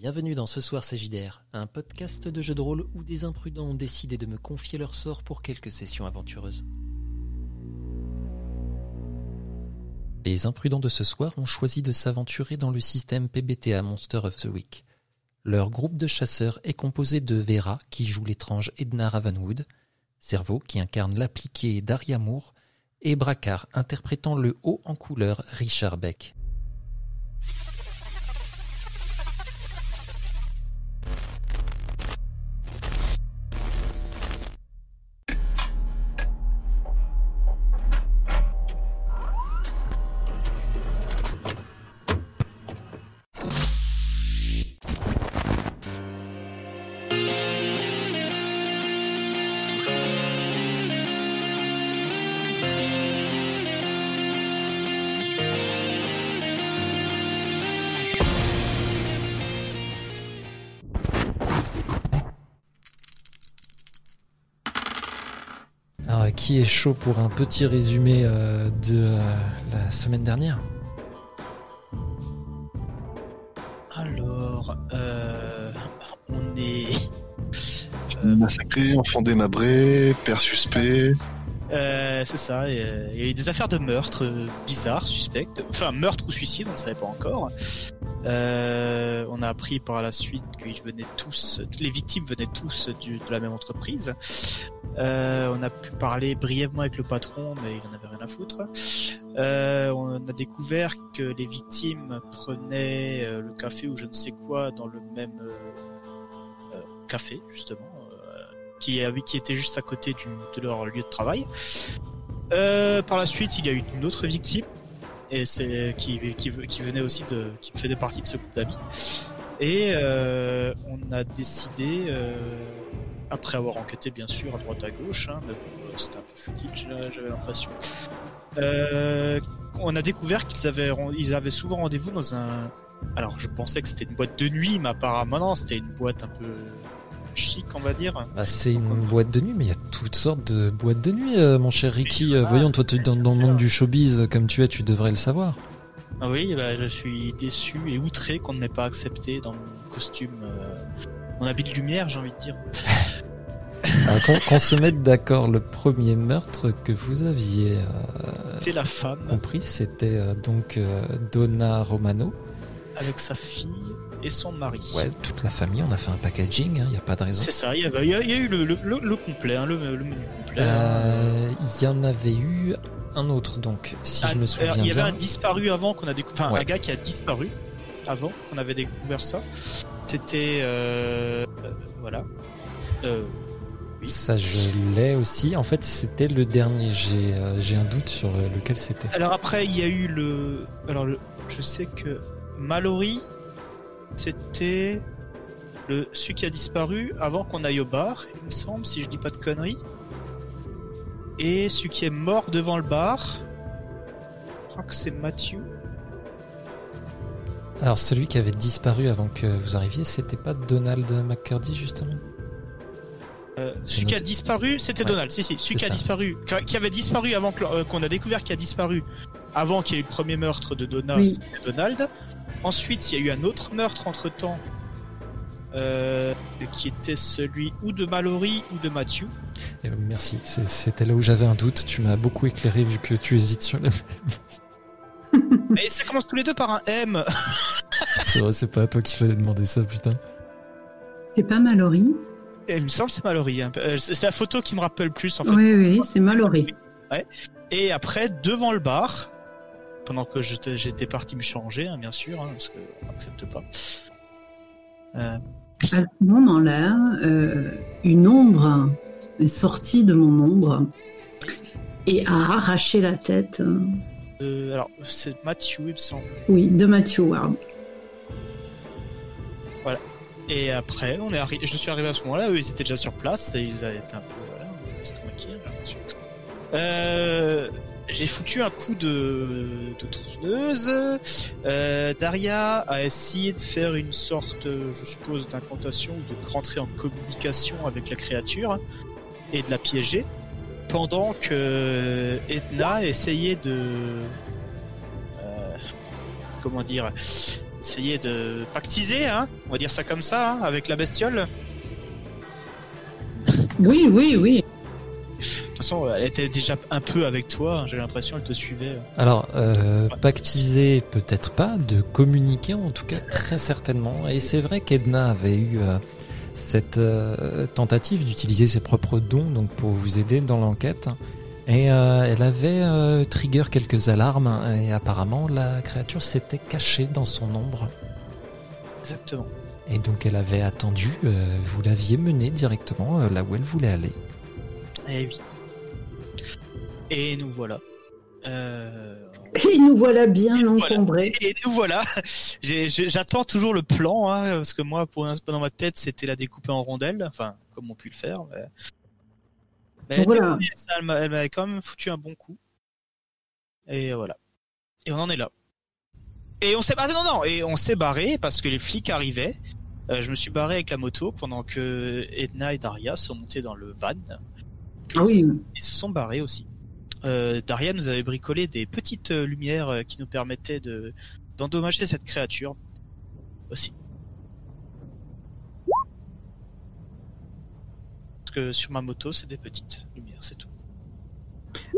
Bienvenue dans Ce Soir Sagidaire, un podcast de jeu de rôle où des imprudents ont décidé de me confier leur sort pour quelques sessions aventureuses. Les imprudents de ce soir ont choisi de s'aventurer dans le système PBTA Monster of the Week. Leur groupe de chasseurs est composé de Vera, qui joue l'étrange Edna Ravenwood, Cerveau, qui incarne l'appliqué Daria Moore, et Bracar, interprétant le haut en couleur Richard Beck. Chaud pour un petit résumé euh, de euh, la semaine dernière Alors, euh, on est. Massacré, enfant démabré, père suspect. Euh, c'est ça, il y a- eu des affaires de meurtre bizarres, suspectes. Enfin, meurtre ou suicide, on ne savait pas encore. Euh, on a appris par la suite qu'ils venaient tous, les victimes venaient tous du- de la même entreprise. Euh, on a pu parler brièvement avec le patron, mais il en avait rien à foutre. Euh, on a découvert que les victimes prenaient euh, le café ou je ne sais quoi dans le même café, justement, qui, qui était juste à côté de leur lieu de travail. Par la suite, il y a eu une autre victime, et c'est qui, qui, venait aussi qui faisait partie de ce groupe d'amis. Et on a décidé, après avoir enquêté bien sûr à droite à gauche, hein, mais bon, euh, c'était un peu futile, j'avais l'impression. Euh, on a découvert qu'ils avaient, ils avaient souvent rendez-vous dans un. Alors, je pensais que c'était une boîte de nuit, mais apparemment non, c'était une boîte un peu chic, on va dire. Bah, C'est une boîte de nuit, mais il y a toutes sortes de boîtes de nuit, euh, mon cher Ricky. Euh, voyons, toi, tu es dans, dans le monde du showbiz comme tu es, tu devrais le savoir. Ah oui, bah, je suis déçu et outré qu'on ne m'ait pas accepté dans mon costume, euh, mon habit de lumière, j'ai envie de dire. Alors, qu'on qu'on se mette d'accord, le premier meurtre que vous aviez euh, la femme compris, c'était euh, donc euh, Donna Romano. avec sa fille et son mari. Ouais, toute la famille, on a fait un packaging, il n'y a pas de raison. C'est ça, il y, a, il y a eu le, le, le, le complet, hein, le, menu complet. Il y en avait eu un autre, donc, si Ah, je me souviens Il y avait bien. un disparu avant qu'on a découvert, enfin Ouais. un gars qui a disparu avant qu'on avait découvert ça. C'était voilà. Euh, oui. Ça, je l'ai aussi. En fait, c'était le dernier. J'ai euh, j'ai un doute sur euh, lequel c'était. Alors après, il y a eu le. Alors, le... je sais que Mallory, c'était le celui qui a disparu avant qu'on aille au bar, il me semble, si je dis pas de conneries. Et celui qui est mort devant le bar, je crois que c'est Matthew. Alors, celui qui avait disparu avant que vous arriviez, c'était pas Donald McCurdy, justement? Euh, celui qui a disparu, c'était Ouais. Donald. Si, si, celui qui a ça. disparu, qui- avait disparu avant que- euh, qu'on a découvert qu'il a disparu, avant qu'il y ait eu le premier meurtre de Donald, Oui. c'était Donald. Ensuite, il y a eu un autre meurtre entre temps, euh, qui était celui ou de Mallory ou de Matthew. Eh ben, Merci. C'était là où j'avais un doute. Tu m'as beaucoup éclairé vu que tu hésites sur le. Et ça commence tous les deux par un M. c'est vrai, c'est pas à toi qu'il fallait demander ça, putain. C'est pas Mallory il me semble que c'est Mallory. hein. Euh, C'est la photo qui me rappelle plus en fait. Oui, oui, c'est Mallory. Et après, devant le bar, pendant que j'étais parti me changer, hein, bien sûr, hein, parce qu'on n'accepte pas. Euh, À ce moment-là, euh, une ombre est sortie de mon ombre et a arraché la tête, euh, alors, c'est Matthew, il me semble. oui, de Matthew Ward. Et après, on est je suis arrivé à ce moment-là, eux ils étaient déjà sur place et ils avaient été un peu voilà, estomaqués, l'impression. Euh, j'ai foutu un coup de, de tronçonneuse. Euh, Daria a essayé de faire une sorte, euh, je suppose, d'incantation de rentrer en communication avec la créature et de la piéger. Pendant que Edna essayait de, euh, comment dire, essayer de pactiser, hein, on va dire ça comme ça, hein, avec la bestiole. Oui, oui, oui. De toute façon, elle était déjà un peu avec toi, hein, j'ai l'impression, elle te suivait. Alors, euh, pactiser peut-être pas, de communiquer en tout cas très certainement. Et c'est vrai qu'Edna avait eu euh, cette euh, tentative d'utiliser ses propres dons donc pour vous aider dans l'enquête. Et euh, elle avait euh, trigger quelques alarmes et apparemment la créature s'était cachée dans son ombre. Exactement. Et donc elle avait attendu, euh, vous l'aviez menée directement euh, là où elle voulait aller. Eh oui. Et nous voilà. Euh, Et nous voilà bien Et voilà. encombrés. Et nous voilà. J'attends toujours le plan, hein, parce que moi, pour l'instant, dans ma tête, c'était la découper en rondelles, enfin, comme on pu le faire. Mais, mais elle, Voilà. était- ça, elle m'a- quand même foutu un bon coup. Et voilà. Et on en est là. Et on s'est ah, non non et on s'est barré parce que les flics arrivaient. Euh, je me suis barré avec la moto pendant que Edna et Daria sont montés dans le van. Ah oui, Ils se sont barrés aussi. Euh, Daria nous avait bricolé des petites euh, lumières qui nous permettaient de d'endommager cette créature aussi. Parce que sur ma moto, c'est des petites lumières, c'est tout.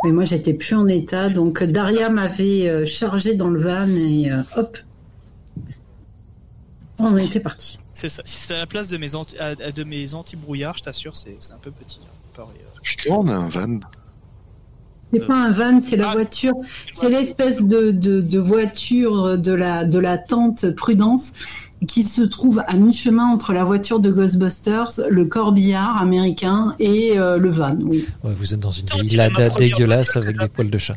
mais moi j'étais plus en état, donc Daria m'avait euh, chargé dans le van et euh, hop, on était parti. C'est ça. Si c'est à la place de mes anti, à- de mes anti-brouillards, je t'assure, c'est c'est un peu petit. hein, euh. On a un van? C'est pas un van, c'est la Ah. voiture, c'est l'espèce de, de, de voiture de la, de la tante Prudence qui se trouve à mi-chemin entre la voiture de Ghostbusters, le corbillard américain et euh, le van. Oui. Ouais, vous êtes dans une Putain, vieille c'est ma lada première dégueulasse avec des poils de chat.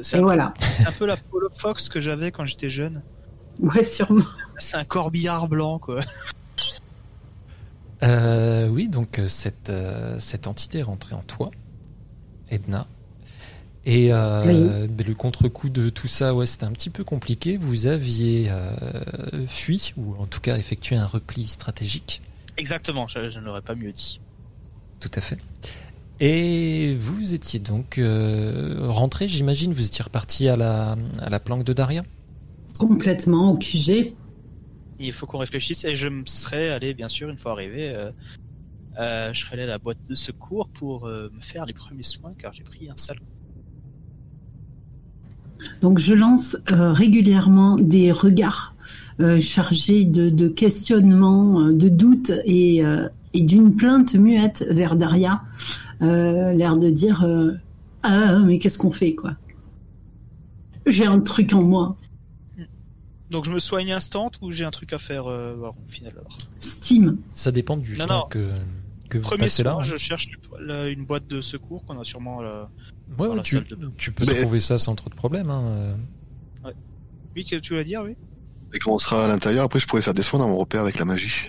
C'est un, voilà. c'est un peu la Polo Fox que j'avais quand j'étais jeune. Ouais, sûrement. C'est un corbillard blanc, quoi. Euh, oui, donc euh, cette, euh, cette entité est rentrée en toi, Edna. Et euh, le contre-coup de tout ça, ouais, c'était un petit peu compliqué. Vous aviez euh, fui, ou en tout cas effectué un repli stratégique. Exactement, je, je ne l'aurais pas mieux dit. Tout à fait. Et vous étiez donc euh, rentré, j'imagine, vous étiez reparti à la, à la planque de Daria Complètement au QG. Il faut qu'on réfléchisse et je me serais allé, bien sûr, une fois arrivé, euh, euh, je serais allé à la boîte de secours pour euh, me faire les premiers soins car j'ai pris un sale coup. Donc je lance euh, régulièrement des regards euh, chargés de, de questionnements, euh, de doutes et, euh, et d'une plainte muette vers Daria, euh, l'air de dire euh, ah mais qu'est-ce qu'on fait quoi? J'ai un truc en moi, Donc je me soigne instant ou j'ai un truc à faire euh, au final alors? Steam. Ça dépend du Non, temps non. que, que vous Premier passez soin, là. je cherche une boîte de secours qu'on a sûrement là. Ouais, ouais, tu, peux Mais- trouver ça sans trop de problème. hein, euh. Oui, que tu vas dire, oui? Et quand on sera à l'intérieur, après, je pourrais faire des soins dans mon repère avec la magie.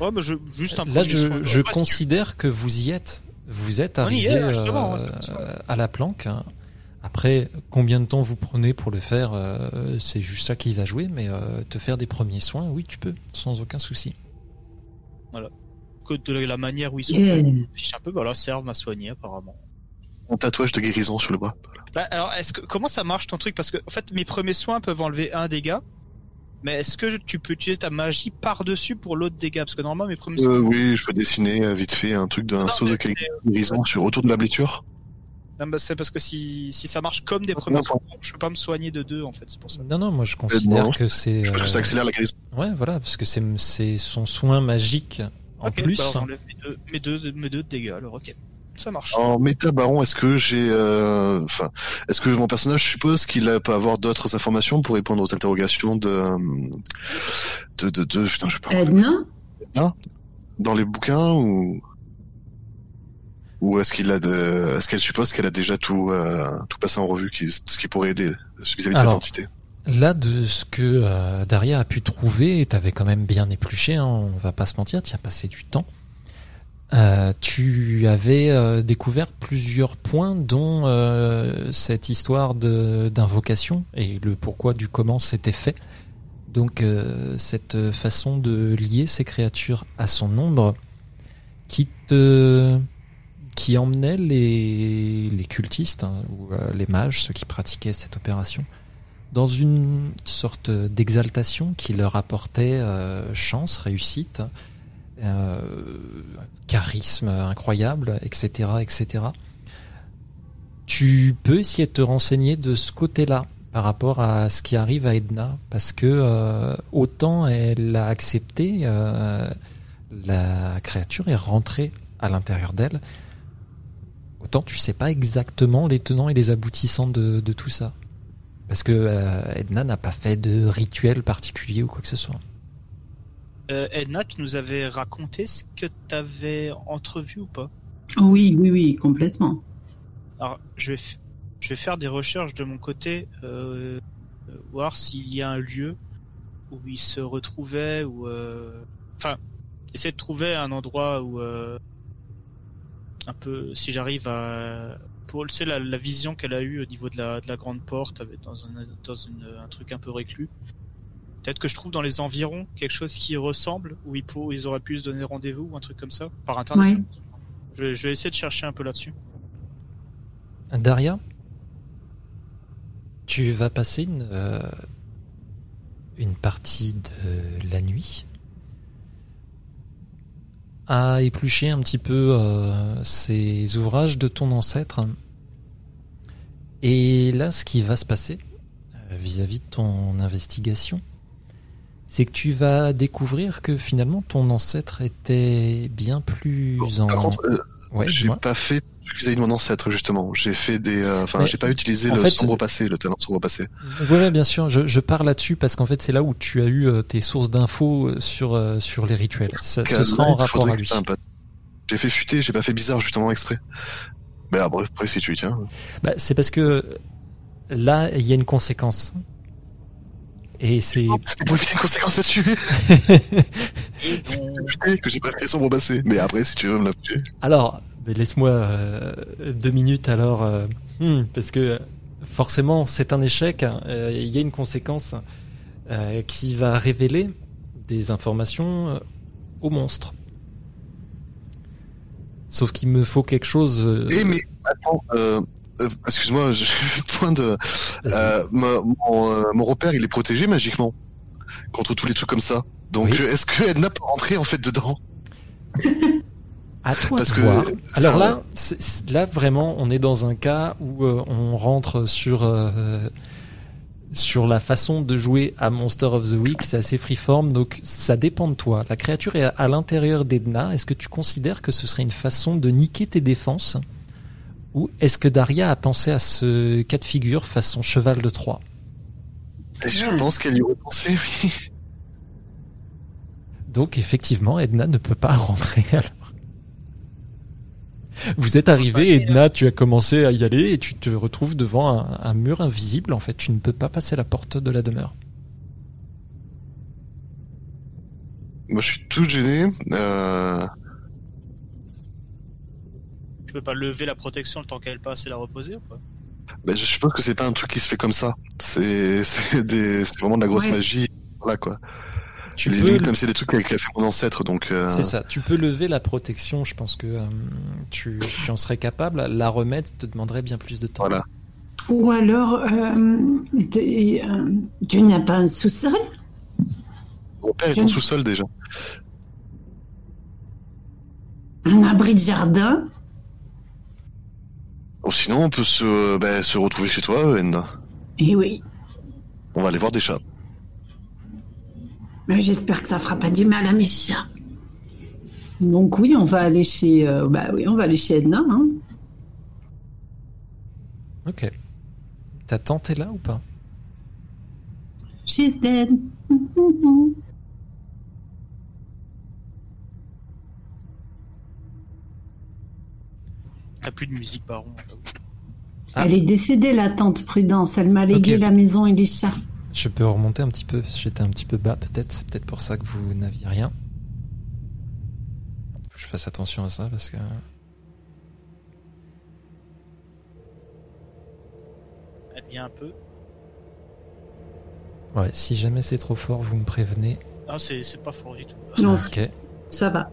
Ouais, mais je, juste un Là, je, soin. je Ouais, tu- considère que vous y êtes. Vous êtes est, arrivé euh, à la planque. hein. Après, combien de temps vous prenez pour le faire euh, C'est juste ça qui va jouer, mais euh, te faire des premiers soins, oui, tu peux, sans aucun souci. que de la manière où ils sont faits, je fiche un peu, bah là, serve m'a soigné apparemment. Un tatouage de guérison sur le bras. Bah, alors, est-ce que comment ça marche ton truc? Parce que en fait, mes premiers soins peuvent enlever un dégât, mais est-ce que tu peux utiliser ta magie par dessus pour l'autre dégât? Parce que normalement, mes premiers soins, Euh, oui, je peux dessiner euh, vite fait un truc d'un saut de quel- c'est- guérison sur autour de la blessure. Non, bah, c'est parce que si si ça marche comme des premiers non, soins, je peux pas me soigner de deux en fait, c'est pour ça. Non, non, moi je considère non, que c'est. Je pense que ça euh, accélère la guérison. Ouais, voilà, parce que c'est c'est son soin magique en Ok, plus. bah, alors, j'enlève mes deux, mes deux mes deux dégâts. Alors ok, ça marche. En méta baron, est-ce que j'ai, euh, enfin, est-ce que mon personnage suppose qu'il peut avoir d'autres informations pour répondre aux interrogations de, euh, de, de, de, putain, je sais pas. Edna Dans les bouquins ou, ou est-ce qu'il a de, est-ce qu'elle suppose qu'elle a déjà tout, euh, tout passé en revue, qui, ce qui pourrait aider vis-à-vis de Alors, cette entité? Là, de ce que euh, Daria a pu trouver, t'avais quand même bien épluché, hein, on va pas se mentir, tu as passé du temps. Euh, tu avais euh, découvert plusieurs points, dont euh, cette histoire d'invocation et le pourquoi du comment c'était fait. Donc cette façon de lier ces créatures à son nombre qui te qui emmenait les, cultistes hein, ou les mages, ceux qui pratiquaient cette opération, dans une sorte d'exaltation qui leur apportait chance, réussite, euh, charisme incroyable, etc., etc. Tu peux essayer de te renseigner de ce côté-là par rapport à ce qui arrive à Edna, parce que euh, autant elle a accepté, euh, la créature est rentrée à l'intérieur d'elle, autant tu sais pas exactement les tenants et les aboutissants de, de tout ça. Parce que Edna n'a pas fait de rituel particulier ou quoi que ce soit. Euh, Edna, tu nous avais raconté ce que tu avais entrevu ou pas? Oui, oui, oui, complètement. Alors, je vais, je vais faire des recherches de mon côté, euh, euh, voir s'il y a un lieu où il se retrouvait, ou euh, enfin, essayer de trouver un endroit où un peu, si j'arrive à pour tu sais la, la vision qu'elle a eue au niveau de la, de la grande porte, avec dans un dans une, un truc un peu reclus. Peut-être que je trouve dans les environs quelque chose qui ressemble, où ils, pour, ils auraient pu se donner rendez-vous ou un truc comme ça, par internet. Ouais. Je, vais- je vais essayer de chercher un peu là-dessus. Daria, tu vas passer une, euh, une partie de la nuit à éplucher un petit peu euh, ces ouvrages de ton ancêtre. Et là, ce qui va se passer euh, vis-à-vis de ton investigation, c'est que tu vas découvrir que finalement ton ancêtre était bien plus en... Par contre, euh, Ouais, j'ai pas fait vis-à-vis de mon ancêtre justement. J'ai fait des, euh, enfin, j'ai pas utilisé le fait, sombre passé, le talent sombre passé. Ouais, bien sûr, je, je pars là-dessus parce qu'en fait c'est là où tu as eu euh, tes sources d'infos sur, euh, sur les rituels. Ça- ce sera en rapport à lui. J'ai fait fuiter, j'ai pas fait bizarre justement exprès. Mais après, après si tu y tiens. Bah, c'est parce que là il y a une conséquence. Et c'est C'était pour éviter une conséquence là-dessus. Que j'ai pas fait sombre passé. Mais après, si tu veux me la tuer. alors laisse-moi euh, deux minutes alors euh, hmm, parce que forcément c'est un échec. euh, Il y a une conséquence euh, qui va révéler des informations euh, au monstre. Sauf qu'il me faut quelque chose. Eh mais attends, euh, excuse-moi, j'ai point de. Euh, mon, euh, mon repère, il est protégé magiquement contre tous les trucs comme ça. Donc, Oui. est-ce que Edna peut rentrer en fait dedans? À toi Parce de que voir. Alors là, vraiment, on est dans un cas où euh, on rentre sur euh, sur la façon de jouer à Monster of the Week. C'est assez freeform, donc ça dépend de toi. La créature est à, à l'intérieur d'Edna. Est-ce que tu considères que ce serait une façon de niquer tes défenses, ou est-ce que Daria a pensé à ce cas de figure façon cheval de Troie? Je pense qu'elle y aurait pensé, oui. Donc effectivement, Edna ne peut pas rentrer alors. Vous êtes arrivé, Edna, tu as commencé à y aller et tu te retrouves devant un, un mur invisible. En fait, tu ne peux pas passer la porte de la demeure. Moi, je suis tout gêné. Euh... Je peux pas lever la protection le temps qu'elle passe et la reposer ou pas? Bah, je suppose que c'est pas un truc qui se fait comme ça. C'est des... vraiment de la grosse Ouais. magie. Voilà quoi. Tu les peux, limites, comme c'est des trucs qu'a fait mon ancêtre, donc. euh, c'est ça. Tu peux lever la protection. Je pense que euh, tu, tu en serais capable. La remettre te demanderait bien plus de temps. Voilà. Ou alors, euh, euh, tu n'as pas un sous-sol? Mon père est en sous-sol déjà. Un abri de jardin? Ou sinon, on peut se, bah, se retrouver chez toi, Edna. Eh oui. On va aller voir des chats. Mais J'espère que ça fera pas du mal à mes chats. Donc oui, on va aller chez, euh, bah oui, on va aller chez Edna. Hein. Ok. Ta tante est là ou pas? She's dead. T'as plus de musique, Baron. Ah. Elle est décédée, la tante Prudence. Elle m'a légué la maison et les chats. Je peux remonter un petit peu. J'étais un petit peu bas, peut-être. C'est peut-être pour ça que vous n'aviez rien. Faut que je fasse attention à ça parce que. Elle vient un peu. Ouais, si jamais c'est trop fort, vous me prévenez. Ah, c'est c'est pas fort du tout. Non, Ok. ça va.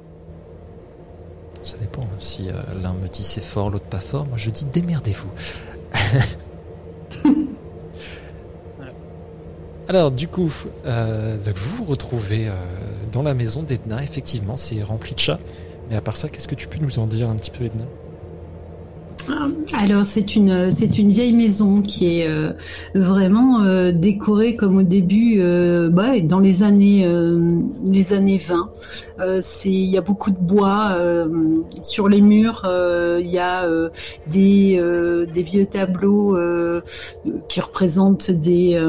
Ça dépend. Si euh, l'un me dit c'est fort, l'autre pas fort, moi je dis démerdez-vous. Alors du coup, euh, vous vous retrouvez euh, dans la maison d'Edna. Effectivement, c'est rempli de chats. Mais à part ça, qu'est-ce que tu peux nous en dire un petit peu, Edna? Alors c'est une c'est une vieille maison qui est euh, vraiment euh, décorée comme au début euh, bah, dans les années les années 20. Euh, c'est il y a beaucoup de bois sur les murs. Il y a des des vieux tableaux qui représentent des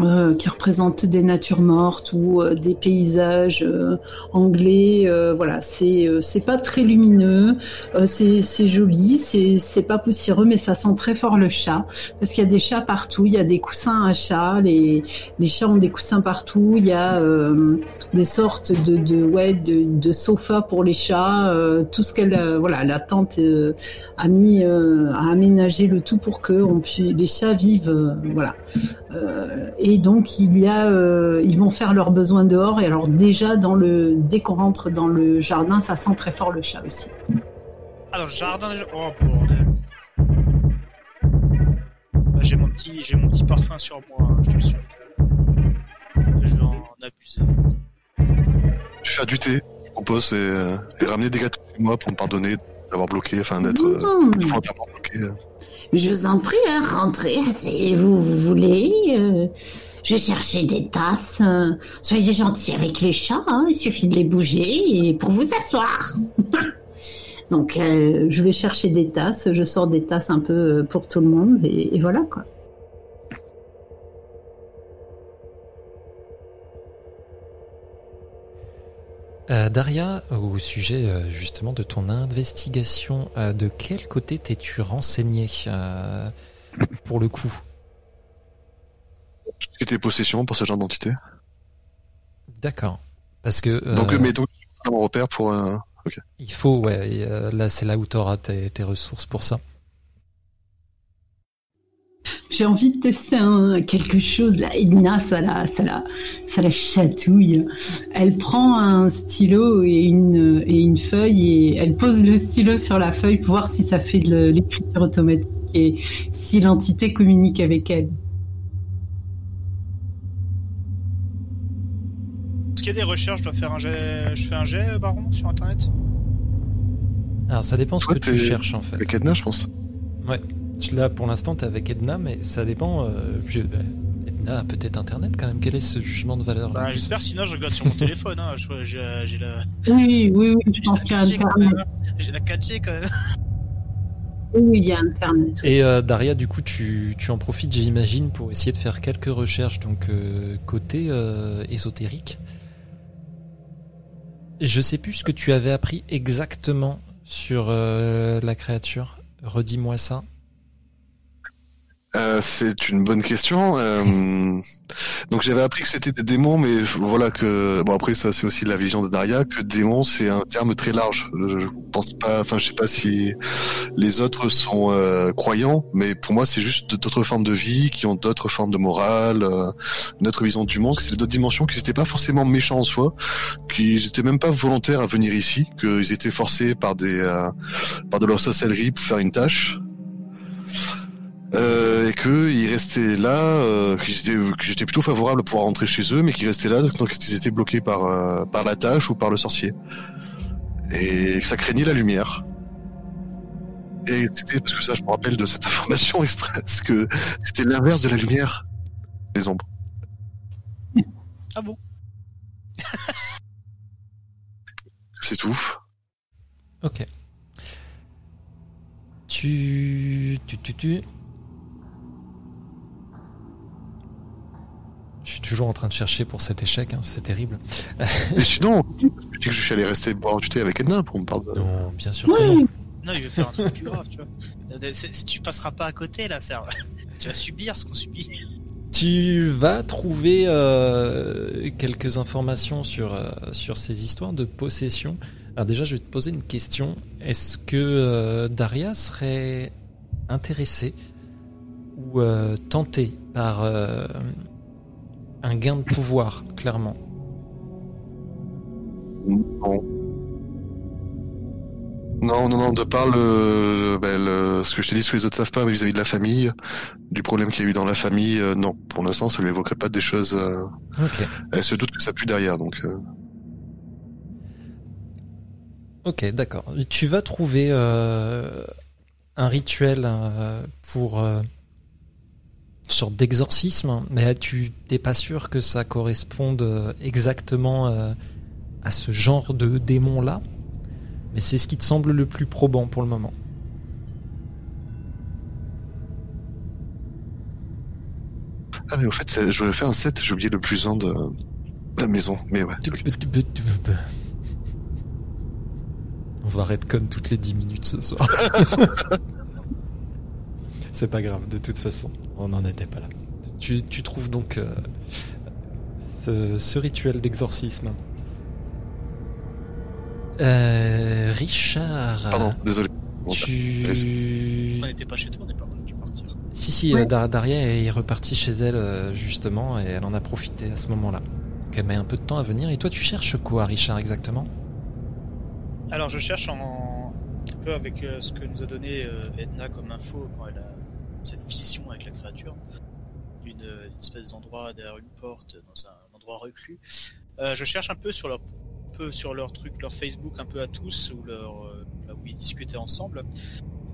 euh, qui représentent des natures mortes ou euh, des paysages euh, anglais. euh, voilà, c'est euh, c'est pas très lumineux, c'est c'est joli, c'est c'est pas poussiéreux, mais ça sent très fort le chat parce qu'il y a des chats partout. Il y a des coussins à chat, les les chats ont des coussins partout. Il y a des sortes de de ouais de, de sofas pour les chats. tout ce qu'elle voilà la tante a mis a aménagé le tout pour que on puisse les chats vivent voilà. Et donc il y a, euh, ils vont faire leurs besoins dehors. Et alors déjà dans le, dès qu'on rentre dans le jardin, ça sent très fort le chat aussi. Alors, jardin. Oh bordel. Bah, j'ai mon petit, j'ai mon petit parfum sur moi. hein, je te sûr que je vais en abuser. Je vais faire du thé, je propose, et, euh, et ramener des gâteaux chez moi pour me pardonner d'avoir bloqué, enfin d'être euh, Mmh. volontairement bloqué. Je vous en prie, hein, rentrez, asseyez-vous, vous voulez. euh, je chercher des tasses. euh, soyez gentils avec les chats, hein, il suffit de les bouger et pour vous asseoir. Donc euh, je vais chercher des tasses, je sors des tasses un peu pour tout le monde et, et voilà quoi. Euh, Daria, au sujet euh, justement de ton investigation, euh, de quel côté t'es-tu renseigné euh, pour le coup? Tout ce qui était possession pour ce genre d'entité. D'accord. Parce que euh, Donc, mais donc, mon repère pour. euh, il faut, ouais, et, euh, là c'est là où t'auras tes, tes ressources pour ça. J'ai envie de tester un, quelque chose là. Edna, ça la, ça la, ça la chatouille. Elle prend un stylo et une, et une feuille et elle pose le stylo sur la feuille pour voir si ça fait de l'écriture automatique et si l'entité communique avec elle. Est-ce qu'il y a des recherches? Je dois faire un jet. Je fais un jet, Baron, sur internet? Alors ça dépend ce Toi, que tu cherches en fait. avec Edna, je pense. Là pour l'instant t'es avec Edna, mais ça dépend. euh, je- euh, Edna a peut-être internet quand même. Quel est ce jugement de valeur là Bah, j'espère, sinon je regarde sur mon téléphone. Hein. Je- J'ai j'ai la, Oui, oui, oui, je pense qu'il y a 4G quand Internet. hein. J'ai la 4G quand même. Oui, oui, il y a Internet. oui. Et euh, Daria, du coup, tu, tu en profites, j'imagine, pour essayer de faire quelques recherches, donc euh, côté euh, ésotérique. Je sais plus ce que tu avais appris exactement sur euh, la créature. Redis-moi ça. Euh, c'est une bonne question. Euh, donc j'avais appris que c'était des démons, mais voilà que bon après ça c'est aussi la vision de Daria que démon c'est un terme très large. Je, pense pas, enfin je sais pas si les autres sont euh, croyants, mais pour moi c'est juste d'autres formes de vie qui ont d'autres formes de morale, euh, une autre vision du monde. C'est d'autres dimensions qui n'étaient pas forcément méchants en soi, qu'ils étaient même pas volontaires à venir ici, qu'ils étaient forcés par des euh, par de leur sorcellerie pour faire une tâche euh, et que ils restaient là, euh, qu'ils étaient, que j'étais plutôt favorable à pouvoir rentrer chez eux, mais qu'ils restaient là donc ils étaient bloqués par euh, par la tâche ou par le sorcier, et que ça craignait la lumière. Et c'était parce que ça, je me rappelle de cette information extra, parce que c'était l'inverse de la lumière, les ombres. Ah bon? C'est tout. Ok. Tu... Tu... Tu... tu... Je suis toujours en train de chercher pour cet échec, hein, c'est terrible. Et sinon, je dis que je suis allé rester boire du thé avec Edna pour me parler. de- Non, bien sûr que non. Non, il veut faire un truc plus grave, tu vois. C'est- Tu passeras pas à côté là, ça. Tu vas subir ce qu'on subit. Tu vas trouver euh, quelques informations sur, euh, sur ces histoires de possession. Alors déjà, je vais te poser une question. Est-ce que euh, Daria serait intéressée ou euh, tentée par euh, un gain de pouvoir, clairement Non. Non, non, non, de par le, ben, le- ce que je t'ai dit, ce que les autres savent pas, mais vis-à-vis de la famille, du problème qu'il y a eu dans la famille, euh, non. Pour l'instant, ça lui évoquerait pas des choses. euh. Elle se doute que ça pue derrière, donc. euh, Ok, d'accord. Tu vas trouver un rituel pour sorte d'exorcisme, mais tu t'es pas sûr que ça corresponde euh, exactement euh, à ce genre de démon-là? Mais c'est ce qui te semble le plus probant pour le moment. Ah, mais au fait, je voulais faire un set, j'ai oublié le plus un de la maison, mais ouais. On va redcon toutes les 10 minutes ce soir. C'est pas grave, de toute façon, on n'en était pas là. Tu, tu trouves donc euh, ce, ce rituel d'exorcisme. Euh, Richard, Pardon, désolé. tu... On n'était pas chez toi, on n'est pas dû partir. Si, si, Ouais. euh, Dar- Daria est repartie chez elle justement et elle en a profité à ce moment-là. Donc elle met un peu de temps à venir. Et toi, tu cherches quoi, Richard, exactement? Alors je cherche en un peu avec euh, ce que nous a donné euh, Edna comme info quand elle a cette vision avec la créature une espèce d'endroit derrière une porte dans un endroit reclus. Euh, je cherche un peu sur leur peu sur leur truc, leur Facebook un peu à tous ou leur euh, où ils discutaient ensemble.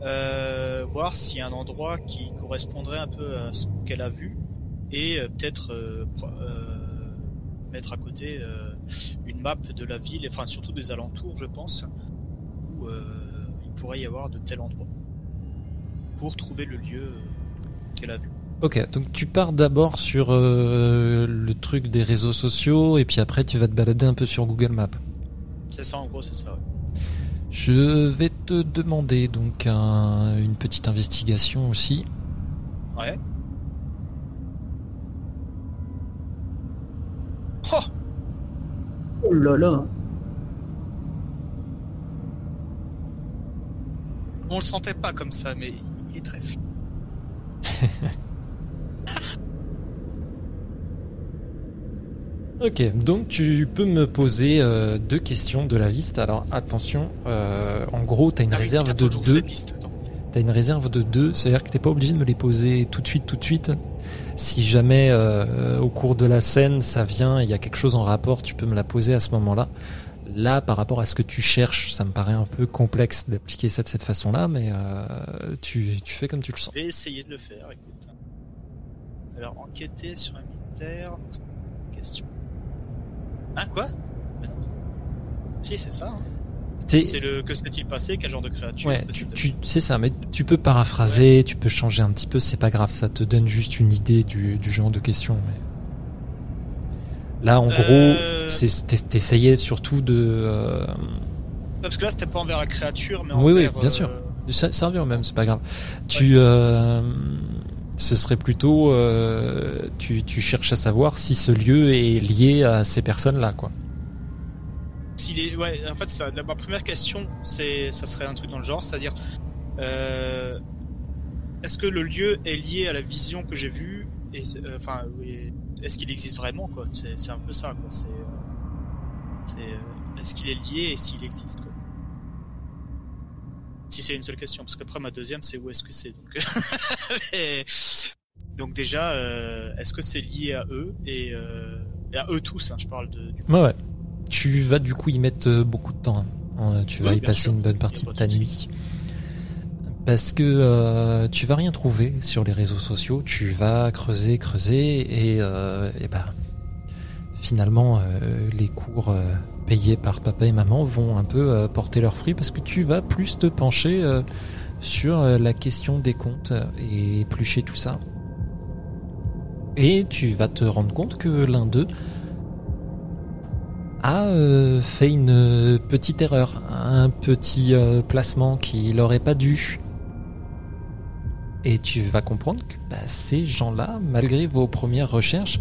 Euh, voir s'il y a un endroit qui correspondrait un peu à ce qu'elle a vu et euh, peut-être mettre à côté une map de la ville, enfin surtout des alentours, je pense, où il pourrait y avoir de tels endroits pour trouver le lieu euh, qu'elle a vu. Ok, donc tu pars d'abord sur euh, le truc des réseaux sociaux et puis après tu vas te balader un peu sur Google Maps. C'est ça, en gros, c'est ça. ouais. Je vais te demander donc un- une petite investigation aussi. Ouais. Oh Oh là là. On le sentait pas comme ça, mais il est très fluide. Ok, donc tu peux me poser euh, deux questions de la liste. Alors attention, euh, en gros, tu as une Ah oui, réserve de deux. T'as une réserve de deux, c'est-à-dire que t'es pas obligé de me les poser tout de suite, tout de suite. Si jamais euh, au cours de la scène ça vient, il y a quelque chose en rapport, tu peux me la poser à ce moment-là. Là, par rapport à ce que tu cherches, ça me paraît un peu complexe d'appliquer ça de cette façon-là, mais euh, tu, tu fais comme tu le sens. Je vais essayer de le faire, écoute. Alors, enquêter sur un une Question. Hein, quoi? Mais non. Si, c'est ça. hein. C'est le que s'est-il passé? Quel genre de créature? Ouais, tu, c'est ça, mais tu peux paraphraser, tu peux changer un petit peu, c'est pas grave, ça te donne juste une idée du, du genre de questions. Mais... Là, en Euh, gros, c'est- t'es- t'essayais surtout de. euh, Parce que là, c'était pas envers la créature, mais Oui, oui, envers. bien euh, sûr. Revient au même, c'est pas grave. Tu, euh, ce serait plutôt, euh, tu, tu cherches à savoir si ce lieu est lié à ces personnes-là, quoi. S'il est, ouais, en fait, ça, la- ma première question, c'est, ça serait un truc dans le genre, c'est-à-dire, euh, est-ce que le lieu est lié à la vision que j'ai vue et, euh, enfin, oui, est-ce qu'il existe vraiment, quoi? C'est, un peu ça, quoi. C'est, euh, c'est, euh, est-ce qu'il est lié et s'il existe, quoi? Si c'est une seule question, parce qu'après ma deuxième, c'est où est-ce que c'est, donc. Mais- donc déjà, euh, est-ce que c'est lié à eux et, euh, et à eux tous hein, Je parle de, du Ouais, ouais. Tu vas du coup y mettre euh, beaucoup de temps. hein. Euh, Tu vas Oui, y passer sûr. une bonne partie de ta nuit. Parce que euh, tu vas rien trouver sur les réseaux sociaux. Tu vas creuser, creuser et, euh, bah, finalement, euh, les cours payés par papa et maman vont un peu porter leurs fruits parce que tu vas plus te pencher sur la question des comptes et éplucher tout ça. Et tu vas te rendre compte que l'un d'eux a fait une petite erreur, un petit placement qu'il n'aurait pas dû. Et tu vas comprendre que bah, ces gens-là, malgré vos premières recherches,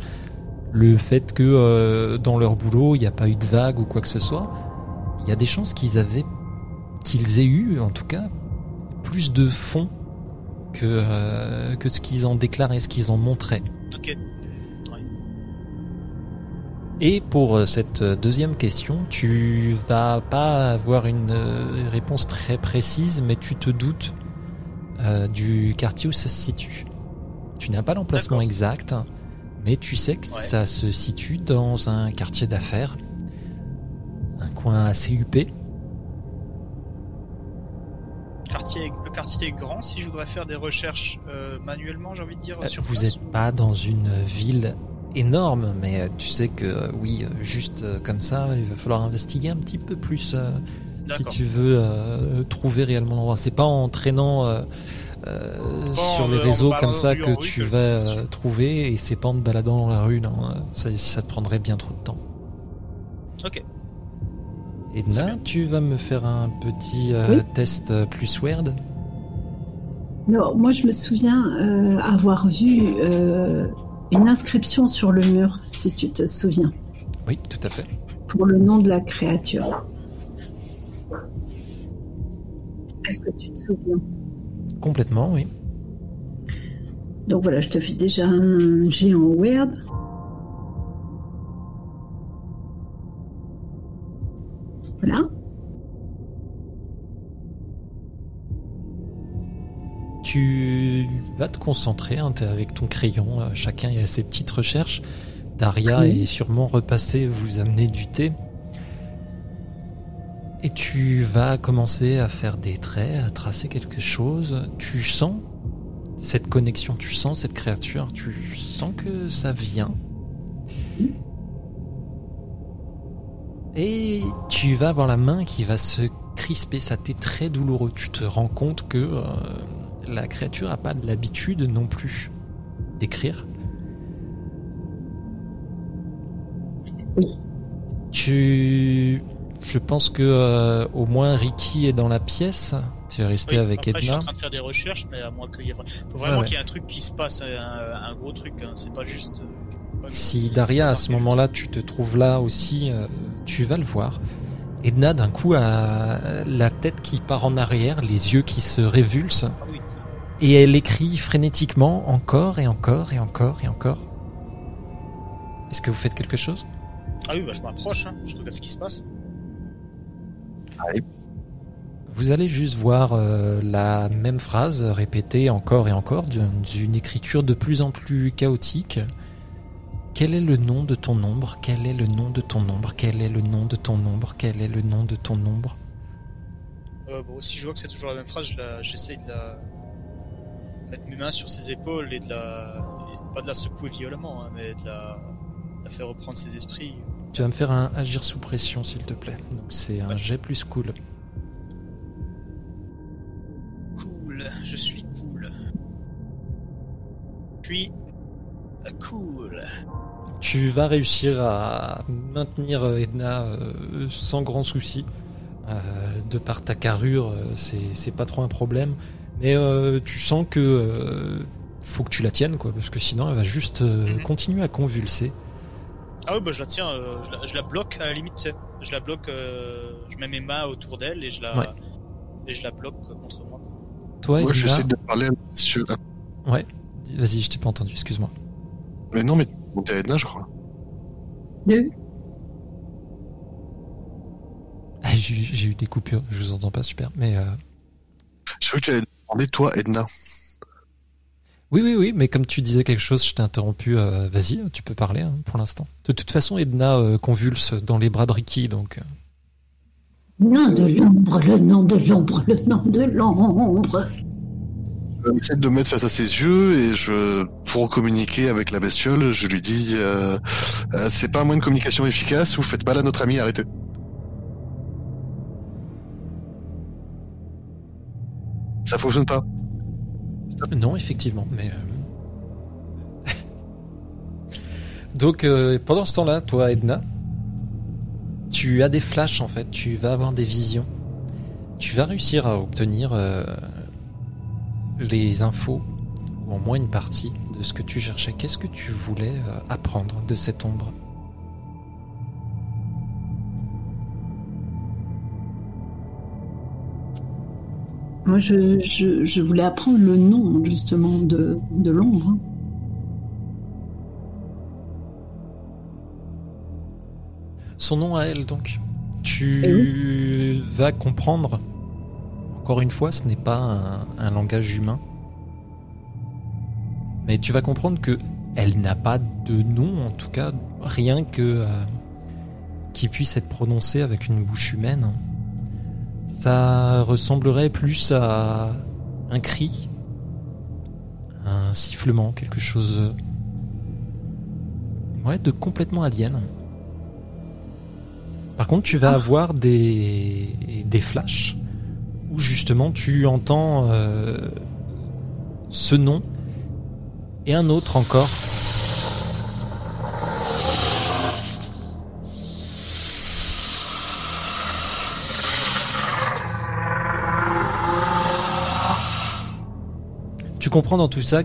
le fait que euh, dans leur boulot il n'y a pas eu de vague ou quoi que ce soit, il y a des chances qu'ils avaient, qu'ils aient eu en tout cas, plus de fonds que, euh, que ce qu'ils en déclaraient, ce qu'ils en montraient. Ok. Et pour euh, cette deuxième question, tu vas pas avoir une réponse très précise, mais tu te doutes euh, du quartier où ça se situe. Tu n'as pas l'emplacement exact, mais tu sais que Ouais. ça se situe dans un quartier d'affaires, un coin assez huppé. Quartier, le quartier est grand. Si je voudrais faire des recherches euh, manuellement, j'ai envie de dire Euh, sur Vous n'êtes pas dans une ville énorme, mais euh, tu sais que oui, juste comme ça, il va falloir investiguer un petit peu plus si tu veux euh, trouver réellement l'endroit. C'est pas en traînant euh, euh, sur les réseaux comme ça que tu que- vas euh, trouver, et c'est pas en te baladant dans la rue, non. Ça, ça te prendrait bien trop de temps. Ok. Edna, tu vas me faire un petit euh, Oui. test euh, plus word. Alors, moi, je me souviens euh, avoir vu euh, une inscription sur le mur, si tu te souviens, Oui, tout à fait. pour le nom de la créature. Est-ce que tu te souviens? Complètement, oui. Donc voilà, je te fais déjà un G en Word. Voilà. Tu vas te concentrer hein, t'es avec ton crayon. euh, chacun a ses petites recherches. Daria Oui. est sûrement repassée vous amener du thé. Et tu vas commencer à faire des traits, à tracer quelque chose. Tu sens cette connexion, tu sens cette créature, tu sens que ça vient. Et tu vas avoir la main qui va se crisper, ça t'est très douloureux. Tu te rends compte que euh, la créature n'a pas l'habitude non plus d'écrire. Oui. Tu, je pense que euh, au moins Ricky est dans la pièce. Tu es resté Oui, avec après, je suis Edna. en train de faire des recherches, mais à moins qu'il y ait... faut vraiment ouais. qu'il y ait un truc qui se passe, un, un gros truc. hein. C'est pas juste. euh, pas- Si Daria, à ce moment-là, tu te trouves là aussi, euh, tu vas le voir. Edna, d'un coup, a la tête qui part en arrière, les yeux qui se révulsent, Ah oui. et elle écrit frénétiquement encore et encore et encore et encore. Est-ce que vous faites quelque chose? Ah oui, bah, je m'approche. Hein. Je regarde ce qui se passe. Vous allez juste voir euh, la même phrase répétée encore et encore d'une écriture de plus en plus chaotique. Quel est le nom de ton ombre? Quel est le nom de ton ombre? Quel est le nom de ton ombre? Quel est le nom de ton ombre? Euh, bon, si je vois que c'est toujours la même phrase, je la- j'essaye de la mettre mes mains sur ses épaules et de la et pas de la secouer violemment, hein, mais de la... de la faire reprendre ses esprits. Tu vas me faire un agir sous pression, s'il te plaît. Donc c'est un Ouais. jet plus cool. Cool, je suis cool. Puis euh, cool. Tu vas réussir à maintenir Edna euh, sans grand souci. Euh, de par ta carrure, c'est pas trop un problème. Mais euh, tu sens que faut que tu la tiennes, quoi, parce que sinon elle va juste Mhm. continuer à convulser. Ah oui, bah je la tiens, euh, je, la, je la bloque à la limite, tu sais. Je la bloque, euh, je mets mes mains autour d'elle et je la Ouais. et je la bloque quoi, contre moi. Toi, Moi, Edna, j'essaie de parler à monsieur là. vas-y, je t'ai pas entendu, excuse-moi. Mais non, mais t'es à Edna, je crois. Deux. Ah, J'ai j'ai eu des coupures, je vous entends pas super, mais euh, Je veux que tu allais demander, toi, Edna. Oui, oui, oui, mais comme tu disais quelque chose, je t'ai interrompu. euh, Vas-y, tu peux parler hein, pour l'instant. De toute façon, Edna euh, convulse dans les bras de Ricky, donc. euh, Nom de l'ombre, le nom de l'ombre, le nom de l'ombre. J'essaie de me mettre face à ses yeux et je, pour communiquer avec la bestiole, je lui dis euh, euh, c'est pas un moyen de communication efficace, vous faites mal à notre ami, arrêtez. Ça fonctionne pas. Non, effectivement, mais. euh, donc, euh, pendant ce temps-là, toi, Edna, tu as des flashs en fait, tu vas avoir des visions. Tu vas réussir à obtenir euh, les infos, ou au moins une partie de ce que tu cherchais. Qu'est-ce que tu voulais euh, apprendre de cette ombre? Moi, je, je, je voulais apprendre le nom, justement, de, de l'ombre. hein. Son nom à elle, donc. Tu vas comprendre. Encore une fois, ce n'est pas un, un langage humain. Mais tu vas comprendre que elle n'a pas de nom, en tout cas, rien que euh, qui puisse être prononcé avec une bouche humaine. Ça ressemblerait plus à un cri, un sifflement, quelque chose euh, ouais, de complètement alien. Par contre, tu vas Ah. avoir des, des flashs où justement tu entends euh, ce nom et un autre encore. Comprends dans tout ça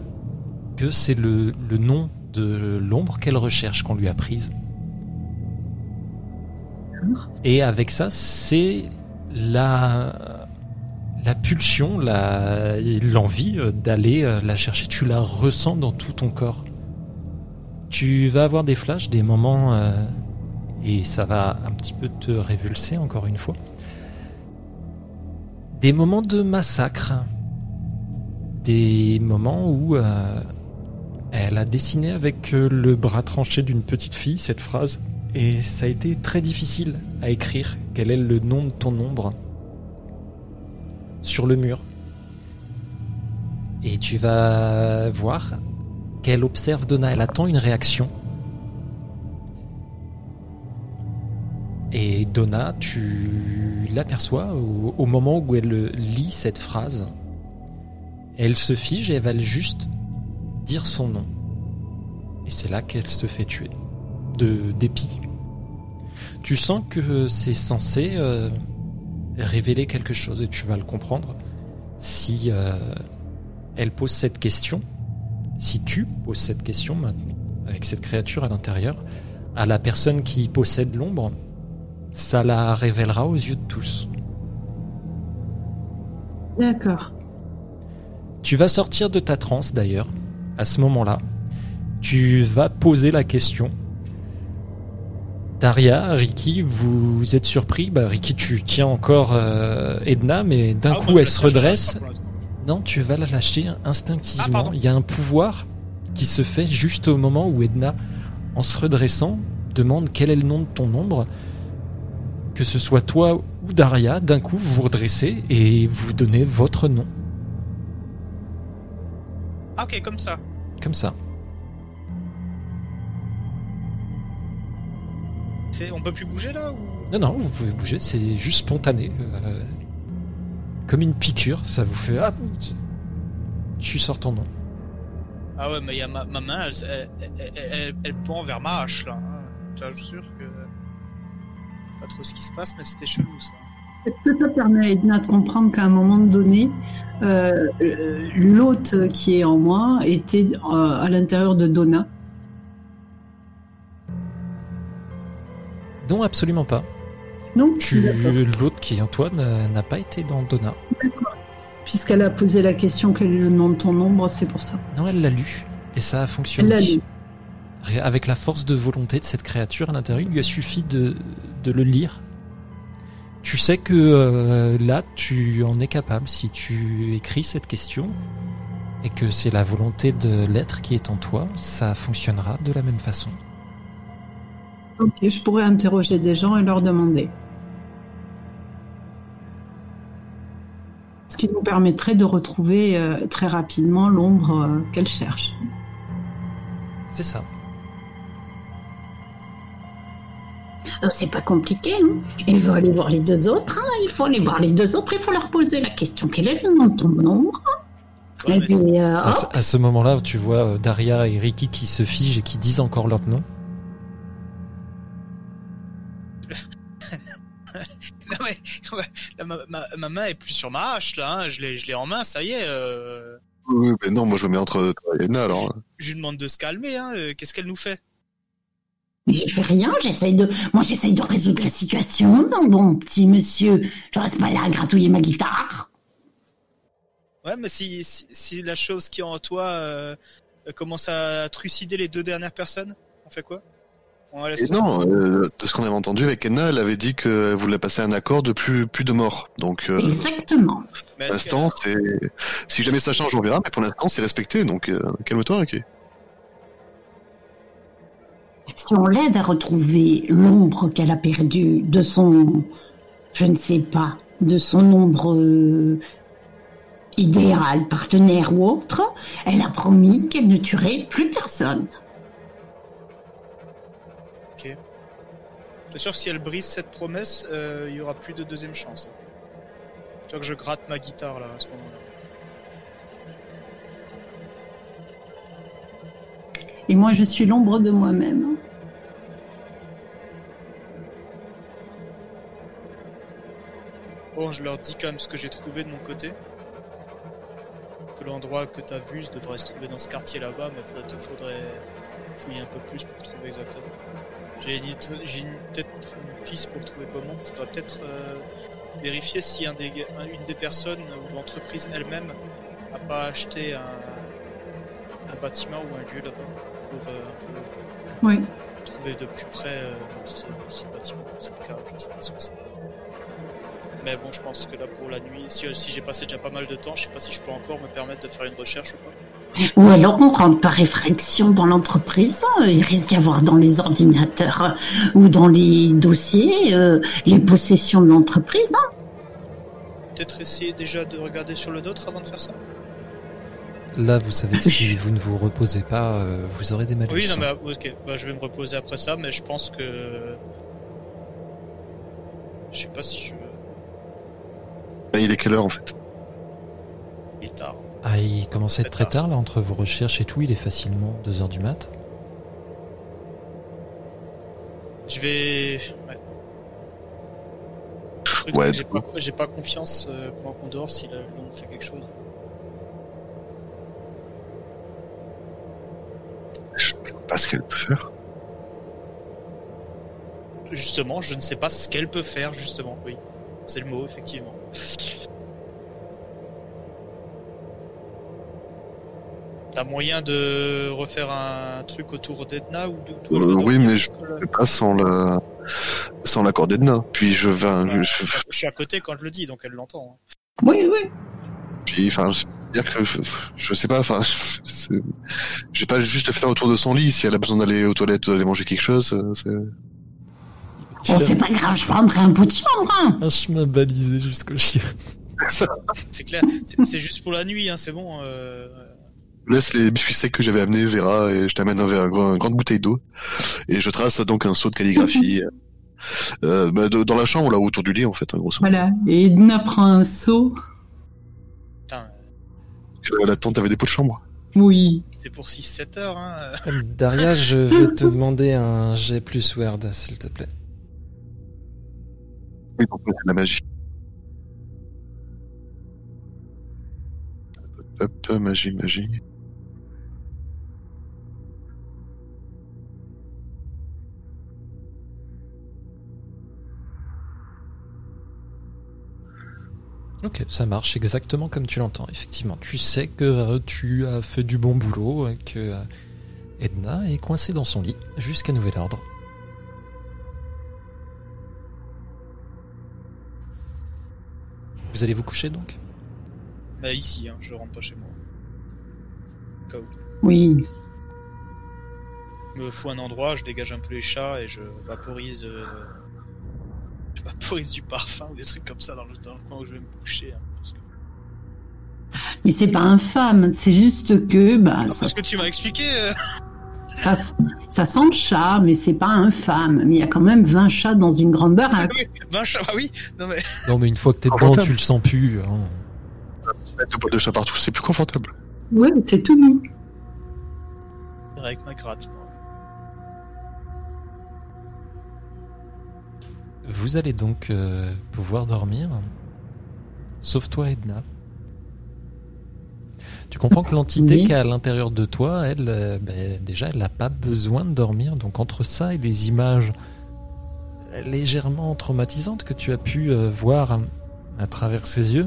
que c'est le, nom de l'ombre qu'elle recherche qu'on lui a prise. Et avec ça, c'est la, la pulsion, l'envie d'aller euh, la chercher. Tu la ressens dans tout ton corps. Tu vas avoir des flashs, des moments, euh, et ça va un petit peu te révulser encore une fois. Des moments de massacre. Des moments où euh, elle a dessiné avec euh, le bras tranché d'une petite fille cette phrase. Et ça a été très difficile à écrire. Quel est le nom de ton ombre sur le mur. Et tu vas voir qu'elle observe Donna. Elle attend une réaction. Et Donna, tu l'aperçois au, au moment où elle lit cette phrase. Elle se fige et elle va juste dire son nom. Et c'est là qu'elle se fait tuer. De dépit. Tu sens que c'est censé euh, révéler quelque chose et tu vas le comprendre si euh, elle pose cette question, si tu poses cette question maintenant, avec cette créature à l'intérieur, à la personne qui possède l'ombre, ça la révélera aux yeux de tous. D'accord. Tu vas sortir de ta transe d'ailleurs, à ce moment-là. Tu vas poser la question. Daria, Ricky, vous êtes surpris Bah Ricky, tu tiens encore euh, Edna, mais d'un Ah, coup moi, elle se redresse. Non, tu vas la lâcher Ah, instinctivement. pardon. Il y a un pouvoir qui se fait juste au moment où Edna, en se redressant, demande quel est le nom de ton ombre. Que ce soit toi ou Daria, d'un coup vous vous redressez et vous donnez votre nom. Ah, ok, comme ça. Comme ça. On peut plus bouger là ou? Non, non, vous pouvez bouger, c'est juste spontané. euh, comme une piqûre, ça vous fait. Ah, tu sors ton nom. Ah ouais, mais il y a ma, ma main, elle, elle, elle, elle- elle pend vers ma hache là. hein. Je suis sûr que pas trop ce qui se passe, mais c'était chelou ça. Est-ce que ça permet à Edna de comprendre qu'à un moment donné, euh, euh, l'hôte qui est en moi était euh, à l'intérieur de Donna? Non, absolument pas. Non? L'autre qui est en toi n'a pas été dans Donna. D'accord. Puisqu'elle a posé la question quel est le nom de ton ombre, c'est pour ça. Non, elle l'a lu et ça a Elle fonctionné. l'a lu. Avec la force de volonté de cette créature à l'intérieur, il lui a suffi de, de le lire. Tu sais que euh, là, tu en es capable si tu écris cette question et que c'est la volonté de l'être qui est en toi, ça fonctionnera de la même façon. Ok, je pourrais interroger des gens et leur demander. Ce qui nous permettrait de retrouver euh, très rapidement l'ombre euh, qu'elle cherche. C'est ça. C'est pas compliqué. Hein il faut aller voir les deux autres. hein. Il faut aller voir les deux autres. Il faut leur poser la question quel est le nom de ton ombre Ouais, Et mais puis, euh, À, ce- hop, à ce moment-là, tu vois euh, Daria et Ricky qui se figent et qui disent encore leur nom. Non, mais, ouais, là, ma, ma, ma main est plus sur ma hache là, hein. je l'ai, je l'ai en main, ça y est. Euh... Oui, mais non, moi je me mets entre toi et Edna alors. Je lui demande de se calmer, hein. euh, Qu'est-ce qu'elle nous fait? Mais je fais rien. J'essaye de, moi j'essaye de résoudre la situation. Non, bon petit monsieur, je reste pas là à gratouiller ma guitare. Ouais, mais si, si, si la chose qui est en toi euh, commence à trucider les deux dernières personnes, on fait quoi? On On va Et non, euh, de ce qu'on avait entendu avec Enna, elle avait dit qu'elle voulait passer un accord de plus, plus de morts. Donc, euh, Exactement. Pour l'instant, c'est. Si jamais ça change, on verra, mais pour l'instant, c'est respecté, donc euh, calme-toi, ok. Si on l'aide à retrouver l'ombre qu'elle a perdue de son, je ne sais pas, de son ombre euh, idéal, partenaire ou autre, elle a promis qu'elle ne tuerait plus personne. Je suis sûr que si elle brise cette promesse, euh, il y aura plus de deuxième chance. Tu vois que je gratte ma guitare là à ce moment-là. Et moi, je suis l'ombre de moi-même. Bon, je leur dis quand même ce que j'ai trouvé de mon côté. Que l'endroit que t'as vu devrait se trouver dans ce quartier là-bas, mais il faudrait fouiller un peu plus pour trouver exactement. J'ai peut-être une piste pour trouver comment. Je dois peut-être euh, vérifier si une des personnes ou l'entreprise elle-même a pas acheté un bâtiment ou un lieu là-bas pour euh, Oui. trouver de plus près euh, ce, ce bâtiment, cette cave, je sais pas ce que c'est. Mais bon, je pense que là pour la nuit, si, si j'ai passé déjà pas mal de temps, je sais pas si je peux encore me permettre de faire une recherche ou pas. Ou alors on rentre par effraction dans l'entreprise. hein. Il risque d'y avoir dans les ordinateurs euh, ou dans les dossiers euh, les possessions de l'entreprise. hein. Peut-être essayer déjà de regarder sur le nôtre avant de faire ça. Là, vous savez que si vous ne vous reposez pas, euh, vous aurez des malus. Oui, non mais ah, ok, bah, je vais me reposer après ça, mais je pense que. Je sais pas si je. Et il est quelle heure en fait? Il est tard. Ah, il commence à être Très très tard, tard là entre vos recherches et tout. Il est facilement 2h du mat. Je vais. Ouais. Ouais, J'ai pas, pas confiance euh, pendant qu'on dort si le l'ombre fait quelque chose. Ce qu'elle peut faire. Justement, je ne sais pas ce qu'elle peut faire, justement, oui. C'est le mot, effectivement. T'as moyen de refaire un truc autour d'Edna ou de Euh, oui, mais je fais pas sans la sans l'accord d'Edna. Puis je vais, je, Je suis à côté quand je le dis, donc elle l'entend. hein. Oui, oui. Puis enfin, dire que je, sais pas, enfin, je vais pas juste le faire autour de son lit. Si elle a besoin d'aller aux toilettes, d'aller manger quelque chose, euh, c'est... Bon, c'est pas grave, je prendrai un bout de chambre. hein. Un chemin balisé jusqu'au chien. C'est clair, c'est juste pour la nuit, hein, c'est bon. euh, Je laisse les biscuits secs que j'avais amenés, Vera, et je t'amène un verre, un grand- une grande bouteille d'eau. Et je trace donc un saut de calligraphie euh, bah, de- dans la chambre, là, autour du lit, en fait, hein, grosso modo. Voilà. Et Edna prend un seau. La tante avait des pots de chambre. Oui. c'est pour 6-7 heures. Hein. Daria, je vais te demander un G plus Word, s'il te plaît. Oui, donc c'est la magie. Hop, magie, magie. Ok, ça marche exactement comme tu l'entends. Effectivement, tu sais que euh, tu as fait du bon boulot, et que euh, Edna est coincée dans son lit jusqu'à nouvel ordre. Vous allez vous coucher donc? Bah, ici, hein, je rentre pas chez moi. Au cas où. Oui. Je me fous un endroit, je dégage un peu les chats et je vaporise. euh, vaporise du parfum ou des trucs comme ça dans le, dans le coin où je vais me coucher. hein, parce que, Mais c'est pas infâme. C'est juste que, bah, Ah, ça, parce que tu m'as expliqué. euh, ça, ça sent le chat, mais c'est pas infâme. Mais il y a quand même 20 chats dans une grande baraque. oui, 20 chats, ah oui. Non mais. Non, mais une fois que t'es dedans, tu le sens plus. hein. Deux poils de chat partout, c'est plus confortable. Oui, c'est tout mou. Avec ma gratte. moi. Vous allez donc euh, pouvoir dormir. Sauf toi, Edna. Tu comprends que l'entité Oui. qui est à l'intérieur de toi, elle, euh, ben, déjà, elle n'a pas besoin de dormir. Donc entre ça et les images légèrement traumatisantes que tu as pu euh, voir à travers ses yeux,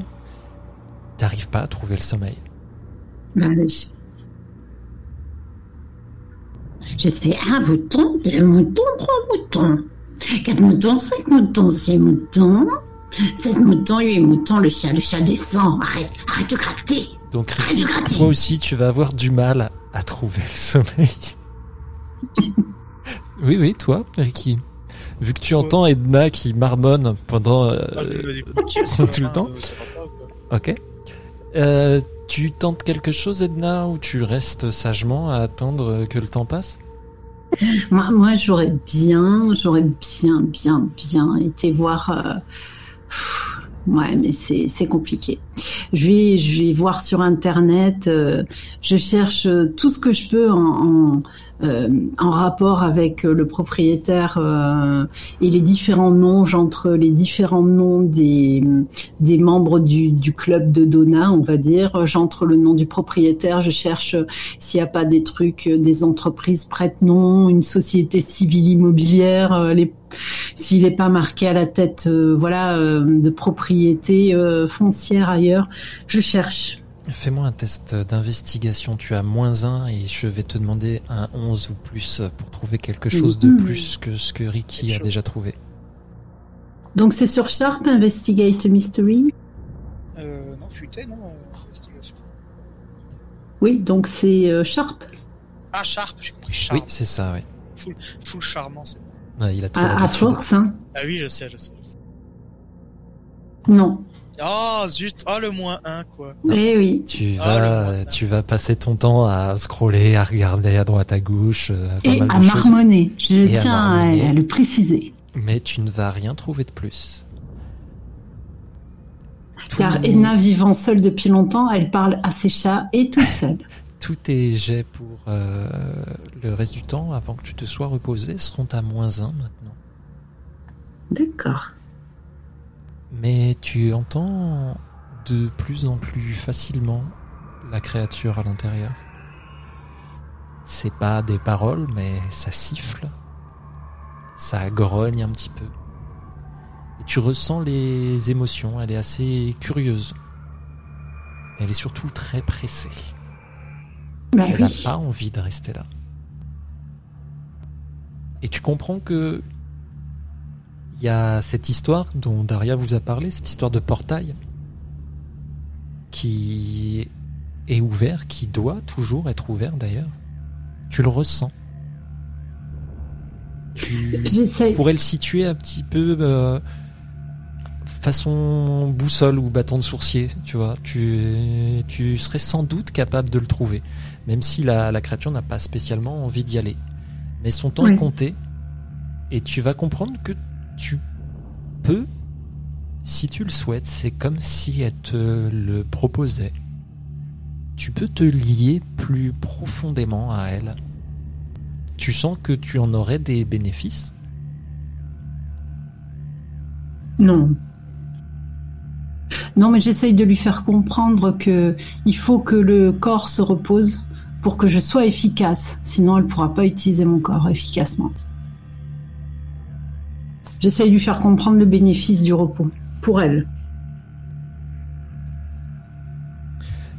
t'arrives pas à trouver le sommeil. Bah oui. J'ai fait un mouton, deux moutons, trois moutons. Quatre moutons, cinq moutons, six moutons. Sept moutons, huit moutons, le chat, le chat descend. Arrête, arrête de gratter. Donc Arrête de gratter. toi aussi, tu vas avoir du mal à trouver le sommeil. oui, oui, toi, Ricky. Vu que tu entends Edna qui marmonne pendant... euh, Ah, tout le temps ok. Euh, tu tentes quelque chose, Edna, ou tu restes sagement à attendre que le temps passe? Moi, j'aurais bien, j'aurais bien, bien, bien été voir. euh, Ouais, mais c'est compliqué. Je vais je vais voir sur internet. euh, je cherche tout ce que je peux en en, en rapport avec euh, le propriétaire euh, et les différents noms. J'entre les différents noms des des membres du du club de Donna, on va dire. J'entre le nom du propriétaire. Je cherche euh, s'il n'y a pas des trucs, euh, des entreprises prête-nom, une société civile immobilière, euh, s'il n'est pas marqué à la tête, euh, voilà, euh, de propriété euh, foncière ailleurs, je cherche. Fais-moi un test d'investigation. Tu as moins 1 et je vais te demander un 11 ou plus pour trouver quelque chose de plus que ce que Ricky a déjà trouvé. Donc c'est sur Sharp Investigate Mystery. Euh, non, futé, non, euh, investigation. Oui, donc c'est euh, Sharp. Ah, Sharp, j'ai compris Sharp. Oui, c'est ça, oui. Full, full charmant, c'est bon. Ouais, il a trop À, à l'habitude. force, hein. Ah oui, je sais, je sais, je sais. Non. Oh, zut, oh, le moins 1, quoi. Eh oui. Tu Ah, vas, tu vas passer ton temps à scroller, à regarder à droite, à gauche, euh, pas Et mal à de choses. marmonner. Je Et tiens à, marmonner. à le préciser. Mais tu ne vas rien trouver de plus. Car Edna vivant seule depuis longtemps, elle parle à ses chats et toute seule. Tous tes jets pour euh, le reste du temps, avant que tu te sois reposé, seront à moins 1 maintenant. D'accord. Mais tu entends de plus en plus facilement la créature à l'intérieur. C'est pas des paroles, mais ça siffle. Ça grogne un petit peu. Et tu ressens les émotions. Elle est assez curieuse. Elle est surtout très pressée. Bah Elle n'a oui. pas envie de rester là. Et tu comprends que il y a cette histoire dont Daria vous a parlé, cette histoire de portail qui est ouvert, qui doit toujours être ouvert d'ailleurs. Tu le ressens. Tu pourrais le situer un petit peu euh, façon boussole ou bâton de sourcier, tu vois. Tu, tu serais sans doute capable de le trouver, même si la, la créature n'a pas spécialement envie d'y aller. Mais son temps Oui. est compté, et tu vas comprendre que tu peux, si tu le souhaites, c'est comme si elle te le proposait. Tu peux te lier plus profondément à elle. Tu sens que tu en aurais des bénéfices? Non. Non, mais j'essaye de lui faire comprendre que il faut que le corps se repose pour que je sois efficace. Sinon, elle pourra pas utiliser mon corps efficacement. J'essaye de lui faire comprendre le bénéfice du repos pour elle.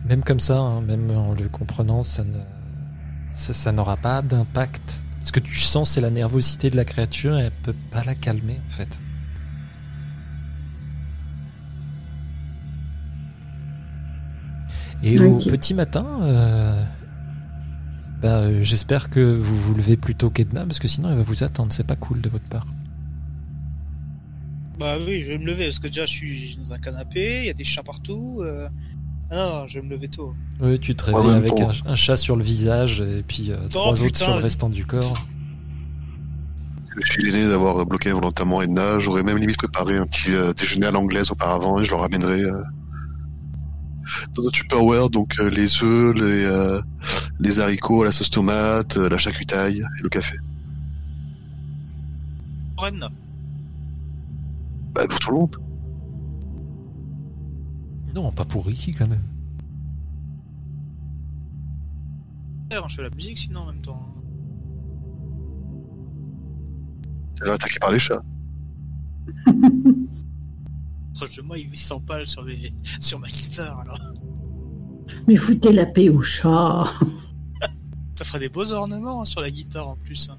Même comme ça, hein, même en le comprenant, ça ne, ça, ça n'aura pas d'impact. Ce que tu sens, c'est la nervosité de la créature et elle peut pas la calmer, en fait. Et au petit matin, euh, bah, euh, j'espère que vous vous levez plus tôt qu'Edna, parce que sinon elle va vous attendre. C'est pas cool de votre part. Bah oui, je vais me lever, parce que déjà, je suis dans un canapé, il y a des chats partout. Euh... Ah non, je vais me lever tôt. Oui, tu te réveilles avec pour- un, un chat sur le visage et puis euh, trois autres putain, sur le restant du corps. Je suis gêné d'avoir bloqué volontairement Edna. J'aurais même limite préparé un petit euh, déjeuner à l'anglaise auparavant et je leur ramènerai euh, dans notre Tupperware, donc euh, les œufs, les, euh, les haricots, la sauce tomate, euh, la charcutaille et le café. Bah, pour tout le monde. Non, pas pour Ricky quand même. je fais la musique sinon en même temps. Tu vas attaquer par les chats. Proche de moi, il s'empale sur, mes... sur ma guitare alors. Mais foutez la paix au chat. Ça ferait des beaux ornements hein, sur la guitare en plus. hein.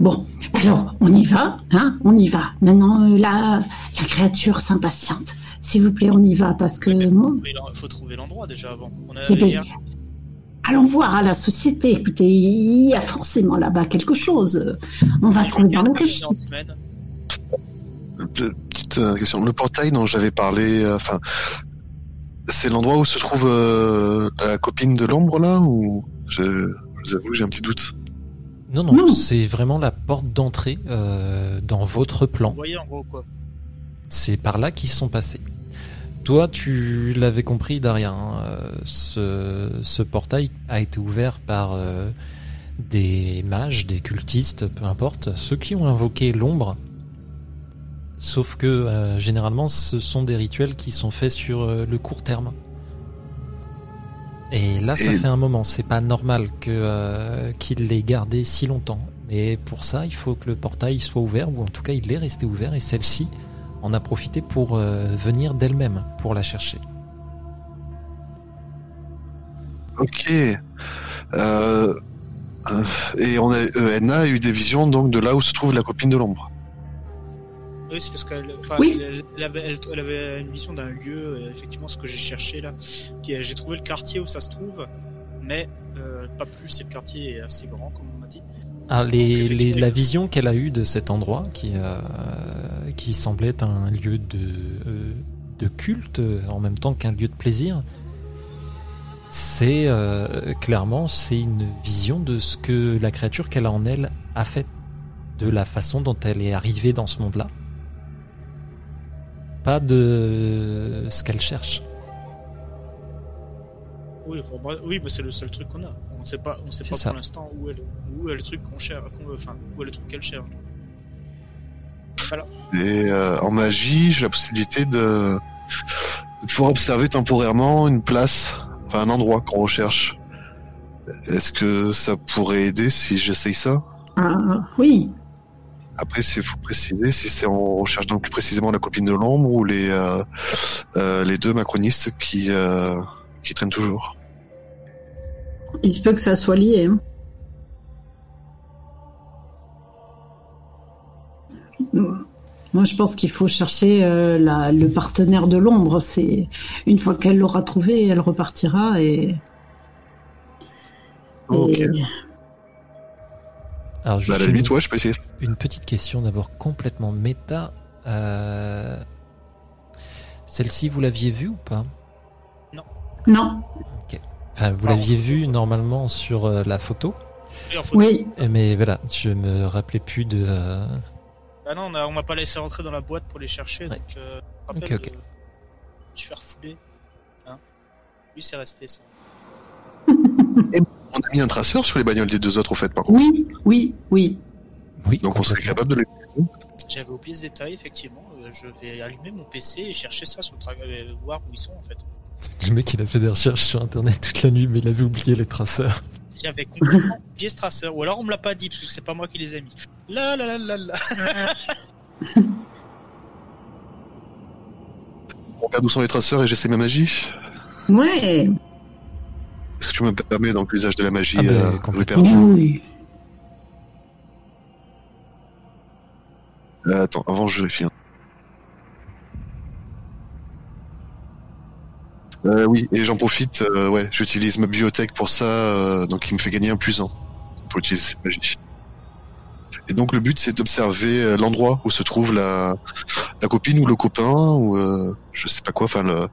Bon, alors on y va, hein On y va. Maintenant, euh, la, la créature s'impatiente. S'il vous plaît, on y va parce que il faut trouver l'endroit déjà avant. On a Eh ben, hier- allons voir à la société. Écoutez, il y a forcément là-bas quelque chose. On va trouver dans le cachet. Petite euh, question. Le portail dont j'avais parlé, euh, enfin, c'est l'endroit où se trouve euh, la copine de l'ombre là ou je, je vous avoue, j'ai un petit doute. Non, non, Non. c'est vraiment la porte d'entrée euh, dans votre plan. Vous voyez en gros quoi. C'est par là qu'ils sont passés. Toi, tu l'avais compris, Daria, hein, euh, ce, ce portail a été ouvert par euh, des mages, des cultistes, peu importe, ceux qui ont invoqué l'ombre. Sauf que euh, généralement, ce sont des rituels qui sont faits sur euh, le court terme. Et là, ça Et- fait un moment. C'est pas normal que euh, qu'il l'ait gardé si longtemps. Mais pour ça, il faut que le portail soit ouvert, ou en tout cas, il est resté ouvert. Et celle-ci en a profité pour euh, venir d'elle-même pour la chercher. Ok. Euh, et on a, Edna a eu des visions donc de là où se trouve la copine de l'ombre. Oui, c'est parce qu'elle enfin, Oui. elle, elle avait, elle- elle avait une vision d'un lieu, euh, effectivement, ce que j'ai cherché là. Est- J'ai trouvé le quartier où ça se trouve, mais euh, pas plus, et le quartier est assez grand, comme on m'a dit. Ah, les, Effectivement. les- la vision qu'elle a eue de cet endroit, qui, euh, qui semblait être un lieu de, euh, de culte euh, en même temps qu'un lieu de plaisir, c'est euh, clairement c'est une vision de ce que la créature qu'elle a en elle a fait, de la façon dont elle est arrivée dans ce monde-là. Pas de ce qu'elle cherche. Oui, enfin, bah, oui, mais c'est le seul truc qu'on a. On sait pas, on sait pas ça. pour l'instant où est, le, où est le truc qu'on cherche, enfin, où est le truc qu'elle cherche. Et euh, en magie, j'ai la possibilité de, de pouvoir observer temporairement une place, enfin un endroit qu'on recherche. Est-ce que ça pourrait aider si j'essaye ça? Ah, oui. Après, il faut préciser si c'est on recherche donc plus précisément la copine de l'ombre ou les euh, euh, les deux macronistes qui euh, qui traînent toujours. Il se peut que ça soit lié. hein. Moi, je pense qu'il faut chercher euh, la- le partenaire de l'ombre. C'est une fois qu'elle l'aura trouvé, elle repartira et. Et- Alors, Bah, à juste la une- ouais, je peux essayer. Une petite question d'abord complètement méta. Euh, Celle-ci, vous l'aviez vue ou pas? Non. Enfin, vous l'aviez photo. vue normalement sur euh, la photo, Et en photo- Oui. eh, mais voilà, je me rappelais plus de. euh, Ah non, on m'a pas laissé rentrer dans la boîte pour les chercher, Ouais. donc euh, je Ok, ok. de me suis fait refouler. Hein Lui, c'est resté. Ça. On a mis un traceur sur les bagnoles des deux autres, au fait, par contre. Oui, oui, oui. Oui, Donc on serait capable de les. J'avais oublié ce détail, effectivement. Euh, je vais allumer mon PC et chercher ça sur le tra- euh, voir où ils sont en fait. Le mec, il a fait des recherches sur internet toute la nuit, mais il avait oublié les traceurs. J'avais complètement oublié ce traceur, ou alors on me l'a pas dit parce que c'est pas moi qui les ai mis. Là, là, là, là, là. On regarde où sont les traceurs et j'essaie ma magie. Ouais. Est-ce que tu me permets donc l'usage de la magie Ah ben, euh, complètement. Oui. Euh, Attends, avant je vérifie. hein. Euh, oui, et j'en profite, euh, ouais, j'utilise ma bibliothèque pour ça, euh, donc il me fait gagner un plus un pour utiliser cette magie. Et donc le but c'est d'observer l'endroit où se trouve la, la copine ou le copain, ou euh, je sais pas quoi, enfin le...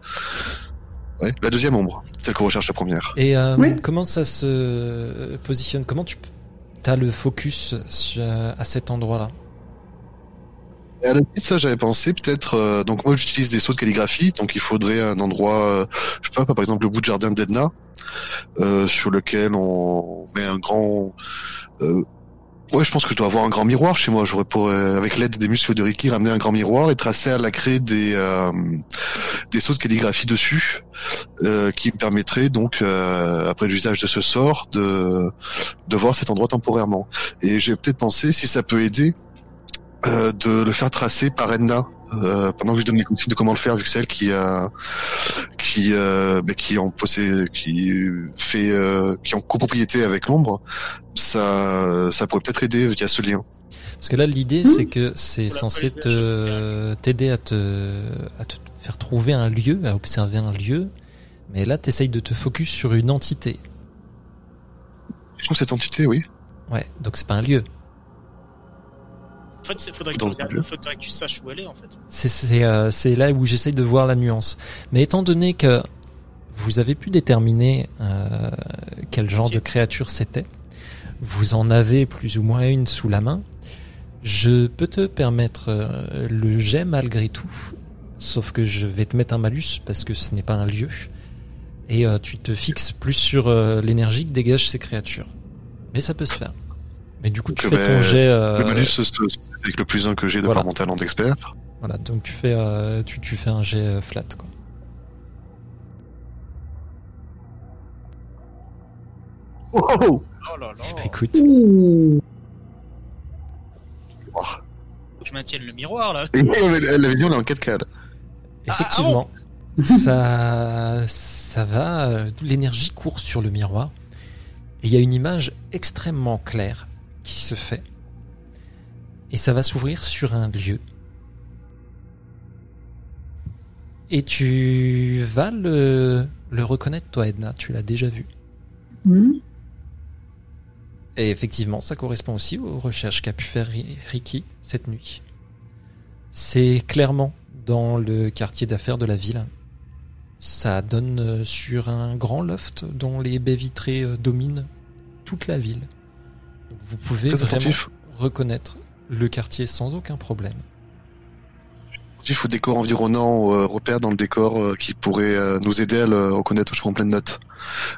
Ouais, la deuxième ombre, celle qu'on recherche la première. Et euh, Oui. comment ça se positionne? Comment tu as le focus sur- à cet endroit-là? Et à la limite, ça, j'avais pensé peut-être. euh, donc moi, j'utilise des sauts de calligraphie, donc il faudrait un endroit, euh, je sais pas, par exemple le bout de jardin d'Edna, euh, sur lequel on met un grand. Ouais, je pense que je dois avoir un grand miroir chez moi. J'aurais pour, euh, avec l'aide des muscles de Ricky, ramener un grand miroir et tracer à la craie des euh, des sauts de calligraphie dessus, euh, qui me permettraient donc euh, après l'usage de ce sort de de voir cet endroit temporairement. Et j'ai peut-être pensé si ça peut aider euh, de le faire tracer par Edna euh, pendant que je donne les consignes de comment le faire vu que c'est elle qui a qui qui euh, bah, qui en possède, qui fait, euh, qui est en copropriété avec l'ombre, ça, ça pourrait peut-être aider via ce lien. Parce que là, l'idée, Hmm. c'est que c'est censé te t'aider à te, à te faire trouver un lieu, à observer un lieu. Mais là, t'essayes de te focus sur une entité. Je trouve cette entité, oui. Ouais, donc c'est pas un lieu. En fait, il faudrait que, tu le regardes- lieu. faudrait que tu saches où elle est, en fait. C'est c'est euh, c'est là où j'essaye de voir la nuance. Mais étant donné que vous avez pu déterminer euh, quel genre de créature c'était, vous en avez plus ou moins une sous la main, je peux te permettre euh, le jet malgré tout. Sauf que je vais te mettre un malus parce que ce n'est pas un lieu. Et euh, tu te fixes plus sur euh, l'énergie que dégagent ces créatures. Mais ça peut se faire. Mais du coup, tu fais ben, ton jet. euh, Le c'est avec le plus 1 que j'ai de voilà. par mon talent d'expert. Voilà, donc tu fais, euh, tu, tu fais un jet euh, flat. Quoi. Oh, oh, là là. Bah, écoute, Ouh. Oh. Faut que je maintienne le miroir, là. Et elle elle avait dit on est en 4 k effectivement, ça, ça va. euh, L'énergie court sur le miroir. Et il y a une image extrêmement claire qui se fait. Et ça va s'ouvrir sur un lieu. Et tu vas le, le reconnaître, toi, Edna. Tu l'as déjà vu. Hmm. Et effectivement, ça correspond aussi aux recherches qu'a pu faire Ri- Ricky cette nuit. C'est clairement dans le quartier d'affaires de la ville. Ça donne euh, sur un grand loft dont les baies vitrées euh, dominent toute la ville. Vous pouvez Très vraiment attentif. reconnaître le quartier sans aucun problème. Attentif au décor environnant, euh, repère dans le décor euh, qui pourrait euh, nous aider à le reconnaître. Je prends plein de notes.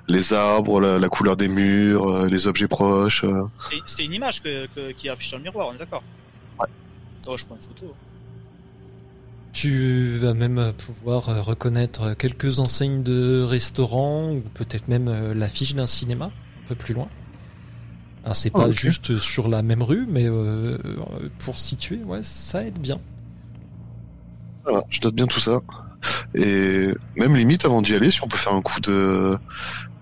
Les arbres, la, la couleur des murs, euh, les objets proches. euh. C'était- une image que, que- qui affiche sur le miroir, on est d'accord Ouais. Oh, je prends une photo. Tu vas même pouvoir reconnaître quelques enseignes de restaurants ou peut-être même l'affiche d'un cinéma un peu plus loin. Alors c'est pas Oh, ok. juste sur la même rue, mais euh, pour situer, ouais, ça aide bien. Voilà, je note bien tout ça. Et même limite, avant d'y aller, si on peut faire un coup de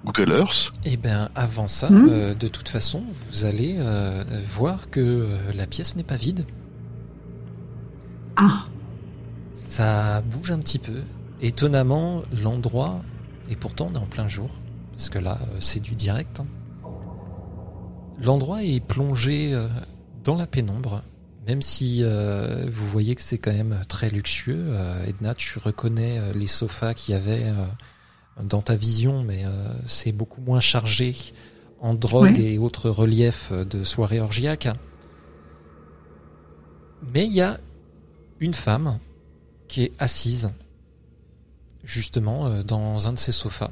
Google Earth. Et bien avant ça, Mhm. euh, de toute façon, vous allez euh, voir que euh, la pièce n'est pas vide. Ah, Ça bouge un petit peu. Étonnamment, l'endroit, et pourtant on est en plein jour, parce que là c'est du direct. hein. L'endroit est plongé euh, dans la pénombre, même si euh, vous voyez que c'est quand même très luxueux. Euh, Edna, tu reconnais les sofas qu'il y avait dans ta vision, mais c'est beaucoup moins chargé en drogue et autres reliefs de soirée orgiaque. Mais il y a une femme qui est assise justement dans un de ces sofas.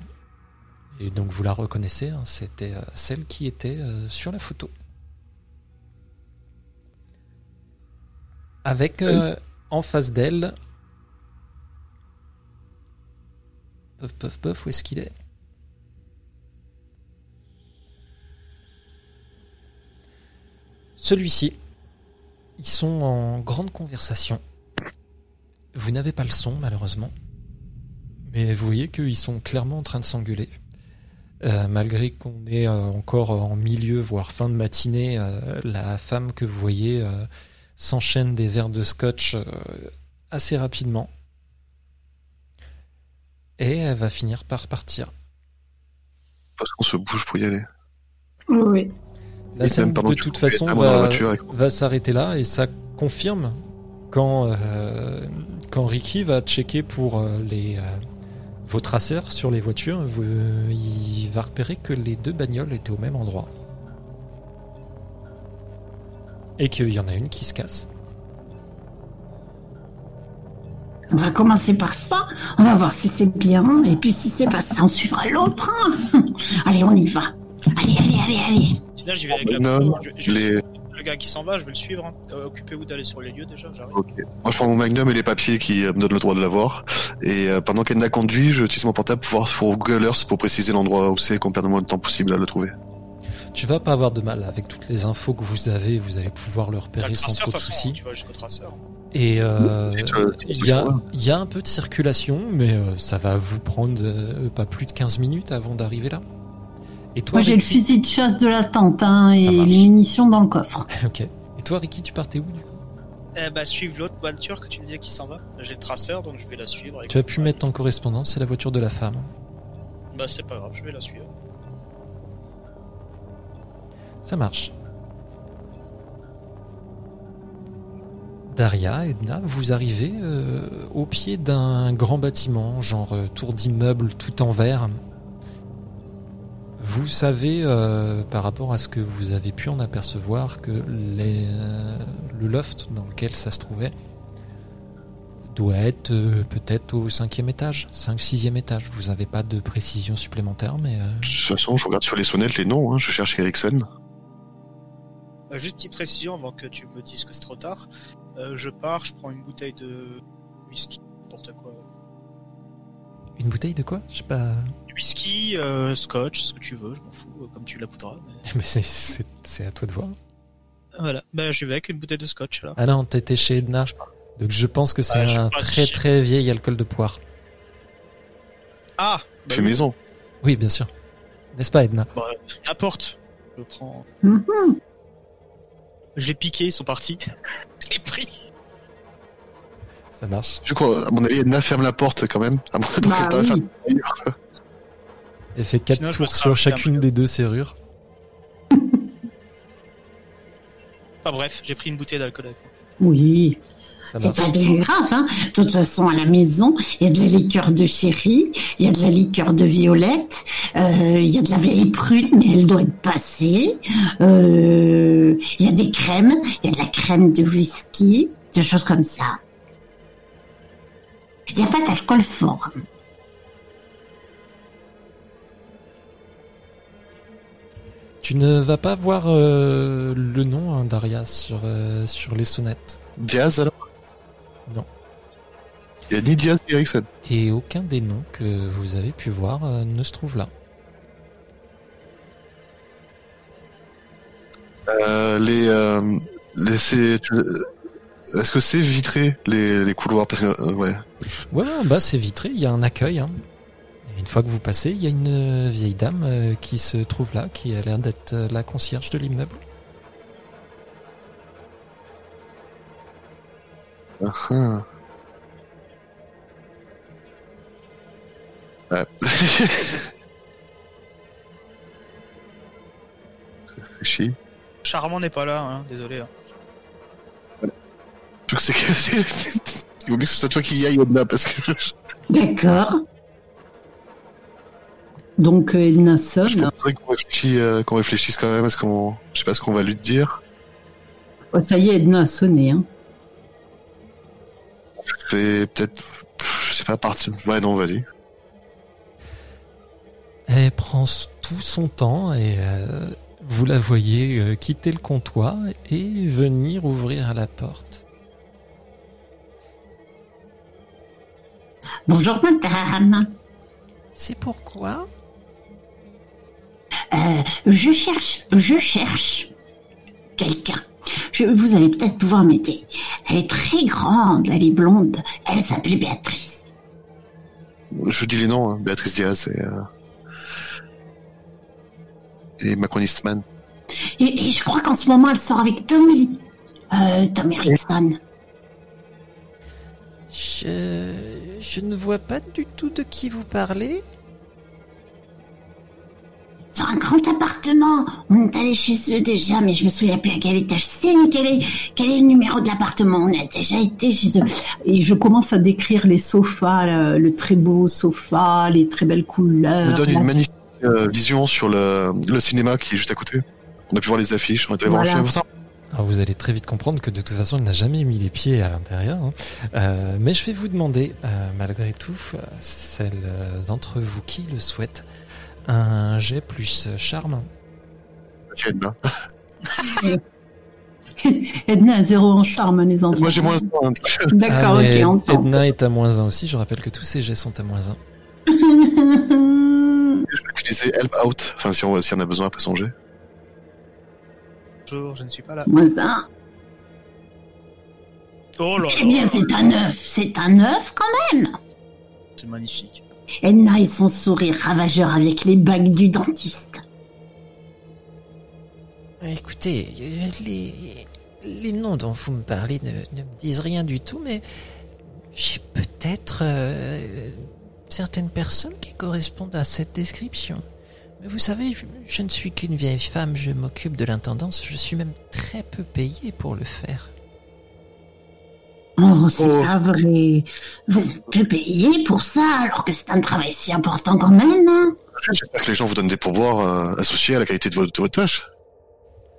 Et donc vous la reconnaissez, hein, c'était euh, celle qui était euh, sur la photo. Avec euh, en face d'elle... Puff, puff, puff, où est-ce qu'il est? Celui-ci. Ils sont en grande conversation. Vous n'avez pas le son, malheureusement. Mais vous voyez qu'ils sont clairement en train de s'engueuler. Euh, malgré qu'on est euh, encore en milieu, voire fin de matinée, euh, la femme que vous voyez euh, s'enchaîne des verres de scotch euh, assez rapidement. Et elle va finir par partir. Parce qu'on se bouge pour y aller. oui. La Et scène, de toute façon, va, va s'arrêter là et ça confirme quand, euh, quand Ricky va checker pour euh, les, euh, vos traceurs sur les voitures, vous- il va repérer que les deux bagnoles étaient au même endroit. Et qu'il y en a une qui se casse. On va commencer par ça. On va voir si c'est bien. Et puis si c'est pas ça, on suivra l'autre. hein. Allez, on y va. Allez, allez, allez, allez. Sinon, j'y vais avec la Non, photo. Je, je- les- Le gars qui s'en va, je vais le suivre. hein. Euh, Occupez-vous d'aller sur les lieux déjà, j'arrive. Ok. Moi, je prends mon magnum et les papiers qui euh, me donnent le droit de l'avoir. Et euh, pendant qu'Edna conduit, je utilise mon portable pour voir sur Google Earth pour préciser l'endroit où c'est et qu'on perde le moins de temps possible à le trouver. Tu vas pas avoir de mal avec toutes les infos que vous avez, vous allez pouvoir le repérer le sans traceur, trop de soucis. Tu vas jusqu'au traceur. Et euh, il y, a, y un peu de circulation, mais euh, ça va vous prendre euh, pas plus de 15 minutes avant d'arriver là. Et toi, Moi, j'ai le fusil de chasse de la tente hein, et les munitions dans le coffre. Ok. Et toi, Ricky, tu partais où du coup? Eh bah, suivre l'autre voiture que tu me disais qui s'en va. J'ai le traceur, donc je vais la suivre. Tu as pu mettre en correspondance, c'est la voiture de la femme. Bah, c'est pas grave, je vais la suivre. Ça marche. Daria, Edna, vous arrivez euh, au pied d'un grand bâtiment, genre euh, tour d'immeuble tout en verre. Vous savez, euh, par rapport à ce que vous avez pu en apercevoir, que les, euh, le loft dans lequel ça se trouvait doit être euh, peut-être au cinquième étage, 5 sixième étage. Vous n'avez pas de précision supplémentaire, mais... euh, De toute façon, je regarde sur les sonnettes les noms, hein, je cherche Ericsson. Euh, juste petite précision avant que tu me dises que c'est trop tard. Euh, je pars, je prends une bouteille de whisky, n'importe quoi. Une bouteille de quoi? Je sais pas... Whisky, euh, scotch, ce que tu veux, je m'en fous, euh, comme tu la voudras. mais- Mais c'est- à toi de voir. Voilà, bah je vais avec une bouteille de scotch là. Ah non, t'étais chez Edna. Donc je pense que c'est je un très très vieil alcool de poire. Ah bah, Fait maison. Oui, bien sûr. N'est-ce pas, Edna? Bah, N'importe. Je prends. Mhm. Je l'ai piqué, ils sont partis. je l'ai pris. Ça marche. Du coup, à mon avis, Edna ferme la porte quand même. À mon- donc Bah oui. fait- Elle fait 4 Sinon, je me tours sur chacune des deux serrures. Enfin bref, j'ai pris une bouteille d'alcool avec moi. Oui, C'est pas bien grave, hein. De toute façon, à la maison, il y a de la liqueur de chéri, il y a de la liqueur de violette, euh, il y a de la vieille prune, mais elle doit être passée. Euh, il y a des crèmes, il y a de la crème de whisky, des choses comme ça. Il n'y a pas d'alcool fort. Tu ne vas pas voir euh, le nom, hein, Daria, sur, euh, sur les sonnettes. Diaz alors? Non. Il y a ni Diaz ni Ericsson. Et aucun des noms que vous avez pu voir euh, ne se trouve là. Euh, les, euh, les c'est, tu- est-ce que c'est vitré les, les couloirs? Parce que euh, ouais. Ouais, ouais, en bas c'est vitré, il y a un accueil. hein. Une fois que vous passez, il y a une euh, vieille dame euh, qui se trouve là, qui a l'air d'être euh, la concierge de l'immeuble. Ah. Ouais. Réfléchis. Charmant n'est pas là, hein, désolé. hein. Je trouve que c'est que c'est- Il vaut mieux que ce soit toi qui y aille, Edna, parce que D'accord. Donc euh, Edna je sonne. qu'on réfléchisse, euh, qu'on réfléchisse quand même à ce qu'on, je sais pas ce qu'on va lui dire. Oh, ça y est, Edna a sonné. Hein. Fait peut-être, je sais pas, partir. Ouais, non, vas-y. Elle prend tout son temps et euh, vous la voyez euh, quitter le comptoir et venir ouvrir la porte. Bonjour, madame. C'est pourquoi? Euh, je cherche, je cherche quelqu'un. Je, vous allez peut-être pouvoir m'aider. Elle est très grande, elle est blonde. Elle s'appelait Béatrice. Je dis les noms, hein, Béatrice Diaz et, euh, et Macron Eastman. Et, et je crois qu'en ce moment, elle sort avec Tommy. Euh, Tom Erickson. je, je ne vois pas du tout de qui vous parlez. C'est un grand appartement. On est allé chez eux déjà, mais je me souviens plus à quel étage c'est, ni quel est, quel est le numéro de l'appartement. On a déjà été chez eux. Et je commence à décrire les sofas, le, le très beau sofa, les très belles me couleurs. donne la- une magnifique euh, vision sur le, le cinéma qui est juste à côté. On a pu voir les affiches, on voir un Voilà. film. Ça, Alors vous allez très vite comprendre que de toute façon, il n'a jamais mis les pieds à l'intérieur. hein. Euh, mais je vais vous demander, euh, malgré tout, celles d'entre vous qui le souhaitent, un jet plus charme. c'est Edna. Edna a zéro en charme, les enfants. Moi j'ai moins un. D'accord, Ah, ok, on tente. Edna est à moins 1 aussi. Je rappelle que tous ces jets sont à moins 1. utiliser Help Out, enfin si on, si on a besoin après son jet. Bonjour, je ne suis pas là. Moi, ça. Oh là Eh bien, là, c'est un œuf. C'est un œuf quand même. c'est magnifique. Edna et son sourire ravageur avec les bagues du dentiste. Écoutez, les, les noms dont vous me parlez ne, me disent rien du tout, mais j'ai peut-être euh, certaines personnes qui correspondent à cette description. Mais vous savez, je ne suis qu'une vieille femme, je m'occupe de l'intendance, je suis même très peu payée pour le faire. Oh, c'est Oh. pas vrai. Vous êtes payé pour ça, alors que c'est un travail si important quand même. hein. J'espère que les gens vous donnent des pourboires euh, associés à la qualité de votre, de votre tâche.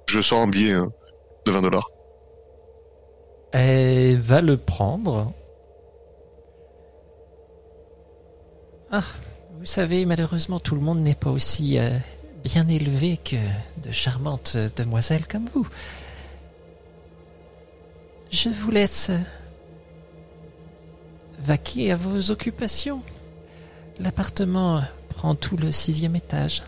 Je sors un billet hein, de 20 dollars. Elle va le prendre. Ah, vous savez, malheureusement, tout le monde n'est pas aussi euh, bien élevé que de charmantes demoiselles comme vous. Je vous laisse vaquer à vos occupations? L'appartement prend tout le sixième étage.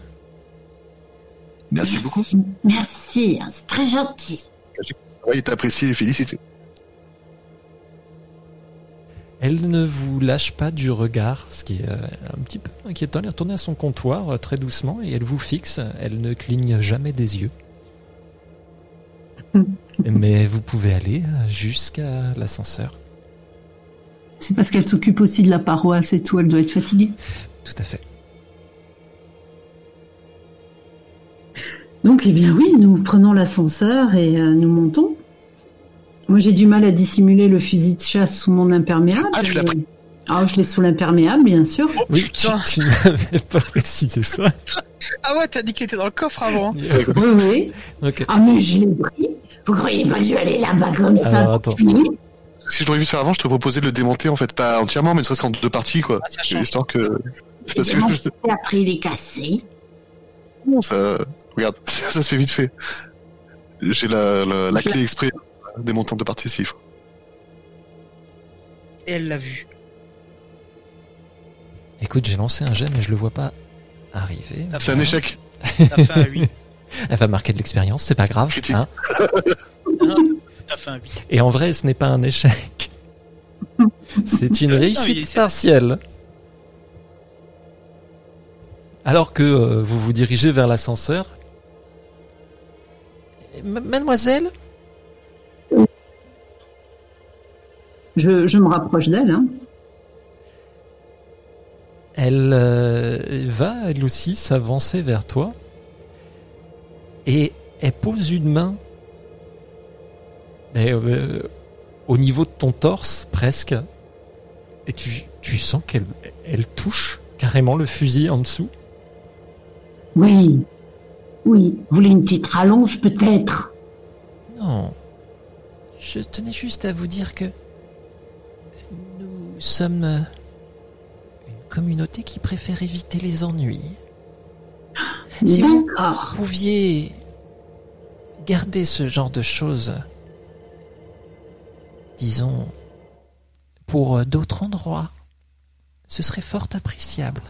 Merci beaucoup. Merci, hein, c'est très gentil. Est apprécié et félicité. Elle ne vous lâche pas du regard, ce qui est euh, un petit peu inquiétant. Elle est retournée à son comptoir euh, très doucement et elle vous fixe. Elle ne cligne jamais des yeux. Mais vous pouvez aller euh, jusqu'à l'ascenseur. C'est parce qu'elle s'occupe aussi de la paroisse et tout, elle doit être fatiguée. Tout à fait. Donc, eh bien oui, nous prenons l'ascenseur et euh, nous montons. Moi, j'ai du mal à dissimuler le fusil de chasse sous mon imperméable. Ah, tu l'as pris. Ah, je l'ai sous l'imperméable, bien sûr. Oh Oui, tu, putain tu n'avais pas précisé ça. Ah ouais, t'as dit qu'il était dans le coffre avant Oui, oui. Ok. Ah, mais je l'ai pris. Vous croyez pas que je vais aller là-bas comme ça Alors, attends. Oui. Si je l'aurais vu faire avant, je te proposais de le démonter en fait, pas entièrement, mais ne serait-ce qu'en deux parties quoi. Ah. Histoire que. C'est parce que après, il est cassé. Bon, ça, regarde, ça, ça se fait vite fait. J'ai la, la, la clé exprès démontant de parties s'il faut. Et elle l'a vu. Écoute, j'ai lancé un jet, mais je le vois pas arriver. C'est un échec. T'as fait un 8. Elle va marquer de l'expérience, c'est pas grave. Critique. hein. T'as fait un 8. Et en vrai, ce n'est pas un échec. C'est une réussite partielle. Alors que euh, vous vous dirigez vers l'ascenseur. Mademoiselle? Je, je me rapproche d'elle. Hein. Elle euh, va elle aussi s'avancer vers toi. Et elle pose une main mais, euh, au niveau de ton torse, presque. Et tu, tu sens qu'elle elle touche carrément le fusil en dessous? Oui. Oui. Vous voulez une petite rallonge, peut-être? Non. Je tenais juste à vous dire que nous sommes une communauté qui préfère éviter les ennuis. Si vous pouviez garder ce genre de choses, disons, pour euh, d'autres endroits, ce serait fort appréciable.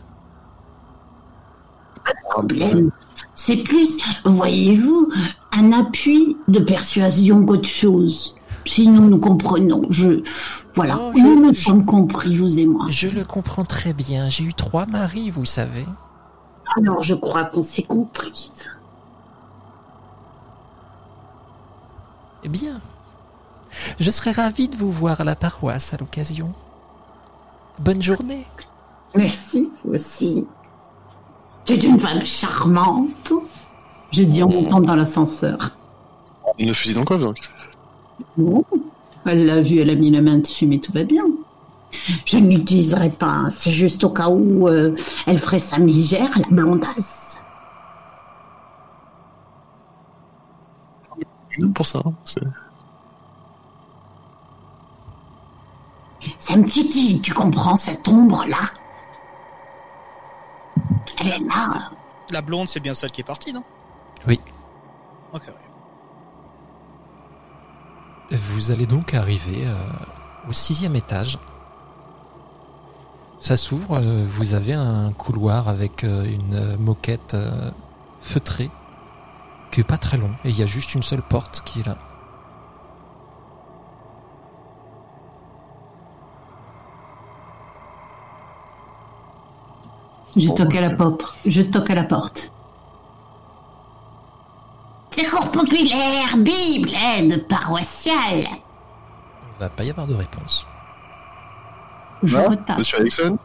problème. C'est plus, voyez-vous, un appui de persuasion qu'autre chose. Si nous nous comprenons, je... Voilà, je- nous nous je- sommes compris, vous et moi. Je le comprends très bien. J'ai eu trois maris, vous savez. Alors je crois qu'on s'est compris. Eh bien, je serais ravi de vous voir à la paroisse à l'occasion. Bonne journée. Merci, vous aussi. Tu es une femme charmante. Je dis en montant dans l'ascenseur. Le fusil dans coffre donc? Elle l'a vu, elle a mis la main dessus, mais tout va bien. Je ne l'utiliserai pas. C'est juste au cas où euh, elle ferait sa migère, la blondasse. Pour ça. hein, c'est- Ça me titille, tu comprends, cette ombre-là Elle est là. La blonde, c'est bien celle qui est partie, non? Oui. Ok. Vous allez donc arriver euh, au sixième étage. Ça s'ouvre, euh, vous avez un couloir avec euh, une moquette euh, feutrée. qui est pas très long, et il y a juste une seule porte qui est là. Je toque à la porte. Je toque à la porte. Secours populaire, Bible, aide paroissiale. Il va pas y avoir de réponse. Je Ah, retape. Monsieur Erickson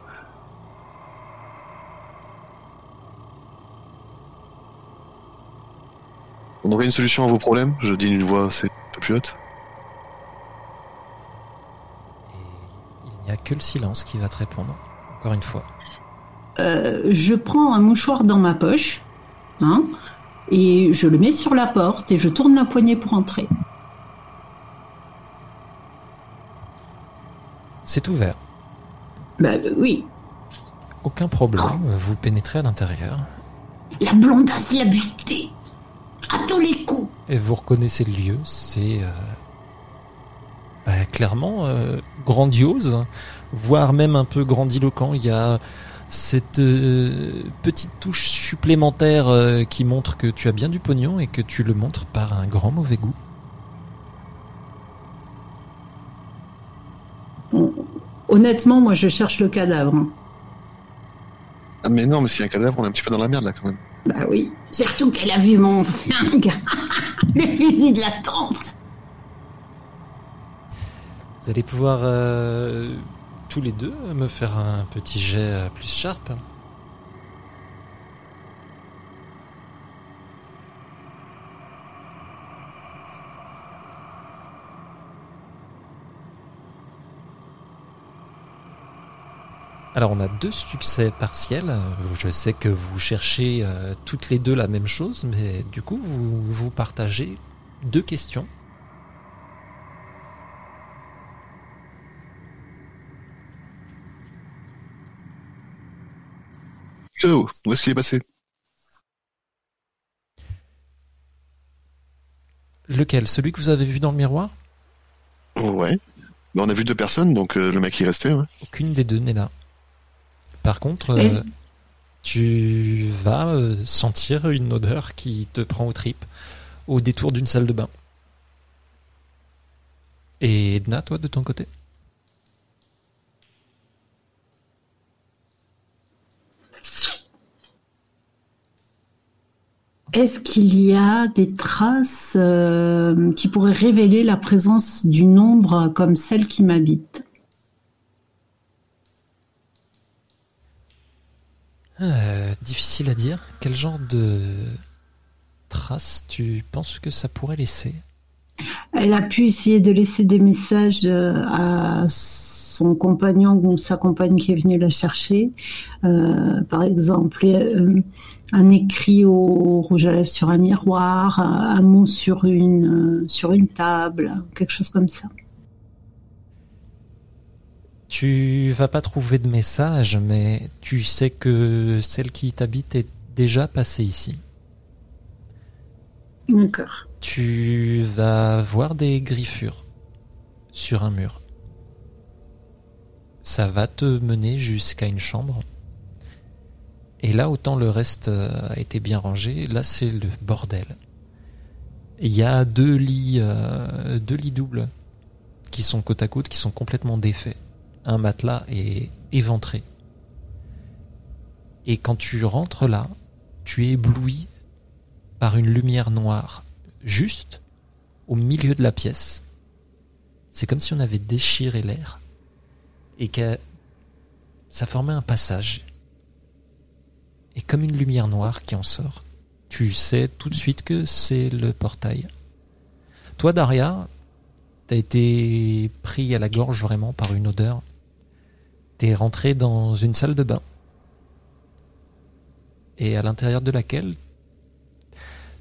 On aurait une solution à vos problèmes Je dis d'une voix c'est un peu plus haute. Et il n'y a que le silence qui va te répondre. Encore une fois. Euh, je prends un mouchoir dans ma poche, hein, et je le mets sur la porte et je tourne la poignée pour entrer. C'est ouvert. Bah oui. Aucun problème. Vous pénétrez à l'intérieur. La blondasse l'a buté. À tous les coups. Et vous reconnaissez le lieu. C'est euh, bah, clairement euh, grandiose, voire même un peu grandiloquent. Il y a cette euh, petite touche supplémentaire euh, qui montre que tu as bien du pognon et que tu le montres par un grand mauvais goût. Bon, honnêtement, moi, je cherche le cadavre. Ah mais non, mais s'il y a un cadavre, on est un petit peu dans la merde là quand même. Bah oui. Surtout qu'elle a vu mon flingue. le fusil de la tante. Vous allez pouvoir euh, les deux me faire un petit jet plus sharp. Alors on a deux succès partiels. Je sais que vous cherchez euh, toutes les deux la même chose, mais du coup vous vous partagez deux questions. Où est-ce qu'il est passé? Lequel? Celui que vous avez vu dans le miroir? Ouais. Bah, on a vu deux personnes, donc euh, le mec qui est resté. Ouais. Aucune des deux n'est là. Par contre, euh, tu vas euh, sentir une odeur qui te prend aux tripes au détour d'une salle de bain. Et Edna, toi, de ton côté? Est-ce qu'il y a des traces euh, qui pourraient révéler la présence d'une ombre comme celle qui m'habite? Euh, Difficile à dire. Quel genre de traces tu penses que ça pourrait laisser? Elle a pu essayer de laisser des messages euh, à son compagnon ou sa compagne qui est venue la chercher. Euh, par exemple, euh, un écrit au rouge à lèvres sur un miroir, un un mot sur une, euh, sur une table, quelque chose comme ça. Tu vas pas trouver de message, mais tu sais que celle qui t'habite est déjà passée ici. D'accord. Tu vas voir des griffures sur un mur. Ça va te mener jusqu'à une chambre. Et là, autant le reste euh, a été bien rangé, là c'est le bordel. Il y a deux lits, euh, deux lits doubles qui sont côte à côte, qui sont complètement défaits. Un matelas est éventré. Et quand tu rentres là, tu es ébloui par une lumière noire juste au milieu de la pièce. C'est comme si on avait déchiré l'air et que ça formait un passage. Et comme une lumière noire qui en sort, tu sais tout de suite que c'est le portail. Toi, Daria, t'as été pris à la gorge vraiment par une odeur. T'es rentré dans une salle de bain. Et à l'intérieur de laquelle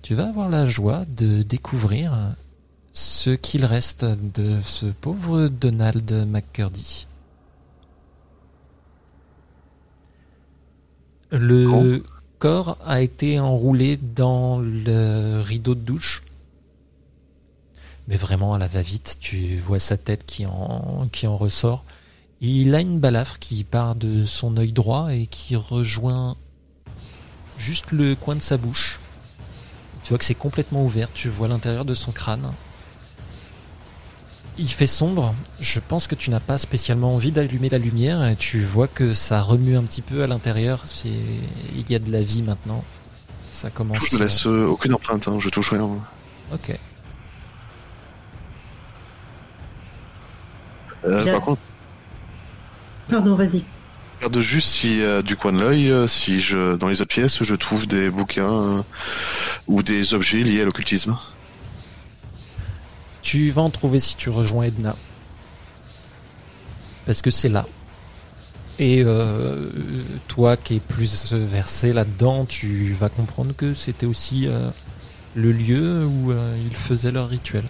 tu vas avoir la joie de découvrir ce qu'il reste de ce pauvre Donald McCurdy. Le corps a été enroulé dans le rideau de douche. Mais vraiment à la va-vite, tu vois sa tête qui en, qui en ressort. Il a une balafre qui part de son œil droit et qui rejoint juste le coin de sa bouche Tu vois que c'est complètement ouvert, tu vois l'intérieur de son crâne. Il fait sombre, je pense que tu n'as pas spécialement envie d'allumer la lumière et tu vois que ça remue un petit peu à l'intérieur, c'est il y a de la vie maintenant. Ça commence Je ne laisse euh, aucune empreinte, hein, je touche rien. OK. Euh, par contre, Pardon, vas-y. je regarde juste si euh, du coin de l'œil, euh, si je dans les autres pièces, je trouve des bouquins euh, ou des objets liés à l'occultisme. Tu vas en trouver si tu rejoins Edna. Parce que c'est là. Et euh, toi qui es plus versé là-dedans, tu vas comprendre que c'était aussi euh, le lieu où euh, ils faisaient leur rituel.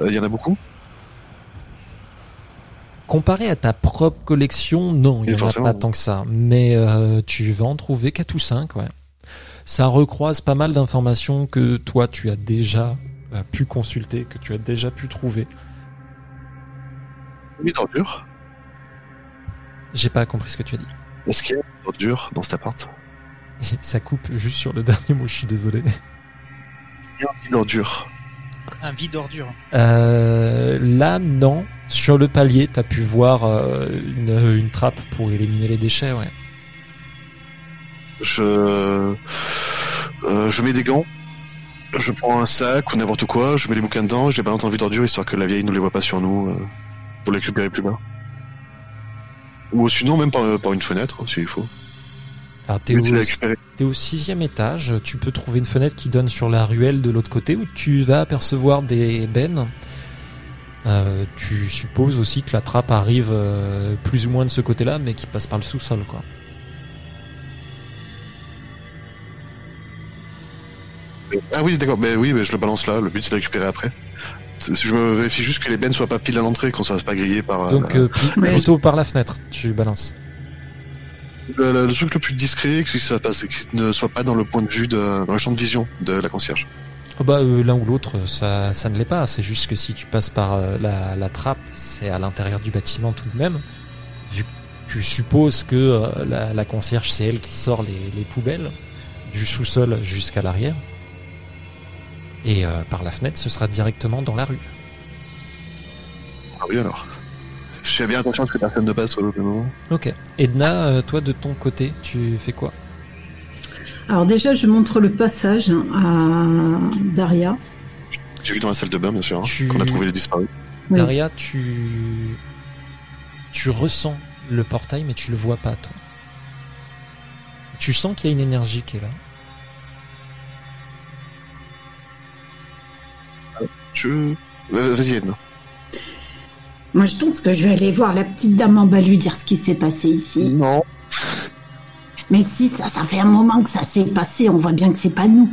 Euh, Il y en a beaucoup? Comparé à ta propre collection, non, il n'y en a pas tant que ça. Mais euh, tu vas en trouver 4 ou 5, ouais. Ça recroise pas mal d'informations que toi tu as déjà euh, pu consulter, que tu as déjà pu trouver. Oui, d'ordures. J'ai pas compris ce que tu as dit. Est-ce qu'il y a des ordures dans cet appart? Ça coupe juste sur le dernier mot, je suis désolé. Il y a une ordure. Un vide d'ordure. Euh, là, non. Sur le palier, t'as pu voir euh, une, une trappe pour éliminer les déchets, ouais. Je euh, je mets des gants. Je prends un sac ou n'importe quoi, je mets les bouquins dedans, je les balance dans le vide d'ordure histoire que la vieille ne les voit pas sur nous euh, pour les récupérer plus bas. Ou sinon même par, par une fenêtre s'il faut. Alors, t'es au, au sixième étage. Tu peux trouver une fenêtre qui donne sur la ruelle de l'autre côté où tu vas apercevoir des bennes. Euh, tu supposes aussi que la trappe arrive euh, plus ou moins de ce côté-là, mais qui passe par le sous-sol, quoi. Ah oui, d'accord, mais oui, mais je le balance là, le but c'est de le récupérer après. Je me vérifie juste que les bennes soient pas pile à l'entrée, qu'on soit pas grillé par. euh, Donc, euh, pl- Ouais. plutôt par la fenêtre, tu balances. le, le- le truc le plus discret, que ça passe, qu'il ne soit pas dans le point de vue, de, dans le champ de vision de la concierge. Ah bah euh, l'un ou l'autre, ça, ça ne l'est pas. C'est juste que si tu passes par euh, la, la trappe, c'est à l'intérieur du bâtiment tout de même. Vu que tu supposes que euh, la, la concierge, c'est elle qui sort les, les poubelles du sous-sol jusqu'à l'arrière. Et euh, par la fenêtre, ce sera directement dans la rue. Ah oui alors. Je fais bien attention à ce que personne ne passe sur l'autre moment. Ok. Edna, euh, toi de ton côté, tu fais quoi? Alors déjà, je montre le passage à Daria. J'ai vu dans la salle de bain, bien sûr, hein, Tu- qu'on a trouvé les disparus. Oui. Daria, tu tu ressens le portail, mais tu le vois pas toi. Tu sens qu'il y a une énergie qui est là. Je... Euh, Vas-y, Edna. Moi, je pense que je vais aller voir la petite dame en bas lui dire ce qui s'est passé ici. Non. Mais si, ça, ça fait un moment que ça s'est passé, on voit bien que c'est pas nous.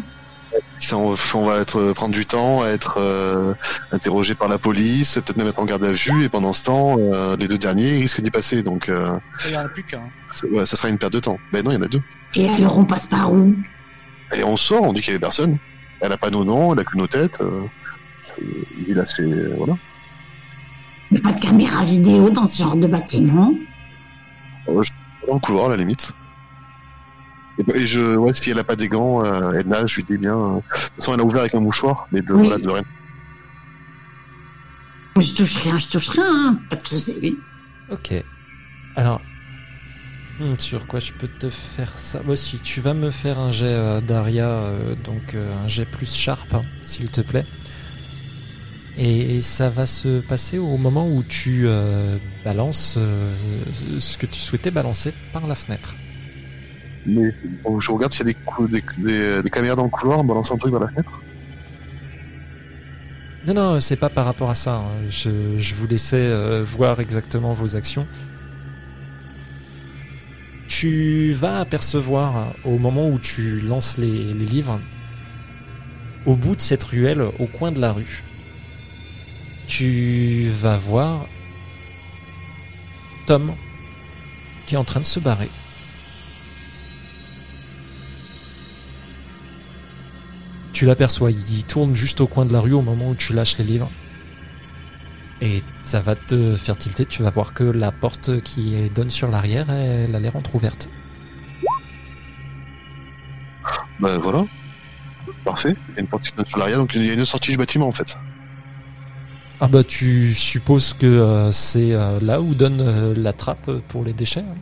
Ça, on, on va être, euh, prendre du temps à être euh, interrogé par la police, peut-être même être en garde à vue, et pendant ce temps, euh, les deux derniers risquent d'y passer, donc euh, Il n'y en a plus qu'un. ouais, ça sera une perte de temps. Ben non, il y en a deux. Et alors, on passe par où? Et on sort, on dit qu'il y avait personne. Elle a pas nos noms, elle a que nos têtes. Euh, et là, c'est... euh, Voilà. Mais pas de caméra vidéo dans ce genre de bâtiment. Dans le couloir, à la limite. Et, et je, ouais, si elle a pas des gants, euh, Edna, je lui dis bien. euh, de toute façon, elle a ouvert avec un mouchoir, mais de, Oui. voilà, de rien. Je touche rien, je touche rien. hein. Pas de soucis. Ok. Alors, hmm, sur quoi je peux te faire ça? Moi aussi, tu vas me faire un jet euh, Daria, euh, donc euh, un jet plus sharp, hein, s'il te plaît. Et ça va se passer au moment où tu euh, balances euh, ce que tu souhaitais balancer par la fenêtre. Mais bon, je regarde s'il y a des, cou- des, des, des caméras dans le couloir, on balance un truc vers la fenêtre. Non, non, c'est pas par rapport à ça. hein. Je, je vous laissais euh, voir exactement vos actions. Tu vas apercevoir, au moment où tu lances les, les livres, au bout de cette ruelle, au coin de la rue, tu vas voir Tom qui est en train de se barrer. Tu l'aperçois, il tourne juste au coin de la rue au moment où tu lâches les livres. Et ça va te faire tilter, tu vas voir que la porte qui donne sur l'arrière, elle a l'air entr'ouverte. Ben voilà, parfait, il y a une porte qui donne sur l'arrière, donc il y a une sortie du bâtiment en fait. Ah bah tu supposes que euh, c'est euh, là où donne euh, la trappe pour les déchets. hein.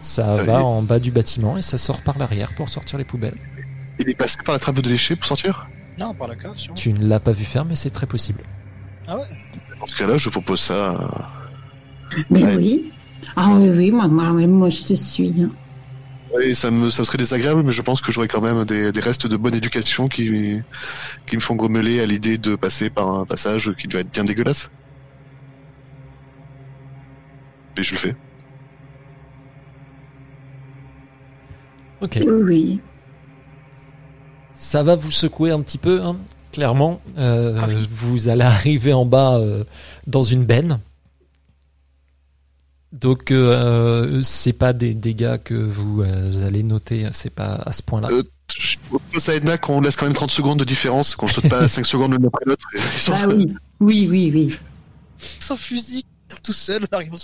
Ça Ah va oui. en bas du bâtiment et ça sort par l'arrière pour sortir les poubelles. Il est passé par la trappe de déchets pour sortir? Non, par la cave, sûrement. Tu ne l'as pas vu faire mais c'est très possible. Ah ouais? Dans ce cas-là, je propose ça. à- Mais Ouais. oui. Ah oui, oui, moi, moi, moi je te suis. hein. Oui, ça me, ça me serait désagréable, mais je pense que j'aurais quand même des, des restes de bonne éducation qui, qui me font grommeler à l'idée de passer par un passage qui doit être bien dégueulasse. Mais je le fais. Ok. Oui, oui. Ça va vous secouer un petit peu, hein, clairement. Euh, Ah oui. Vous allez arriver en bas euh, dans une benne. Donc euh, c'est pas des dégâts que vous euh, allez noter, c'est pas à ce point-là. Euh, Je propose à Edna qu'on laisse quand même 30 secondes de différence, qu'on saute pas 5 secondes l'une après l'autre. Ah oui. Oui, oui, oui. Son fusil, tout seul, on arrive au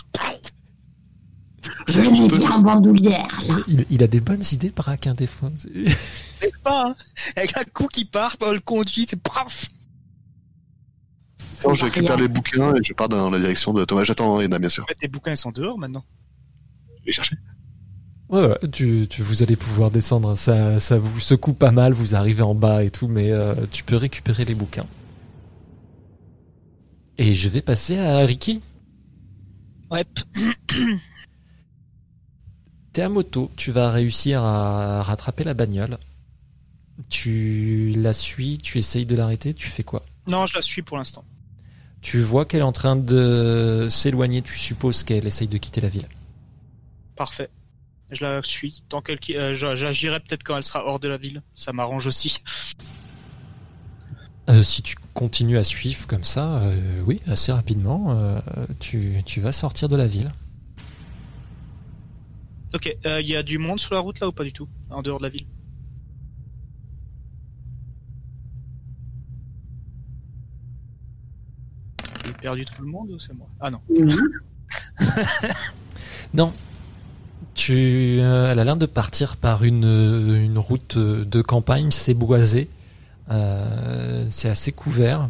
Je bien en bandoulière, là. Il, il a des bonnes idées, Braque, hein, des fois. N'est-ce pas hein? Avec un coup qui part, on le conduit, c'est paf Attends, je récupère les bouquins et je pars dans la direction de Thomas. J'attends Edna, bien sûr. En fait, les bouquins, ils sont dehors maintenant. Je vais chercher. Ouais, ouais, tu, tu- vous allez pouvoir descendre. Ça, ça vous secoue pas mal, vous arrivez en bas et tout, mais euh, tu peux récupérer les bouquins. Et je vais passer à Ricky. Ouais. T'es à moto, tu vas réussir à rattraper la bagnole. Tu la suis, tu essayes de l'arrêter, tu fais quoi? Non, je la suis pour l'instant. Tu vois qu'elle est en train de s'éloigner, tu supposes qu'elle essaye de quitter la ville. Parfait. Je la suis. Tant qu'elle, euh, j'a- j'agirai peut-être quand elle sera hors de la ville. Ça m'arrange aussi. Euh, si tu continues à suivre comme ça, euh, oui, assez rapidement, euh, tu, tu vas sortir de la ville. Ok, il y a du monde sur la route là ou pas du tout? En dehors de la ville J'ai perdu tout le monde ou c'est moi? Ah non. Oui. Non. Tu, euh, elle a l'air de partir par une, euh, une route euh, de campagne, c'est boisé. Euh, c'est assez couvert.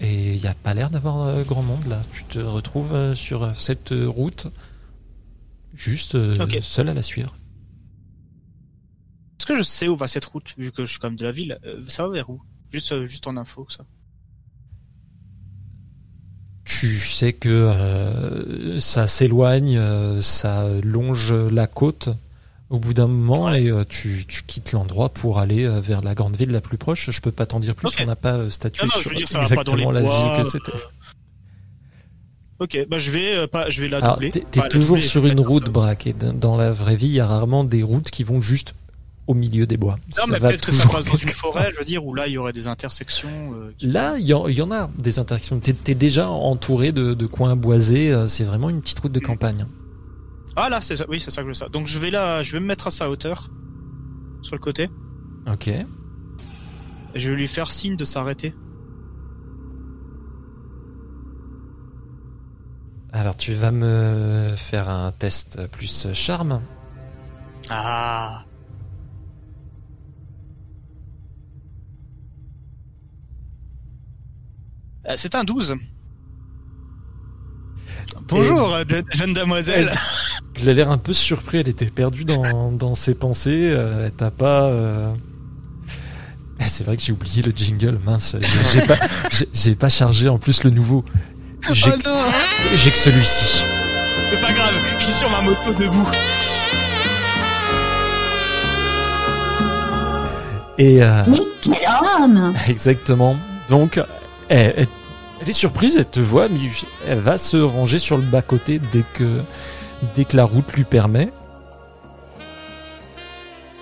Et il n'y a pas l'air d'avoir euh, grand monde là. Tu te retrouves euh, sur cette route, juste euh, seul à la suivre. Est-ce que je sais où va cette route vu que je suis quand même de la ville? Euh, Ça va vers où? Juste, euh, juste en info ça. Tu sais que euh, ça s'éloigne, euh, ça longe la côte au bout d'un moment et euh, tu, tu quittes l'endroit pour aller vers la grande ville la plus proche. Je peux pas t'en dire plus, on n'a pas statué Non, non, je sur dire, exactement la bois, ville que c'était. Ok, bah je vais pas, je vais la doubler. t'es t'es Enfin, la toujours sur une route. Braque, et dans la vraie vie, il y a rarement des routes qui vont juste au milieu des bois. Non, Ça mais peut-être que ça passe dans une forêt, je veux dire, où là il y aurait des intersections. euh, qui- Là, il y, y en a des interactions. T'es es déjà entouré de, de coins boisés. euh, C'est vraiment une petite route de campagne. Ah là, c'est ça. Oui, c'est ça que je veux ça. Donc je vais là, je vais me mettre à sa hauteur, sur le côté. Ok. Et je vais lui faire signe de s'arrêter. Alors, tu vas me faire un test plus charme. Ah. C'est un 12. Bonjour, euh, de- jeune demoiselle. Elle a l'air un peu surpris. Elle était perdue dans, dans ses pensées. euh, elle t'a pas. euh, C'est vrai que j'ai oublié le jingle. Mince, j'ai- pas, j'ai- j'ai pas chargé en plus le nouveau. Oh j'ai que celui-ci. c'est pas grave, je suis sur ma moto debout. Et euh, Mais quel homme Exactement. Donc, elle, elle- elle est surprise, elle te voit, mais elle va se ranger sur le bas-côté dès que, dès que la route lui permet.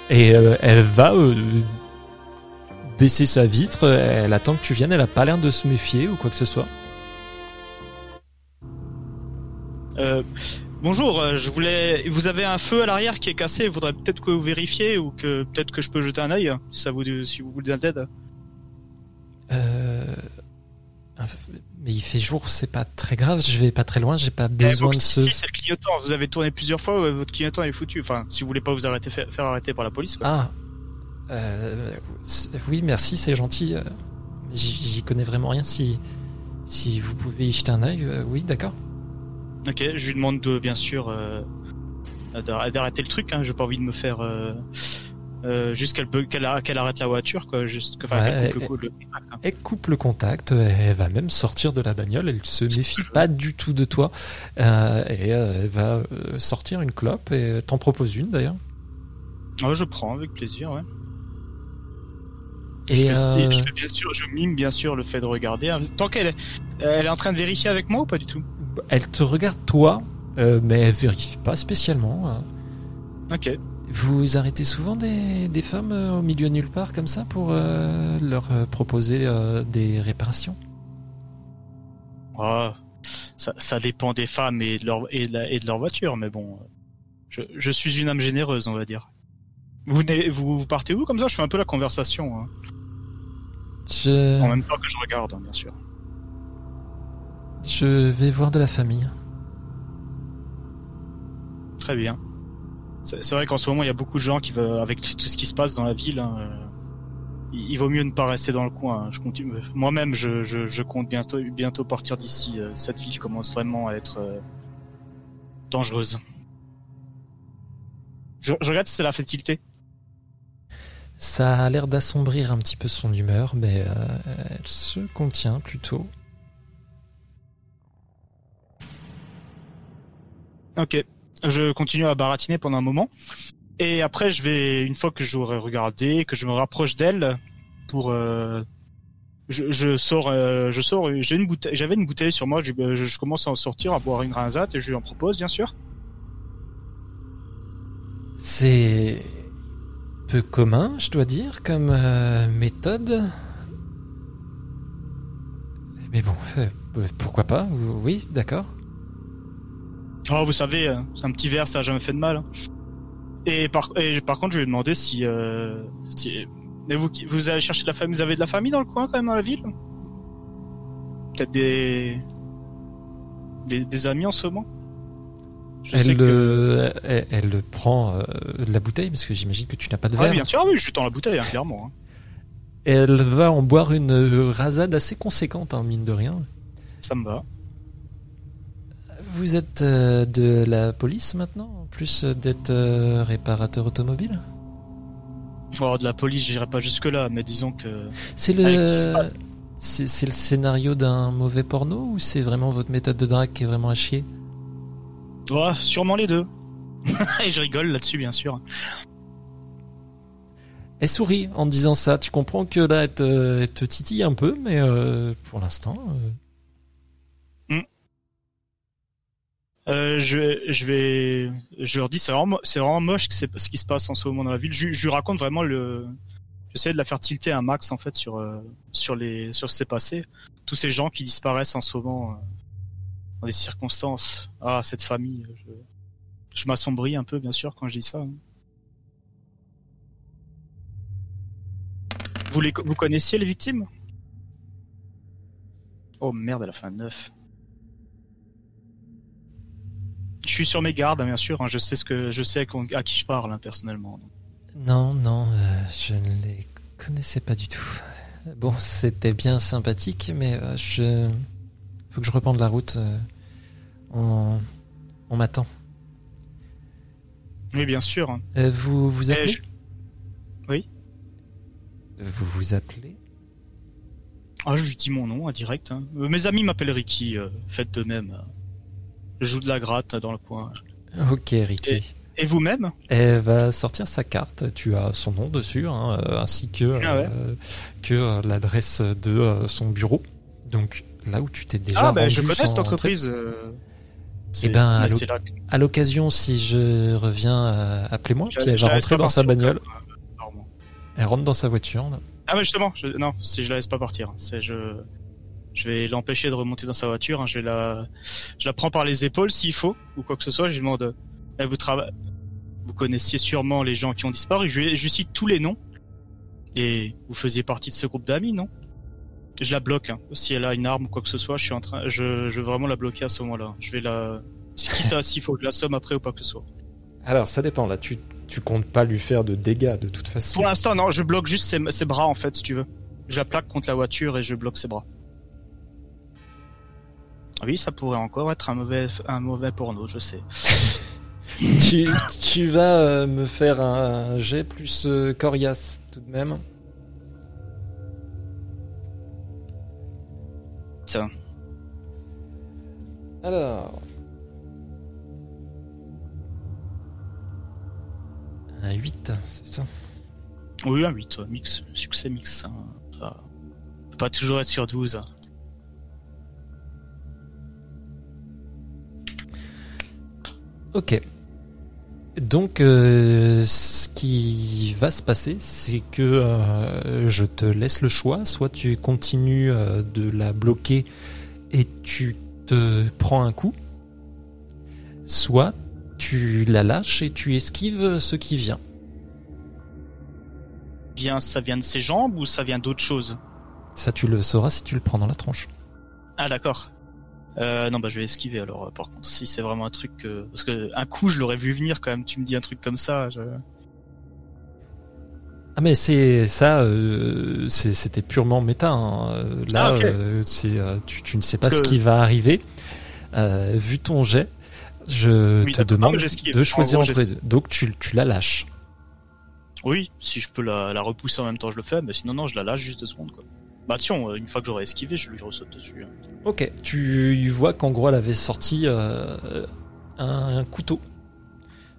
Et euh, elle va euh, baisser sa vitre, elle attend que tu viennes, elle a pas l'air de se méfier ou quoi que ce soit. Euh, bonjour, je voulais. Vous avez un feu à l'arrière qui est cassé. Il faudrait peut-être que vous vérifiez ou que peut-être que je peux jeter un œil. Si ça vous, si vous voulez de l'aide. Euh, mais il fait jour, c'est pas très grave, je vais pas très loin, j'ai pas besoin de ce... si, c'est le clignotant. Vous avez tourné plusieurs fois. ouais, votre clignotant est foutu. Enfin, si vous voulez pas vous arrêter, faire, faire arrêter par la police. Quoi. Ah, Euh, oui, merci, c'est gentil. euh, J'y connais vraiment rien. Si, si vous pouvez y jeter un œil, euh, oui, d'accord. Ok, je lui demande de, bien sûr euh, d'ar- d'arrêter le truc. Hein. J'ai pas envie de me faire euh, euh, juste qu'elle arrête la voiture, quoi. Juste, enfin, Ouais, coupe et- le contact, hein. Elle coupe le contact, elle va même sortir de la bagnole, elle se méfie pas du tout de toi. Euh, et euh, elle va euh, sortir une clope et t'en propose une d'ailleurs. Ouais, je prends avec plaisir. Ouais. Et je, fais, euh, je fais bien sûr, je mime bien sûr le fait de regarder. hein. Tant qu'elle est, elle est en train de vérifier avec moi ou pas du tout? Elle te regarde toi, euh, mais elle vérifie pas spécialement. hein. Ok. Vous arrêtez souvent des, des femmes euh, au milieu de nulle part comme ça pour euh, leur euh, proposer des réparations? Ah, ça, ça dépend des femmes et de leur et de, la- et de leur voiture, mais bon, je, je suis une âme généreuse, on va dire. Vous, venez- vous, vous partez où comme ça? Je fais un peu la conversation, hein. je, en même temps que je regarde, hein, bien sûr. je vais voir de la famille. Très bien. C'est vrai qu'en ce moment, il y a beaucoup de gens qui veulent, avec tout ce qui se passe dans la ville, hein, euh, il, il vaut mieux ne pas rester dans le coin. hein. Je continue, moi-même, je, je, je compte bientôt, bientôt partir d'ici. euh, Cette ville commence vraiment à être euh, dangereuse. Je, je regarde si c'est la fertilité. Ça a l'air d'assombrir un petit peu son humeur, mais euh, elle se contient plutôt. Ok. Je continue à baratiner pendant un moment. Et après, je vais, une fois que j'aurai regardé, que je me rapproche d'elle, pour, euh, je, sors, euh, je sors, j'ai une bouteille, j'avais une bouteille sur moi, je, je commence à en sortir, à boire une rinsate, et je lui en propose, bien sûr. C'est peu commun, je dois dire, comme euh, méthode. Mais bon, euh, pourquoi pas Oui, d'accord. Oh, vous savez, euh, c'est un petit verre, ça a jamais fait de mal. hein. Et par, et par contre, je lui ai demandé si, euh, si, mais vous, vous allez chercher de la famille, vous avez de la famille dans le coin, quand même, dans la ville? Peut-être des, des, des amis en ce moment? Je sais Elle, que- euh, elle, elle prend euh, la bouteille, parce que j'imagine que tu n'as pas de Ah, verre. bien sûr, oui, je lui tends la bouteille, hein, clairement. hein. Elle va en boire une rasade assez conséquente, hein, mine de rien. Ça me va. Vous êtes euh, de la police maintenant, en plus d'être euh, réparateur automobile? De la police, j'irai pas jusque là, mais disons que. C'est le passe. c'est c'est le scénario d'un mauvais porno ou c'est vraiment votre méthode de drague qui est vraiment à chier? Oh, sûrement les deux. et je rigole là-dessus, bien sûr. Elle sourit en disant ça. Tu comprends que là, elle te, elle te titille un peu, mais euh, pour l'instant, euh, je, vais- je vais, je leur dis, c'est vraiment, c'est vraiment moche ce qui se passe en ce moment dans la ville. Je, je lui raconte vraiment le, j'essaie de la faire tilter un max en fait sur, euh, sur les, sur ce qui s'est passé. Tous ces gens qui disparaissent en ce moment euh, dans des circonstances. Ah, cette famille. Je, je m'assombris un peu, bien sûr, quand je dis ça. hein. Vous les, vous connaissiez les victimes? Oh merde, elle a fait un 9. Je suis sur mes gardes, hein, bien sûr. hein, je sais ce que je sais à, qui je parle hein, personnellement. non, non, euh, je ne les connaissais pas du tout. Bon, c'était bien sympathique, mais euh, je faut que je reprenne la route. euh, on on m'attend. Oui, bien sûr. Euh, vous vous Eh, appelez je- Oui. Vous vous appelez Ah, je lui dis mon nom, hein, direct. mes amis m'appellent Ricky. faites de même. Je joue de la gratte dans le coin. Ok, Ricky. Et vous-même? Elle va sortir sa carte. Tu as son nom dessus, hein, euh, ainsi que, Ah ouais. euh, que euh, l'adresse de euh, son bureau. Donc là où tu t'es déjà Ah, ben je rendu connais cette entreprise. euh, c'est- Eh ben, À l'occasion, si je reviens, appelez-moi. je- Puis elle je va rentrer dans sa bagnole. Elle rentre dans sa voiture. là. Ah, mais justement, je, non, si je la laisse pas partir, c'est je, je vais l'empêcher de remonter dans sa voiture. hein, je vais la, je la prends par les épaules s'il faut ou quoi que ce soit. Je lui demande, eh, vous travaillez, vous connaissiez sûrement les gens qui ont disparu. Je lui, je lui cite tous les noms et vous faisiez partie de ce groupe d'amis, non? Je la bloque. hein. Si elle a une arme ou quoi que ce soit, je suis en train, je, je veux vraiment la bloquer à ce moment-là. Je vais la, s'il faut que je la somme après ou pas que ce soit. Alors, ça dépend. Là, tu, tu comptes pas lui faire de dégâts de toute façon. Pour l'instant, non, je bloque juste ses, ses bras en fait, si tu veux. Je la plaque contre la voiture et je bloque ses bras. Oui, ça pourrait encore être un mauvais, un mauvais porno, je sais. tu, tu vas euh, me faire un, jet plus euh, coriace tout de même. Tiens. Alors. Un 8, c'est ça? Oui, un 8, ouais, mix, succès mix. hein. Ça peut pas toujours être sur 12. hein. Ok. Donc, euh, ce qui va se passer, c'est que euh, je te laisse le choix. Soit tu continues euh, de la bloquer et tu te prends un coup, soit tu la lâches et tu esquives ce qui vient. Bien, ça vient de ses jambes ou ça vient d'autre chose? Ça, tu le sauras si tu le prends dans la tronche. Ah d'accord. Euh, non bah je vais esquiver alors euh, par contre si c'est vraiment un truc que... parce que un coup je l'aurais vu venir quand même tu me dis un truc comme ça je... Ah mais c'est ça, euh, c'est- c'était purement méta. hein. Euh, Là, Ah, euh, tu, tu ne sais pas Parce ce que- qui va arriver. Euh, vu ton jet, je Oui, te demande de En choisir gros, entre les deux. Donc tu, tu la lâches. oui si je peux la, la repousser en même temps je le fais mais sinon non je la lâche juste deux secondes quoi bah tiens euh, une fois que j'aurai esquivé je lui ressaute dessus hein. Ok. Tu vois qu'en gros elle avait sorti euh, un, un couteau,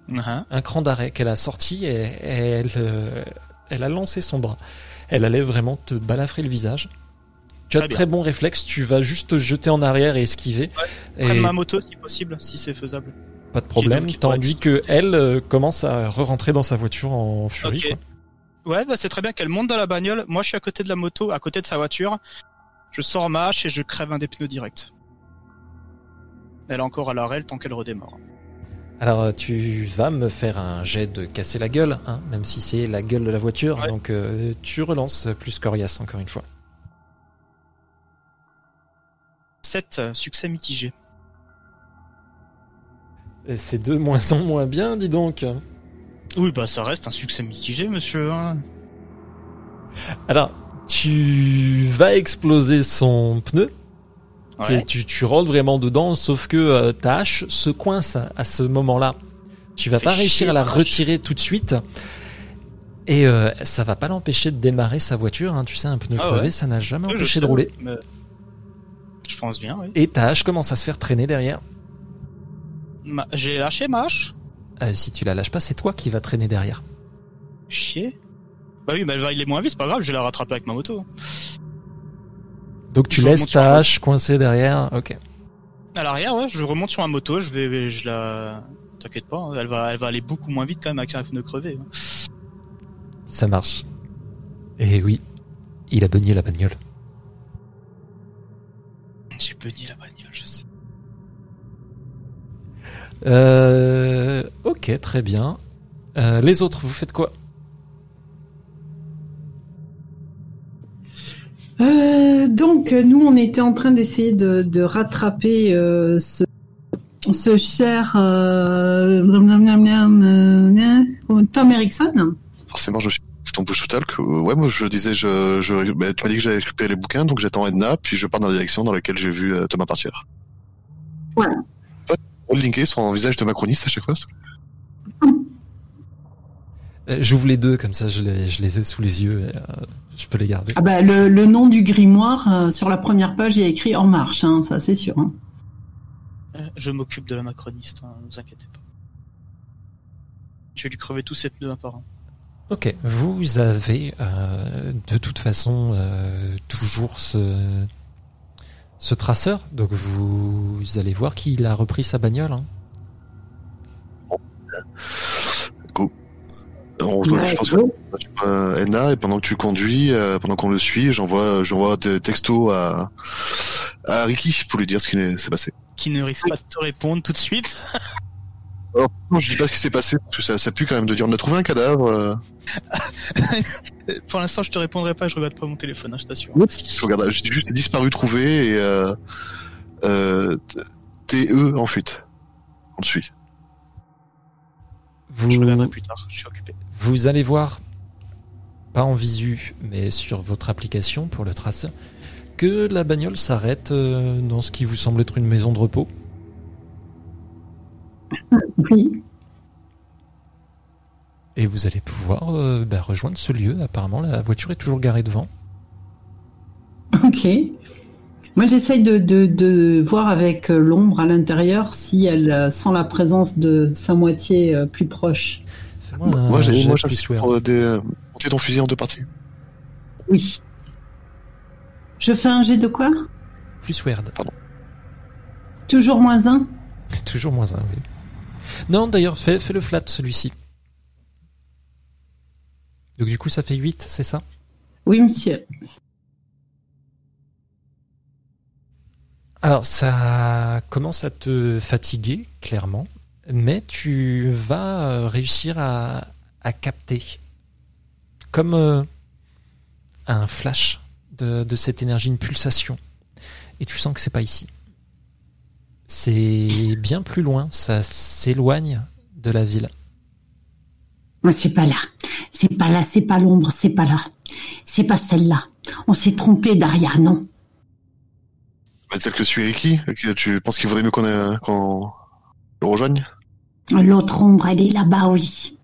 Mhm. un cran d'arrêt qu'elle a sorti et, et elle, euh, elle a lancé son bras. Elle allait vraiment te balafrer le visage. Tu as de très bons réflexes. Tu vas juste te jeter en arrière et esquiver. Prenne ma moto si possible si c'est faisable Pas de problème, tandis que elle euh, commence à re-rentrer dans sa voiture en furie. Quoi. Ouais, bah c'est très bien qu'elle monte dans la bagnole. Moi, je suis à côté de la moto, à côté de sa voiture. Je sors ma hache et je crève un des pneus direct. Elle est encore à l'arrêt tant qu'elle redémarre. Alors euh, tu vas me faire un jet de casser la gueule, hein, même si c'est la gueule de la voiture. Ouais. Donc euh, tu relances plus coriace encore une fois. 7, euh, succès mitigé. C'est de moins en moins bien, dis donc. Oui, bah ça reste un succès mitigé, monsieur. hein. Alors tu vas exploser son pneu. Tu- Ouais. Tu, tu rentres vraiment dedans, sauf que euh, ta hache se coince à, ce moment-là. Tu vas pas réussir à la retirer tout de suite. Et euh, ça va pas l'empêcher de démarrer sa voiture. hein. Tu sais, un pneu Ah crevé, ouais. ça n'a jamais empêché de rouler. mais- Je pense bien, oui. Et ta hache commence à se faire traîner derrière. Ma- J'ai lâché ma hache Euh, si tu la lâches pas, c'est toi qui va traîner derrière. Chier. Bah oui, mais elle va aller moins vite, c'est pas grave, je vais la rattraper avec ma moto. Donc tu Je laisses ta hache coincée derrière. Ok. À l'arrière, ouais, je remonte sur ma moto, je vais, je la... T'inquiète pas, hein, elle va, elle va aller beaucoup moins vite quand même avec un pneu crevé. hein. Ça marche. Et oui, il a beugné la bagnole. J'ai beugné la bagnole, Euh, ok, très bien. Euh, les autres, vous faites quoi Euh, donc, nous, on était en train d'essayer de, de rattraper euh, ce, ce cher euh, Tom Erickson. Forcément, je suis ton push to talk. Euh, Ouais, moi je disais, je, je, bah, tu m'as dit que j'avais récupéré les bouquins, donc j'attends Edna, puis je pars dans la direction dans laquelle j'ai vu euh, Thomas partir. Voilà. Toi, linké sur un visage de macroniste à chaque fois. Euh, J'ouvre les deux, comme ça je les, je les ai sous les yeux et euh, je peux les garder. Ah bah, le, le nom du grimoire, euh, sur la première page, il y a écrit En Marche, hein, ça c'est sûr. hein. Je m'occupe de la macroniste, hein, ne vous inquiétez pas. Je vais lui crever tous ses pneus un par un. Ok, vous avez euh, de toute façon euh, toujours ce, ce traceur, donc vous, allez voir qu'il a repris sa bagnole. hein. On, Ouais, je pense que go. euh, Edna, et pendant que tu conduis, euh, pendant qu'on le suit, j'envoie, j'envoie des textos à, à Ricky pour lui dire ce qui s'est passé. Qui ne risque pas de te répondre tout de suite. Alors, non, je dis pas ce qui s'est passé, parce que ça, ça pue quand même de dire on a trouvé un cadavre. euh, Pour l'instant, je te répondrai pas, je regarde pas mon téléphone, hein, je t'assure. je regarde, j'ai juste disparu, trouvé et euh, euh, TE en fuite. On suit. Vous, Je reviendrai plus tard, je suis occupé. vous allez voir, pas en visu, mais sur votre application pour le traceur, que la bagnole s'arrête euh, dans ce qui vous semble être une maison de repos. Oui. Et vous allez pouvoir euh, bah, rejoindre ce lieu. Apparemment, la voiture est toujours garée devant. Ok. Moi, j'essaye de, de, de voir avec euh, l'ombre à l'intérieur si elle euh, sent la présence de sa moitié euh, plus proche. Un Moi, j'ai, moi, pour des, euh, monter ton fusil en deux parties. Oui. Je fais un jet de quoi? Plus weird. Toujours moins un? Toujours moins un, oui. Non, d'ailleurs, fais, fais le flat, celui-ci. Donc du coup, ça fait 8, c'est ça? Oui, monsieur. Alors, ça commence à te fatiguer, clairement, mais tu vas euh, réussir à, à capter, comme euh, un flash de, de cette énergie, une pulsation, et tu sens que c'est pas ici. C'est bien plus loin, ça s'éloigne de la ville. Moi, c'est pas là. C'est pas là, c'est pas l'ombre, c'est pas là. C'est pas celle-là. On s'est trompé, Daria, non. Bah, celle que suit Ricky, que tu penses qu'il vaudrait mieux qu'on, qu'on le rejoigne? L'autre ombre, elle est là-bas, oui.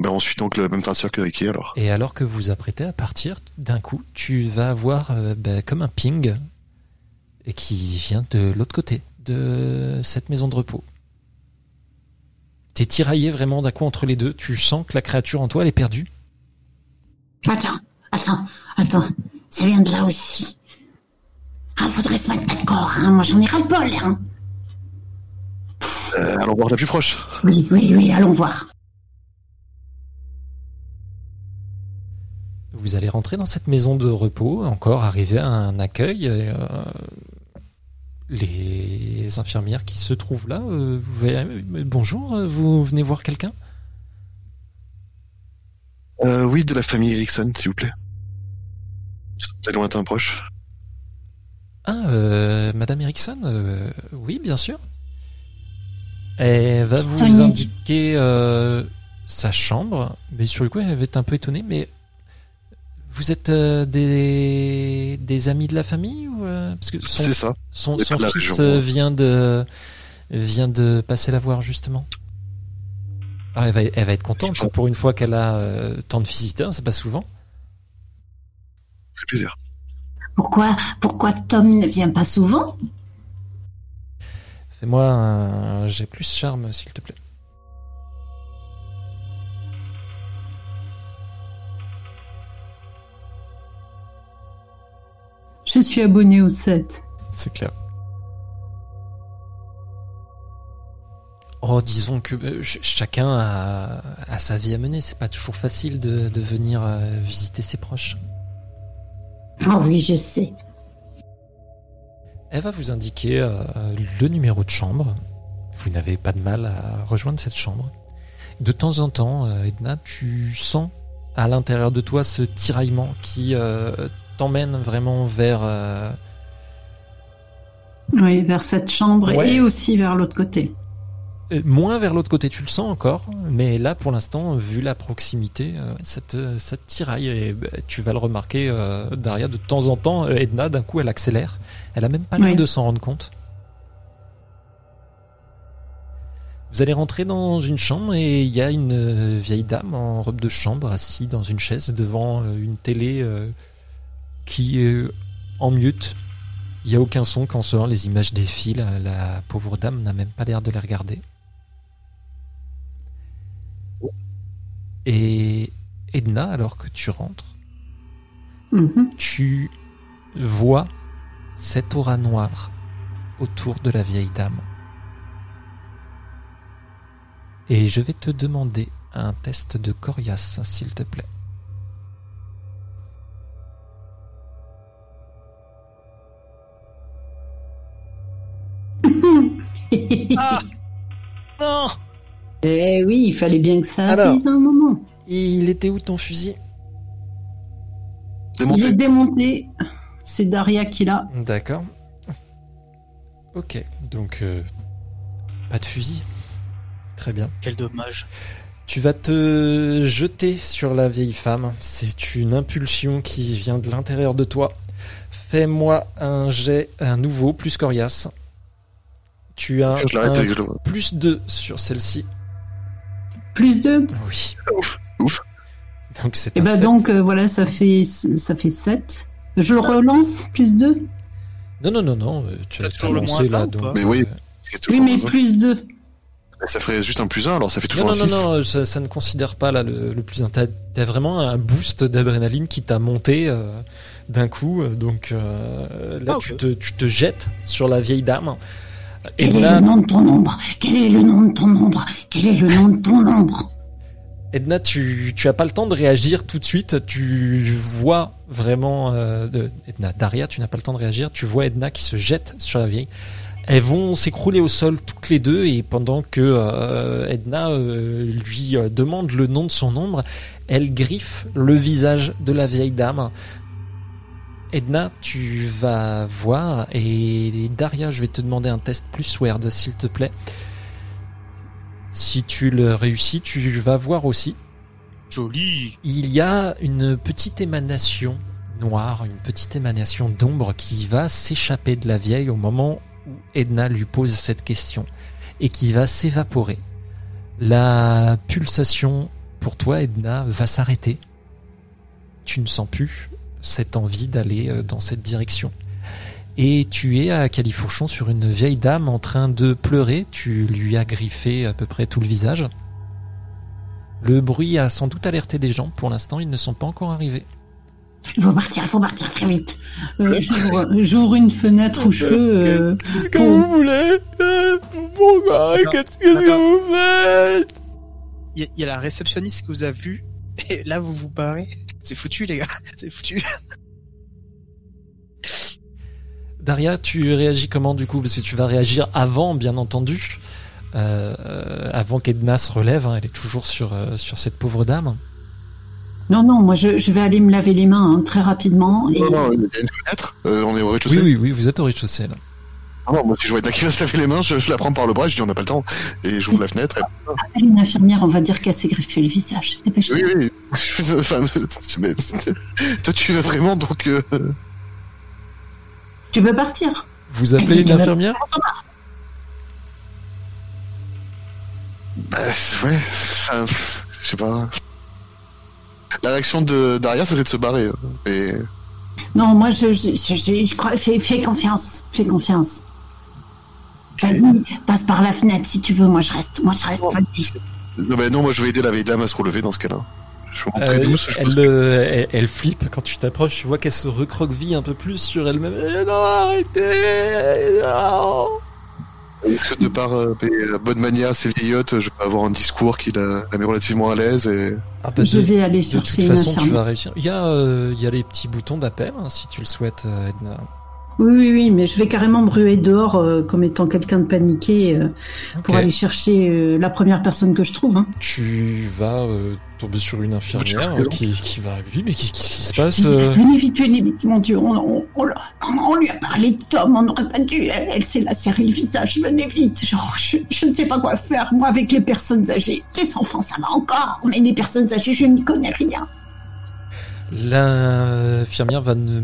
Ben, on suit donc le même traceur que Ricky alors. Et alors que vous vous apprêtez à partir, d'un coup, tu vas avoir euh, ben, comme un ping et qui vient de l'autre côté de cette maison de repos. T'es tiraillé vraiment d'un coup entre les deux. Tu sens que la créature en toi, elle est perdue. Attends, attends, attends. Ça vient de là aussi. Ah, faudrait se mettre d'accord, hein. Moi, j'en ai ras-le-bol, hein. Euh, allons voir la plus proche. Oui, oui, oui, allons voir. Vous allez rentrer dans cette maison de repos, encore arriver à un accueil. et, euh, les infirmières qui se trouvent là, euh, vous voyez, euh, bonjour, euh, vous venez voir quelqu'un? Euh, oui, de la famille Erickson, s'il vous plaît. Des lointains proches. Ah, euh, Madame Erickson, euh, oui, bien sûr. Elle va vous indiquer euh, sa chambre, mais sur le coup, elle va être un peu étonnée, mais vous êtes euh, des, des amis de la famille ou euh, parce que son, C'est ça. son, fils région, euh, vient de vient de passer la voir justement. Ah, elle, va, elle va être contente C'est pour une fois qu'elle a euh, tant de visiteurs, c'est pas souvent. Ça fait plaisir. Pourquoi, pourquoi Tom ne vient pas souvent? Fais-moi un j'ai plus charme, s'il te plaît. Je suis abonné au 7. C'est clair. Oh, disons que euh, ch- chacun a, a sa vie à mener. C'est pas toujours facile de, de venir euh, visiter ses proches. Oh oui, je sais. Elle va vous indiquer euh, le numéro de chambre. Vous n'avez pas de mal à rejoindre cette chambre. De temps en temps, Edna, tu sens à l'intérieur de toi ce tiraillement qui euh, t'emmène vraiment vers euh, Oui, vers cette chambre Ouais. et aussi vers l'autre côté. Euh, Moins vers l'autre côté, tu le sens encore, mais là pour l'instant, vu la proximité, cette, euh, tiraille, et, bah, tu vas le remarquer, euh, Daria, de temps en temps, Edna, d'un coup, elle accélère. Elle a même pas l'air Oui. de s'en rendre compte. Vous allez rentrer dans une chambre et il y a une vieille dame en robe de chambre assise dans une chaise devant une télé qui est en mute. Il n'y a aucun son quand sort, les images défilent. La pauvre dame n'a même pas l'air de les regarder. Et Edna, alors que tu rentres, Mhm. tu vois cette aura noire autour de la vieille dame. Et je vais te demander un test de coriace, s'il te plaît. Ah Non Eh oui, il fallait bien que ça Alors. arrive à un moment. Il était où ton fusil? Il Démonté. est démonté. C'est Daria qui l'a. D'accord. Ok, donc euh, pas de fusil. Très bien. Quel dommage. Tu vas te jeter sur la vieille femme. C'est une impulsion qui vient de l'intérieur de toi. Fais-moi un jet, un nouveau, plus coriace. Tu as Je un je plus 2 sur celle-ci. Plus deux. Oui. Ouf, ouf. Donc c'est Et un ben sept. donc euh, voilà, ça fait ça fait 7. Je le relance, plus 2 Non, non, non, non. euh, Tu as toujours le lancé moins là. donc, Mais oui. euh, C'est Oui, mais plus 2. Ça ferait juste un plus un, alors ça fait Non, toujours non, un non, 6. non, ça, ça ne considère pas là le, le plus un. T'as t'as vraiment un boost d'adrénaline qui t'a monté euh, d'un coup. euh, Donc euh, là, Ah, ok. tu, te, tu te jettes sur la vieille dame. Et Quel est le nom de ton ombre? Quel est le nom de ton ombre? Quel est le nom de ton ombre? Edna, tu, tu as pas le temps de réagir tout de suite. Tu vois vraiment euh, Edna, Daria, tu n'as pas le temps de réagir. Tu vois Edna qui se jette sur la vieille. Elles vont s'écrouler au sol toutes les deux et pendant que euh, Edna euh, lui demande le nom de son ombre, elle griffe le visage de la vieille dame. Edna, tu vas voir et Daria, je vais te demander un test plus Word s'il te plaît. Si tu le réussis, tu vas voir aussi. Joli. Il y a une petite émanation noire, une petite émanation d'ombre qui va s'échapper de la vieille au moment où Edna lui pose cette question et qui va s'évaporer. La pulsation pour toi, Edna, va s'arrêter. Tu ne sens plus cette envie d'aller euh, dans cette direction. Et tu es à Califourchon sur une vieille dame en train de pleurer. Tu lui as griffé à peu près tout le visage. Le bruit a sans doute alerté des gens. Pour l'instant, ils ne sont pas encore arrivés. Il faut partir, il faut partir très vite. Euh, J'ouvre j'ouvre une fenêtre où je peux. euh, Qu'est-ce que vous voulez Pourquoi Qu'est-ce que vous faites? Il y, a- il y a la réceptionniste que vous avez vue. Et là, vous vous barrez. C'est foutu, les gars. C'est foutu. Daria, tu réagis comment du coup? Parce que tu vas réagir avant, bien entendu. Euh, euh, avant qu'Edna se relève, hein, elle est toujours sur, euh, sur cette pauvre dame. Non, non, moi je, je vais aller me laver les mains hein, très rapidement. Et... Non, non, il y a une fenêtre. Euh, on est au rez-de-chaussée. Oui, oui, oui, vous êtes au rez-de-chaussée là. Ah non, moi, si je vois va se laver les mains, je, je la prends par le bras, je dis on n'a pas le temps. Et j'ouvre la fenêtre. Et... Appelle une infirmière, on va dire qu'elle s'est griffé le visage. Dépêche-toi. Oui, oui. enfin, mais- toi, tu veux vraiment, donc. euh, Tu veux partir Vous appelez une infirmière? Bah, ouais. Enfin, je sais pas. La réaction de Daria, serait de se barrer. hein. Mais. Non, moi je, je, je, je- je crois. Fais, fais confiance. Fais confiance. Vas-y, passe par la fenêtre si tu veux. Moi, je reste. Moi, je reste. Vas-y. Non, bah, non, moi, je vais aider la vieille dame à se relever dans ce cas-là. Je me montre très Euh, douce. je elle, euh, elle, elle flippe quand tu t'approches, tu vois qu'elle se recroqueville un peu plus sur elle-même. Eh non, arrêtez non. pense que de par euh, mes euh, bonnes manières, ces vieillottes, je peux avoir un discours qui la, la met relativement à l'aise. Et... Ah bah, Je de- vais aller De chercher toute une façon, tu vas réussir. Il y, a, euh, il y a les petits boutons d'appel, hein, si tu le souhaites, euh, Edna. Oui, oui, oui, mais je vais carrément me ruer dehors euh, comme étant quelqu'un de paniqué euh, pour aller chercher euh, la première personne que je trouve. Hein. Tu vas tomber sur une infirmière qui, qui va arriver. Mais qu'est- qu'est-ce qui se passe Venez vite, venez vite, mon Dieu. On, on, on, on lui a parlé de Tom. On n'aurait pas dû. Elle, elle s'est lacéré le visage. Venez vite. Genre, je, je ne sais pas quoi faire. Moi, avec les personnes âgées. Les enfants, ça va encore. Mais les personnes âgées, je n'y connais rien. L'infirmière va ne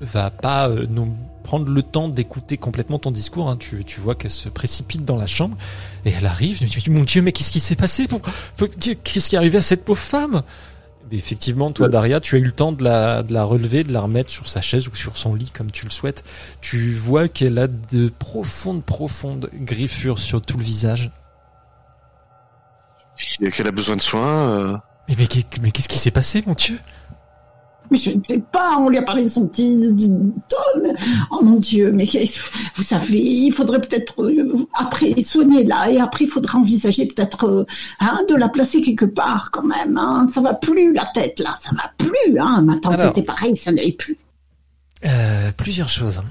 va pas euh, nous prendre le temps d'écouter complètement ton discours. hein. Tu, tu vois qu'elle se précipite dans la chambre et elle arrive. Elle dit, Mon Dieu, mais qu'est-ce qui s'est passé pour, pour- Qu'est-ce qui est arrivé à cette pauvre femme? Mais Effectivement, toi, Daria, tu as eu le temps de la, de la relever, de la remettre sur sa chaise ou sur son lit, comme tu le souhaites. Tu vois qu'elle a de profondes, profondes griffures sur tout le visage. qu'elle a besoin de soins. euh, Mais, mais qu'est-ce qui s'est passé, mon Dieu? Mais je ne sais pas. On lui a parlé de son petit. Oh mon Dieu. Mais vous savez, il faudrait peut-être euh, après soigner là et après il faudrait envisager peut-être euh, hein, de la placer quelque part quand même. Hein. Ça va plus la tête là. Ça va plus. Hein. Ma tante Alors. c'était pareil. Ça n'allait plus. Euh, Plusieurs choses.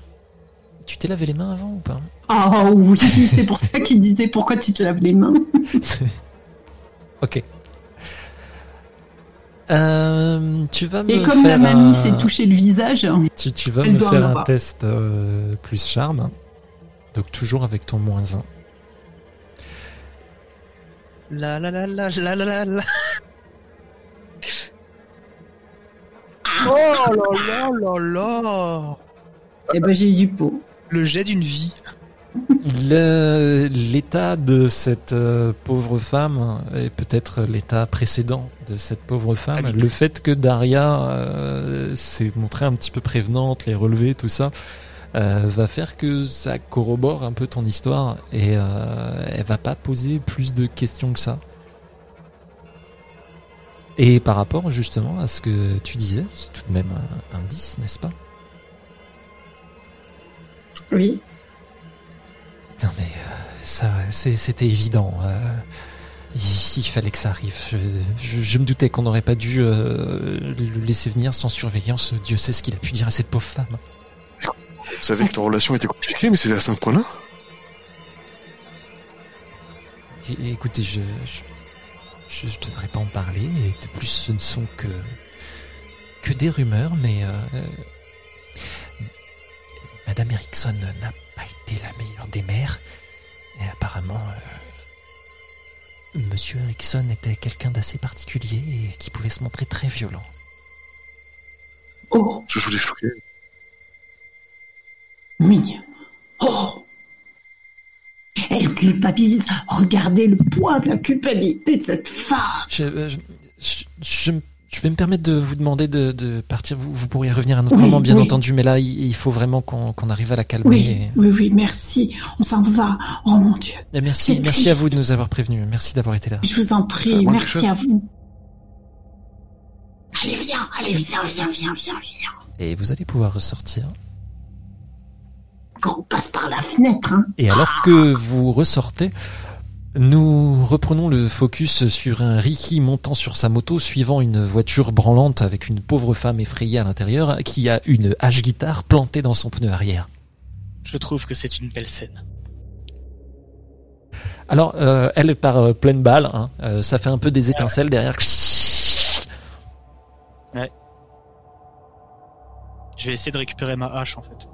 Tu t'es lavé les mains avant ou pas? Oh oui, c'est pour ça qu'il disait pourquoi tu te laves les mains? Ok. Euh, tu vas me Et comme la faire mamie un- s'est touché le visage, tu, tu vas elle me faire un test euh, plus charme. Donc toujours avec ton moins 1. La la la la la la la la. Oh là là là là Eh ben, j'ai du pot. Le jet d'une vie. Le- L'état de cette euh, pauvre femme, et peut-être l'état précédent de cette pauvre femme, le fait que Daria euh, s'est montrée un petit peu prévenante, les relevés, tout ça, euh, va faire que ça corrobore un peu ton histoire et euh, elle va pas poser plus de questions que ça. Et par rapport justement à ce que tu disais, c'est tout de même un, un 10, n'est-ce pas? Oui. Non mais euh, ça, c'était évident. euh, il, il fallait que ça arrive. Je, je- je me doutais qu'on n'aurait pas dû euh, le laisser venir sans surveillance. Dieu sait ce qu'il a pu dire à cette pauvre femme. Vous savez que leur relation était compliquée, mais c'est à ce point-là. Écoutez, je, je, devrais pas en parler. Et de plus, ce ne sont que que des rumeurs, mais euh, Madame Erickson n'a pas été la meilleure des mères. Et apparemment, euh, Monsieur Erickson était quelqu'un d'assez particulier et qui pouvait se montrer très violent. Oh, Je voulais choquer. mignon. Oh. Elle culpabilise. Regardez le poids de la culpabilité de cette femme. Je, euh, je, je, je me- je vais me permettre de vous demander de, de partir. Vous, vous pourriez revenir à un autre Oui, moment, bien oui. entendu, mais là, il, il faut vraiment qu'on arrive à la calmer. Oui, et- oui, oui, merci. On s'en va. Oh mon Dieu. Et merci, merci à vous de nous avoir prévenus. Merci d'avoir été là. Je vous en prie, merci à vous. Allez, viens, allez, viens, viens, viens, viens, viens. Et vous allez pouvoir ressortir. On passe par la fenêtre, hein. Et alors que vous ressortez, nous reprenons le focus sur un Ricky montant sur sa moto, suivant une voiture branlante avec une pauvre femme effrayée à l'intérieur, qui a une hache guitare plantée dans son pneu arrière. Je trouve que c'est une belle scène. Alors, euh, elle part euh, pleine balle, hein. Euh, ça fait un peu des étincelles derrière. Je vais essayer de récupérer ma hache en fait.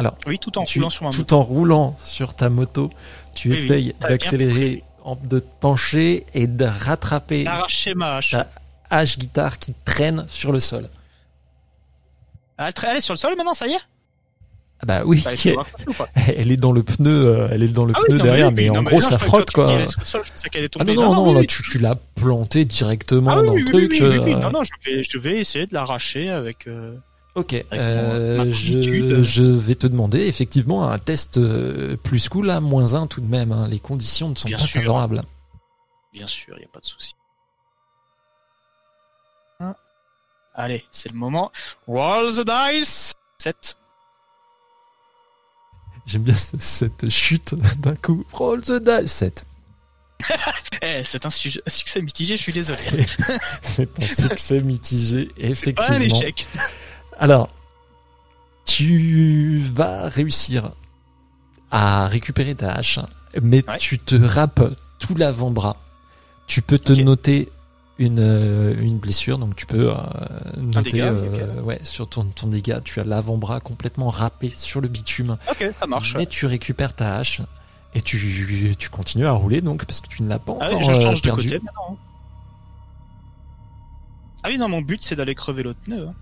Alors, oui, tout en Tu- roulant sur ma moto. tout en roulant sur ta moto, tu Oui, essayes d'accélérer, de te pencher et de rattraper ma hache. ta hache guitare qui traîne sur le sol. Ah, Elle, est sur le sol maintenant, ça y est? Ah bah oui, Bah, elle est dans le pneu, euh, elle est dans le Ah oui, pneu non, derrière, mais, en gros non, ça frotte quoi. sol, Ah non non non, oui, tu, tu l'as planté directement Ah dans oui, le truc. euh, Non, non, je vais, je vais essayer de l'arracher avec. euh, Ok, euh, je, vais te demander effectivement un test euh, plus cool à moins 1 tout de même. hein. Les conditions ne sont Bien pas sûr. favorables. Bien sûr, il n'y a pas de souci. Hein. Allez, c'est le moment. Roll the dice 7. J'aime bien ce- cette chute d'un coup. Roll the dice 7. Eh, c'est un, succès mitigé, je suis désolé. C'est un succès mitigé, Pas un effectivement. échec. Alors, tu vas réussir à récupérer ta hache, mais Ouais. tu te râpes tout l'avant-bras. Tu peux te noter une, euh, une blessure, donc tu peux euh, noter dégât, euh, ouais, sur ton, ton dégât. Tu as l'avant-bras complètement râpé sur le bitume, Ok, ça marche. mais tu récupères ta hache et tu, tu continues à rouler donc parce que tu ne l'as pas Ah encore oui, je change de perdu. côté maintenant. Ah oui, non, mon but c'est d'aller crever l'autre pneu. hein.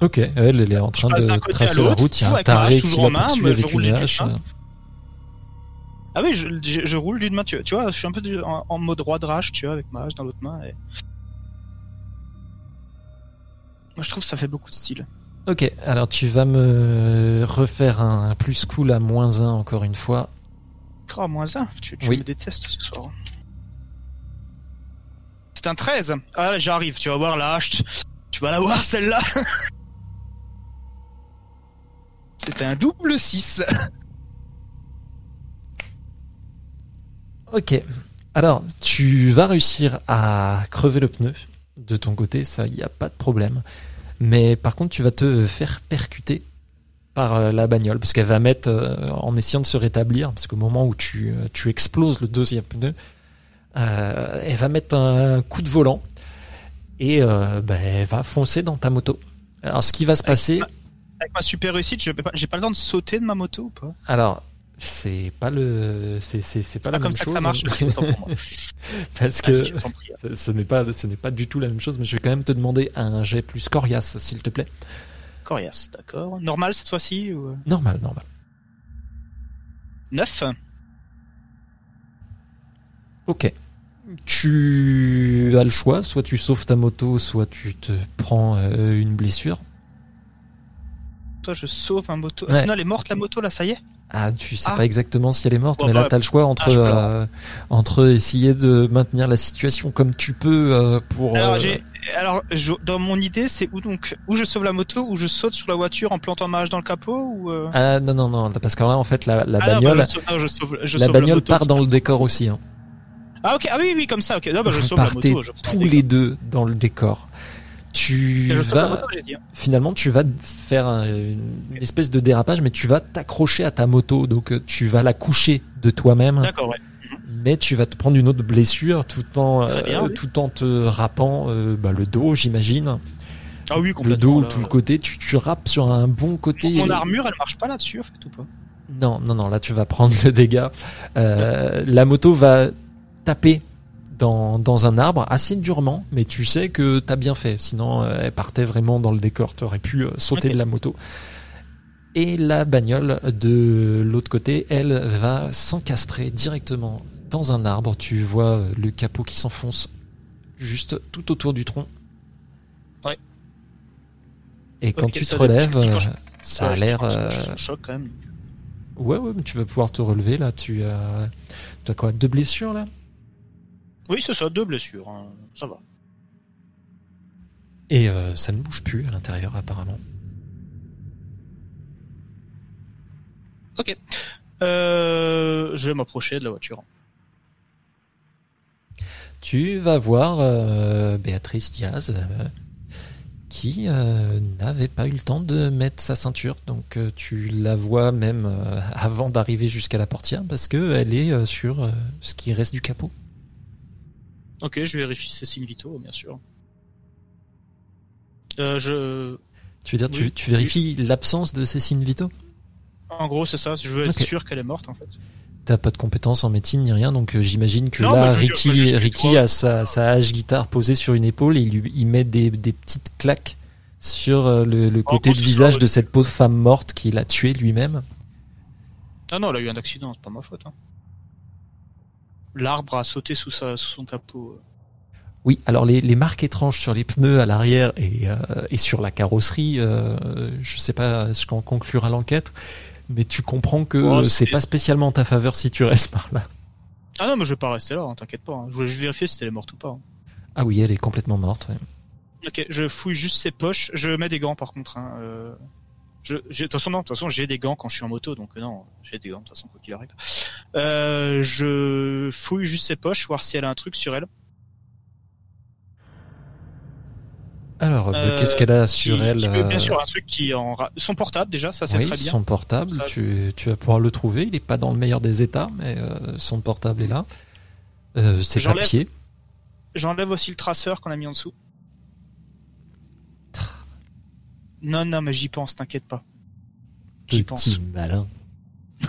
Ok, elle, elle est en train de tracer la route. Il y a un taré qui la poursuit avec une hache. Ah oui, je, je, je roule d'une main, tu, tu vois, je suis un peu du- en, en mode roi de rage, tu vois, avec ma hache dans l'autre main. Et... Moi, je trouve que ça fait beaucoup de style. Ok, alors tu vas me refaire un plus cool à moins 1 encore une fois. Oh, moins un, tu, tu Oui. me détestes ce soir. C'est un 13. Ah, j'arrive, tu vas voir la hache. Tu vas la voir celle-là. C'est un double 6. Ok, alors tu vas réussir à crever le pneu de ton côté, ça y a pas de problème. Mais par contre, tu vas te faire percuter par euh, la bagnole parce qu'elle va mettre euh, en essayant de se rétablir parce qu'au moment où tu, euh, tu exploses le deuxième pneu, euh, elle va mettre un coup de volant et euh, bah, elle va foncer dans ta moto. Alors ce qui va se passer, Avec ma super réussite, pas- j'ai pas le temps de sauter de ma moto ou pas? Alors, C'est pas le, c'est pas la pas même comme ça chose. que ça marche. hein. pour moi. Parce que t'en prie. ce, ce n'est pas, ce n'est pas du tout la même chose. Mais je vais quand même te demander un jet plus coriace, s'il te plaît. Coriace, d'accord. Normal cette fois-ci ou... Normal, normal. 9 Ok. Tu as le choix, soit tu sauves ta moto, soit tu te prends euh, une blessure. Je sauve un moto. Ouais. Sinon, elle est morte la moto là, ça y est Ah, tu sais Ah. pas exactement si elle est morte, Bon, mais là bah, t'as le choix entre ah, euh, entre essayer de maintenir la situation comme tu peux euh, pour. Alors, euh, j'ai, alors, je- dans mon idée, c'est où donc, où je sauve la moto, où je saute sur la voiture en plantant ma hache dans le capot, ou euh... Ah non non non, parce que là en fait la, la Ah, non, bagnole, bah, je sauve, non, je sauve, je la sauve bagnole moto. part dans le décor aussi. Hein. Ah ok, ah oui oui comme ça, ok. Non, bah, je Vous sauve la partez moto, je tous les deux dans le décor. Tu vas moto, j'ai dit. hein. finalement tu vas faire un- une espèce de dérapage, mais tu vas t'accrocher à ta moto, donc euh, tu vas la coucher de toi-même. D'accord, ouais. mais tu vas te prendre une autre blessure tout en bien, euh, oui. tout en te râpant euh, bah, le dos j'imagine Ah oui, le dos là. tout le côté tu, tu râpes sur un bon côté Mon armure, elle marche pas là-dessus, en fait, ou pas? Non non non là tu vas prendre le dégât Euh, la moto va taper dans, dans un arbre assez durement mais tu sais que t'as bien fait sinon euh, elle partait vraiment dans le décor tu aurais pu euh, sauter Ok. de la moto et la bagnole de l'autre côté elle va s'encastrer directement dans un arbre tu vois euh, le capot qui s'enfonce juste tout autour du tronc Ouais. et quand Ok, tu te ça relèves euh, ça a l'air euh, Je suis sous le choc quand même. Ouais, ouais, mais tu vas pouvoir te relever là. Tu as, tu as quoi? Deux blessures là? Oui, c'est ça, deux blessures. hein. Ça va. Et euh, ça ne bouge plus à l'intérieur apparemment. Ok. Euh, je vais m'approcher de la voiture. Tu vas voir euh, Béatrice Diaz euh, qui euh, n'avait pas eu le temps de mettre sa ceinture. Donc euh, tu la vois même euh, avant d'arriver jusqu'à la portière parce que elle est euh, sur euh, ce qui reste du capot. Ok, je vérifie signes vitaux, bien sûr. Euh, je... Tu veux dire, tu, Oui, tu vérifies l'absence de ces signes vitaux En gros, c'est ça. Je veux être sûr qu'elle est morte, en fait. T'as pas de compétences en médecine ni rien, donc euh, j'imagine que Non, là, dire, Ricky, Ricky a sa, sa hache guitare posée sur une épaule et il, lui, il met des, des petites claques sur euh, le, le côté du visage de cette pauvre femme morte qu'il a tuée lui-même. Ah non, elle a eu un accident, c'est pas ma faute. Hein. L'arbre a sauté sous, sa, sous son capot. Oui, alors les, les marques étranges sur les pneus à l'arrière et, euh, et sur la carrosserie, euh, je sais pas ce qu'en conclura l'enquête, mais tu comprends que Oh, c'est pas spécialement en ta faveur si tu restes par là. Ah non, mais je vais pas rester là, hein, t'inquiète pas. hein. Je voulais juste vérifier si elle est morte ou pas. hein. Ah oui, elle est complètement morte. ouais. Ok, je fouille juste ses poches. Je mets des gants par contre. Hein. euh, Je, de toute façon, non, de toute façon, j'ai des gants quand je suis en moto, donc euh, non, j'ai des gants de toute façon quoi qu'il arrive. Euh, je fouille juste ses poches, voir si elle a un truc sur elle. Alors, euh, qu'est-ce qu'elle a sur Qui- elle qui peut- Bien euh, sûr, un truc qui en son portable déjà, ça c'est oui, très bien. son portable, Ça- tu, tu vas pouvoir le trouver. Il n'est pas dans le meilleur des états, mais euh, son portable est là. Euh, ses papiers. J'enlève aussi le traceur qu'on a mis en dessous. Non, non, mais j'y pense, t'inquiète pas. J'y pense. Petit malin.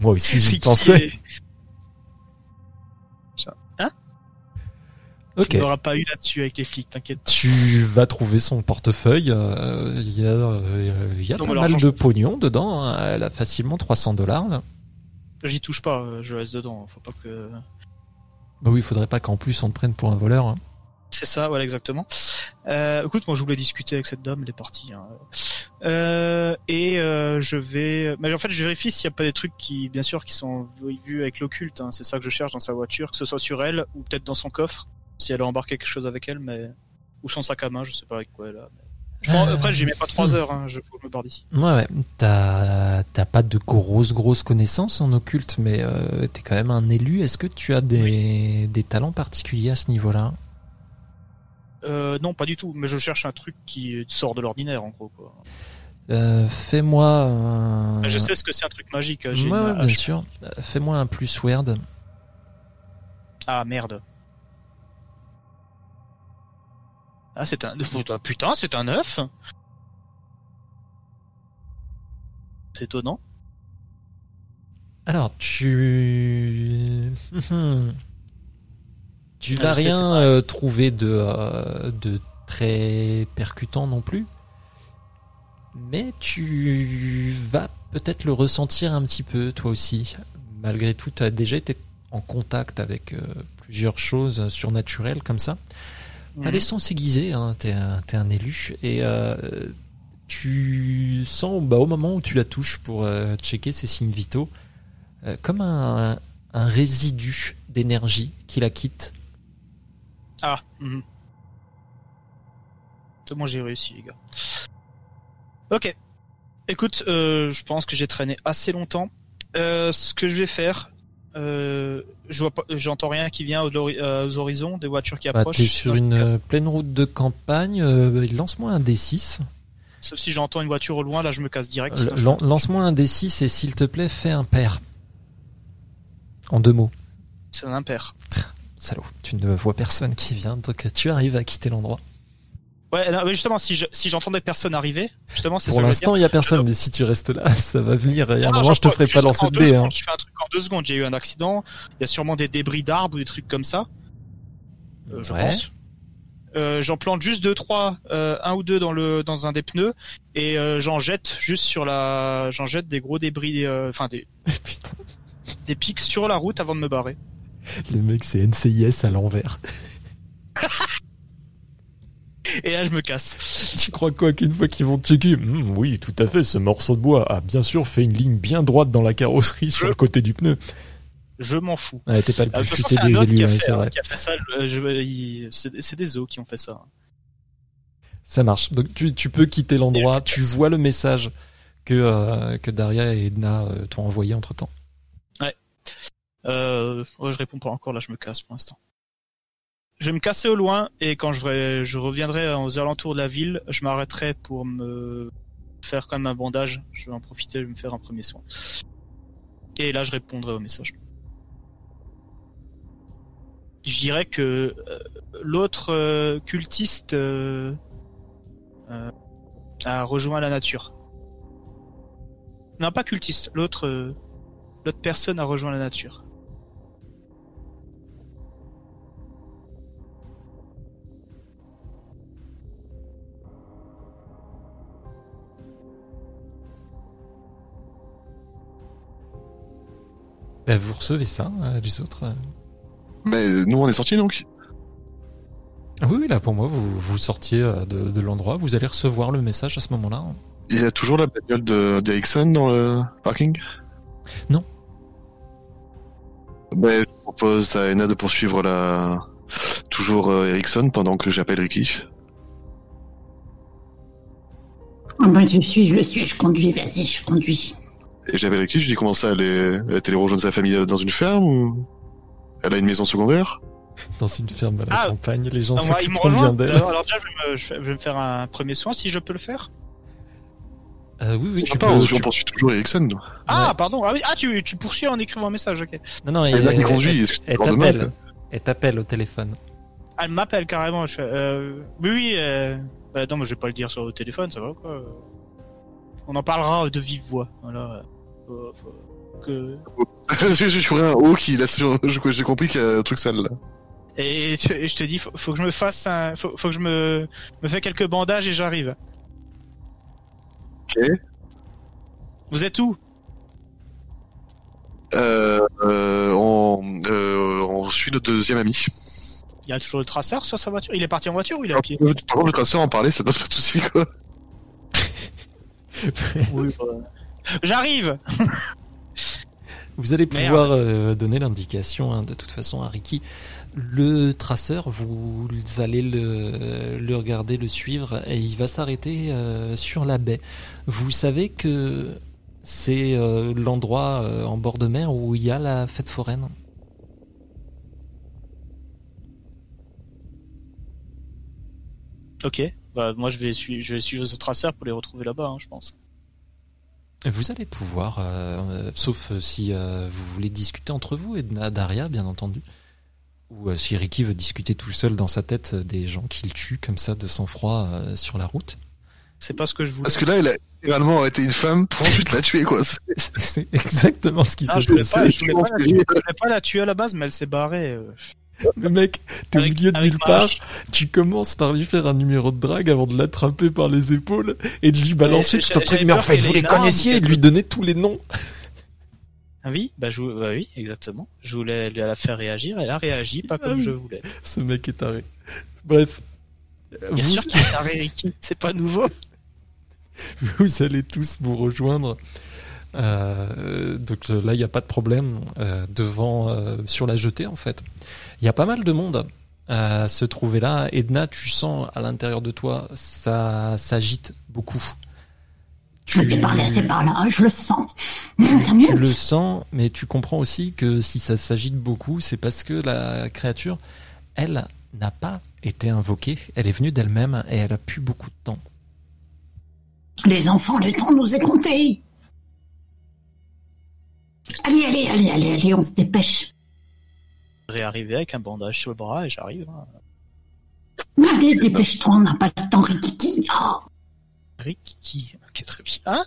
Moi aussi, j'y pensais. est- Ok. Tu n'auras pas eu là-dessus avec les flics, t'inquiète pas. Tu vas trouver son portefeuille. euh, Il y a, euh, il y a Non, pas mal de pognon dedans. hein. Elle a facilement 300 dollars. là. J'y touche pas, euh, je reste dedans. Faut pas que. Bah oui, il faudrait pas qu'en plus on te prenne pour un voleur. hein. C'est ça, voilà, exactement. Euh, écoute, moi je voulais discuter avec cette dame, elle est partie. hein. Euh, et euh, je vais, mais en fait, je vérifie s'il n'y a pas des trucs qui, bien sûr, qui sont vus avec l'occulte. hein. C'est ça que je cherche dans sa voiture, que ce soit sur elle ou peut-être dans son coffre, si elle a embarqué quelque chose avec elle, mais ou son sac à main, je sais pas avec quoi elle a. mais- Je prends- Après, j'y mets pas trois heures. Hein, je me barre d'ici. Ouais, ouais. T'as t'as pas de grosses, grosses connaissances en occulte, mais euh, t'es quand même un élu. Est-ce que tu as des, des talents particuliers à ce niveau-là? Euh, non, pas du tout. Mais je cherche un truc qui sort de l'ordinaire, en gros. Quoi. Euh, Fais-moi un... Je sais ce que c'est un truc magique. j'ai Ouais, une ouais, bien sûr. Euh, Fais-moi un plus weird. Ah merde. Ah c'est un ah, putain c'est un œuf. C'est étonnant. Alors, tu. tu Ah, c'est rien euh, trouver de, euh, de très percutant non plus. Mais tu vas peut-être le ressentir un petit peu, toi aussi. Malgré tout, tu as déjà été en contact avec euh, plusieurs choses surnaturelles comme ça. T'as Mhm. les sens aiguisés, hein, t'es un, t'es un élu, et tu sens bah, au moment où tu la touches pour checker ses signes vitaux, comme un, un résidu d'énergie qui la quitte. Ah. mhm. Moi j'ai réussi les gars. Ok. Écoute, euh, je pense que j'ai traîné assez longtemps. Euh, ce que je vais faire, euh, je vois pas, j'entends rien qui vient aux, hori- euh, aux horizons, des voitures qui Bah, approchent. t'es sur une pleine route de campagne, euh, lance-moi un D6. Sauf si j'entends une voiture au loin, là je me casse direct. Lance-moi un D6 et s'il te plaît, fais un pair. En deux mots. C'est un impair. Salaud, tu ne vois personne qui vient, donc tu arrives à quitter l'endroit. Ouais, non, mais justement, si je- si j'entends des personnes arriver, justement, c'est Pour l'instant, il y a personne, mais si tu restes là, ça va venir. Et à un moment, je te ferai pas lancer de dés. hein. Je fais un truc en deux secondes. J'ai eu un accident. Il y a sûrement des débris d'arbres ou des trucs comme ça. euh, je Ouais. pense. Euh, j'en plante juste deux, trois, euh, un ou deux dans le dans un des pneus et euh, j'en jette juste sur la, j'en jette des gros débris, enfin des Putain, des pics sur la route avant de me barrer. le mec, c'est NCIS à l'envers. Et là je me casse. Tu crois quoi qu'une fois qu'ils vont checker? Hmm, Oui, tout à fait, ce morceau de bois a bien sûr fait une ligne bien droite dans la carrosserie sur le côté du pneu. Je m'en fous. Ouais, t'es pas le Euh, plus futé des élus, qui a, ouais, fait, c'est vrai. qui a fait ça. je- il- c'est c'est des os qui ont fait ça. Ça marche. Donc tu, tu peux quitter l'endroit, tu vois le message que, euh, que Daria et Edna euh, t'ont envoyé entre temps. Euh, ouais, je réponds pas encore, là je me casse pour l'instant. Je vais me casser au loin et quand je, reviendrai aux alentours de la ville, je m'arrêterai pour me faire quand même un bandage. Je vais en profiter, je vais me faire un premier soin. Et là je répondrai au message. Je dirais que euh, l'autre euh, cultiste euh, a rejoint la nature. Non, pas cultiste, l'autre l'autre personne a rejoint la nature. Bah, vous recevez ça, euh, les autres. euh. Mais nous, on est sortis donc. Ah oui, oui, là pour moi, vous, vous sortiez euh, de, de l'endroit, vous allez recevoir le message à ce moment-là. Il y a toujours la bagnole de- d'Ericsson dans le parking? Non. Ben, je propose à Ena de poursuivre la. Toujours euh, Ericsson pendant que j'appelle Ricky. Ah ben, je suis, je suis, je conduis, vas-y, je conduis. Et j'appelle Ricky, je dis comment ça, elle est, elle est allée rejoindre sa famille dans une ferme ou? Elle a une maison secondaire? Dans une ferme à la Ah. campagne, les gens Ah, moi, ils me rejoignent. d'elle. Alors, déjà, je vais, me, je vais- je vais me faire un premier soin si je peux le faire. Euh, oui, oui, Je tu peux. pas, on, tu- poursuit toujours Ericsson. Ah, Ouais. pardon. Ah oui, ah tu, tu poursuis en écrivant un message, ok. Non, non, Elle elle, a qui conduit, est-ce que tu elle t'appelle. Elle t'appelle au téléphone. Ah, Elle m'appelle carrément. Je fais, euh, oui, oui. Euh, bah, non, mais je vais pas le dire sur le téléphone, ça va quoi. On en parlera de vive voix. Voilà. Que... Trouvé un haut qui laisse. je- J'ai compris qu'il y a un truc sale là. Et, tu- et je te dis, faut, faut que je me fasse un, faut, faut que je me, me fais quelques bandages et j'arrive. Ok. Vous êtes où? Euh, euh, on, euh, on suit notre deuxième ami. Il y a toujours le traceur sur sa voiture? Il est parti en voiture ou il est à Par pied? contre, le traceur en parlait, ça donne pas de soucis quoi. Oui, bah. J'arrive. Vous allez pouvoir euh, donner l'indication hein, de toute façon à Ricky. Le traceur, vous allez le, le regarder, le suivre, et il va s'arrêter euh, sur la baie. Vous savez que c'est euh, l'endroit en bord de mer où il y a la fête foraine. Ok. Bah moi je vais suivre, je vais suivre ce traceur pour les retrouver là-bas, hein, je pense. Vous allez pouvoir, euh, euh, sauf euh, si euh, vous voulez discuter entre vous et Daria, bien entendu, ou euh, si Ricky veut discuter tout seul dans sa tête des gens qu'il tue comme ça de sang-froid euh, sur la route. C'est pas ce que je voulais. Parce que là, elle a, littéralement été une femme pour ensuite la tuer, quoi. C'est- exactement ce qui Non, s'est je voulais pas, passé. je voulais pas, je voulais pas la tuer à la base, mais elle s'est barrée. Le mec, t'es au milieu de nulle part, tu commences par lui faire un numéro de drague avant de l'attraper par les épaules et de lui balancer tout un truc. Mais en fait, vous les connaissiez et de lui donner tous les noms. Ah oui, bah, je, bah oui, exactement. Je voulais la faire réagir, elle a réagi, pas comme Ah oui. je voulais. Ce mec est taré. Bref. Bien vous, sûr qu'il est taré, Ricky. C'est pas nouveau. vous allez tous vous rejoindre. Euh, donc là, il n'y a pas de problème euh, devant euh, sur la jetée en fait. Il y a pas mal de monde à se trouver là. Edna, tu sens à l'intérieur de toi, ça s'agite beaucoup. Tu, C'est par là, c'est par là, je le sens. Tu le sens, mais tu comprends aussi que si ça s'agite beaucoup, c'est parce que la créature, elle, n'a pas été invoquée. Elle est venue d'elle-même et elle a plus beaucoup de temps. Les enfants, le temps nous est compté. Allez, allez, allez, allez, allez, on se dépêche. Je vais arriver avec un bandage sur le bras et j'arrive. hein. Allez, dépêche-toi, on n'a pas le temps, Rikiki. Oh, Ricky. Ok, très bien. Hein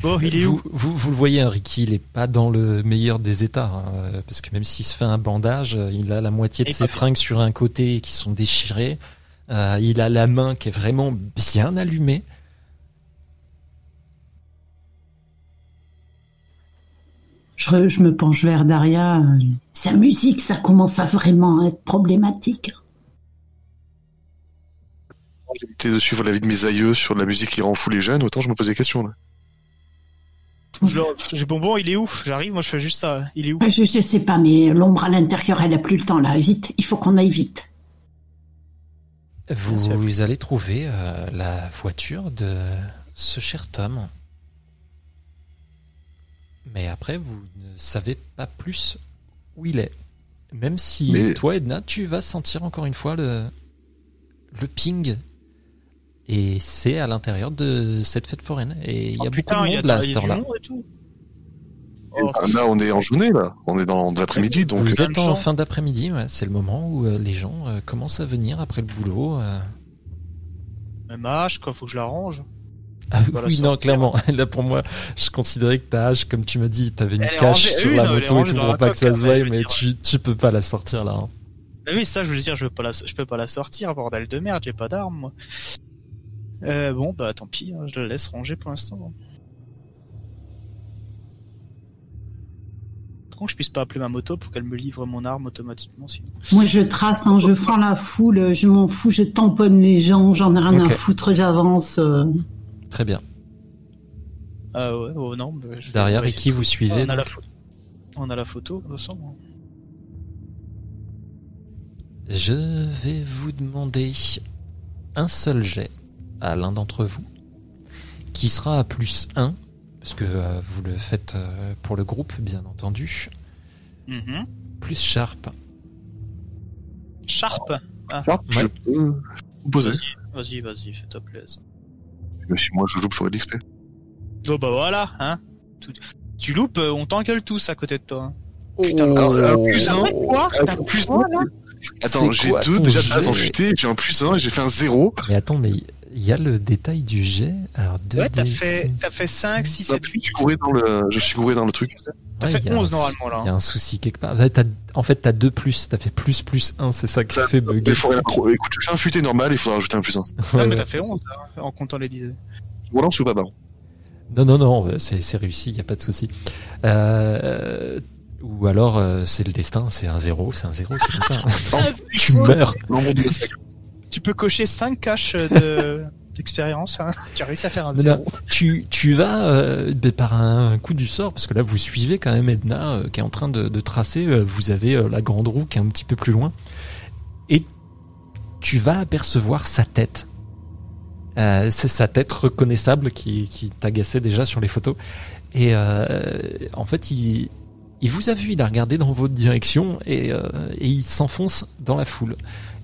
Bon, il est vous, où vous, vous le voyez, hein, Ricky, il est pas dans le meilleur des états, hein, parce que même s'il se fait un bandage, il a la moitié de ses bien. fringues sur un côté qui sont déchirées. Euh, il a la main qui est vraiment bien allumée. Je, je me penche vers Daria. euh, sa musique, ça commence à vraiment être problématique. J'ai évité de suivre l'avis de mes aïeux sur la musique qui rend fou les jeunes, autant je me pose des questions, là. J'ai bonbon, il est où J'arrive, moi je fais juste ça. Il est où Je, je sais pas, mais l'ombre à l'intérieur, elle a plus le temps, là. Vite, il faut qu'on aille vite. Vous allez trouver euh, la voiture de ce cher Tom. Mais après, vous ne savez pas plus où il est. Même si Mais- toi, Edna, tu vas sentir encore une fois le, le ping. Et c'est à l'intérieur de cette fête foraine. Et il y a Oh, beaucoup putain, de monde là à il y cette heure-là. monde et tout. Oh, Ah, Là, on est en journée, là. On est dans de l'après-midi, donc. Vous êtes en fin d'après-midi, ouais, c'est le moment où euh, les gens euh, commencent à venir après le boulot. euh. Même hache, quoi, faut que je la range. Ah oui, non, clairement. Là, pour moi, je considérais que ta hache, comme tu m'as dit, t'avais une Elle cache rangée- sur oui, la non, moto et tout pour pas que ça se mais voie, mais tu, tu peux pas la sortir là. hein. Mais oui, ça, je veux dire, je veux pas la, je peux pas la sortir, bordel de merde, j'ai pas d'arme, moi. Euh, bon, bah, tant pis, hein, je la laisse ranger pour l'instant. Par contre, je puisse pas appeler ma moto pour qu'elle me livre mon arme automatiquement, sinon. Moi, je trace, hein, je fends la foule, je m'en fous, je tamponne les gens, j'en ai rien à foutre, j'avance. euh. Très bien. Ah ouais, oh non, bah, je vais- Derrière, ouais, Ricky, vous Ah, suivez. on, a la on a la photo, de toute. Je vais vous demander un seul jet à l'un d'entre vous, qui sera à plus 1, parce que euh, vous le faites euh, pour le groupe, bien entendu. Mhm. Plus Sharp. Sharp Ah, je Ouais. peux vous poser. Vas-y, vas-y, fais-toi plaisir. Mais si moi je loupe, j'aurais de l'XP. Oh bah voilà, hein. Tout- Tu loupes, euh, on t'engueule tous à côté de toi. hein. Putain, Alors, alors, plus un. Quoi Ah, T'as plus un. là Attends, j'ai deux déjà de base en futé, j'ai un plus un, j'ai fait un zéro. Mais attends, mais il y a le détail du jet. Alors, deux Ouais, t'as fait, fait 5, 6, Non, 7, je 8. suis gouré dans le, je suis gouré dans le truc. T'as Ouais, fait il y a 11 un- normalement là. Il y a un souci quelque part. Ouais, t'as- en fait, t'as deux plus. T'as fait plus plus 1, c'est ça qui Ça, fait bugger. Écoute, je fais un futé normal, il faudra rajouter un plus un. Non, Ouais, mais ouais. t'as fait 11 hein, en comptant les 10. Ou alors, je suis pas baron. Non, non, non, euh, c'est c'est réussi, il n'y a pas de souci. Euh, ou alors, euh, c'est le destin, c'est un zéro, c'est un zéro, c'est comme ça. tu meurs. Tu peux cocher 5 caches de d'expérience. Hein. Tu as réussi à faire un Non, 0. non, tu, tu vas euh, ben, par un coup du sort, parce que là, vous suivez quand même Edna euh, qui est en train de, de tracer. euh, vous avez euh, la grande roue qui est un petit peu plus loin. Et tu vas apercevoir sa tête. Euh, c'est sa tête reconnaissable qui, qui t'agaçait déjà sur les photos. Et euh, en fait, il, il vous a vu, il a regardé dans votre direction et, euh, et il s'enfonce dans la foule.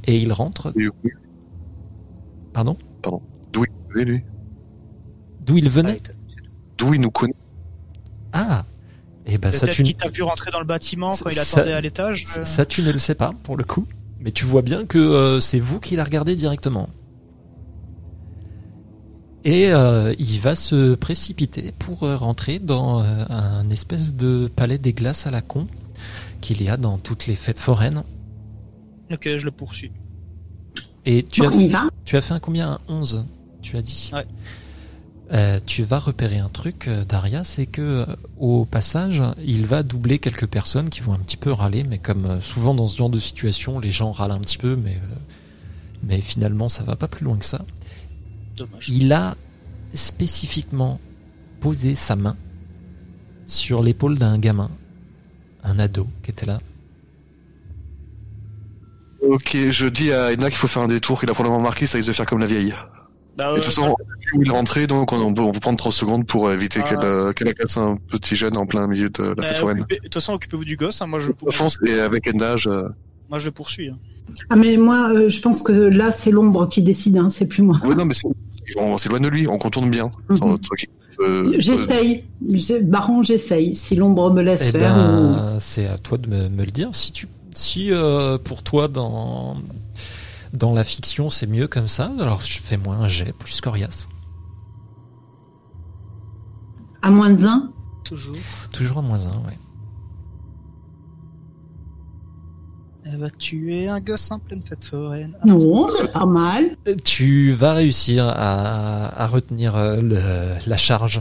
Et il rentre. Et lui. D'où il venait D'où il nous connaît. Ah Et ben ça Peut-être tu, qu'il t'a vu rentrer dans le bâtiment quand il Ça- attendait à l'étage. euh. ça tu ne le sais pas pour le coup. Mais tu vois bien que euh, c'est vous qui la regardez directement. Et euh, il va se précipiter pour rentrer dans euh, un espèce de palais des glaces à la con qu'il y a dans toutes les fêtes foraines. Ok, je le poursuis. Et tu Bon, as va Tu as fait un combien? Un 11, tu as dit Ouais. Euh, tu vas repérer un truc, euh, Daria, c'est que euh, au passage, il va doubler quelques personnes qui vont un petit peu râler, mais comme souvent dans ce genre de situation, les gens râlent un petit peu, mais, mais finalement ça va pas plus loin que ça. Dommage. Il a spécifiquement posé sa main sur l'épaule d'un gamin, un ado qui était là. Ok, je dis à Edna qu'il faut faire un détour, qu'il a probablement marqué, ça risque de faire comme la vieille. Bah, de toute façon, où il est rentré, donc on peut, on peut prendre 30 secondes pour éviter Ah. qu'elle euh, qu'elle agace un petit jeune en plein milieu de la bah, fête foraine. De toute façon, occupez-vous du gosse. hein, moi, je, pour- façon, et avec Edna, je... moi, je le poursuis. hein. Ah, mais moi, euh, je pense que là, c'est l'ombre qui décide, hein, c'est plus moi. Ouais, non, mais c'est- on s'éloigne de lui, on contourne bien. Mhm. Euh, J'essaye. Baron, j'essaye. Si l'ombre me laisse Eh faire. ben, c'est à toi de me, me le dire. Si tu, si euh, pour toi dans dans la fiction c'est mieux comme ça, alors je fais moins un jet plus coriace. À moins un. Toujours. Toujours à moins un, ouais. Elle va tuer un gosse en pleine fête foraine. Ah, Non, c'est pas mal. Tu vas réussir à, à retenir euh, le- la charge.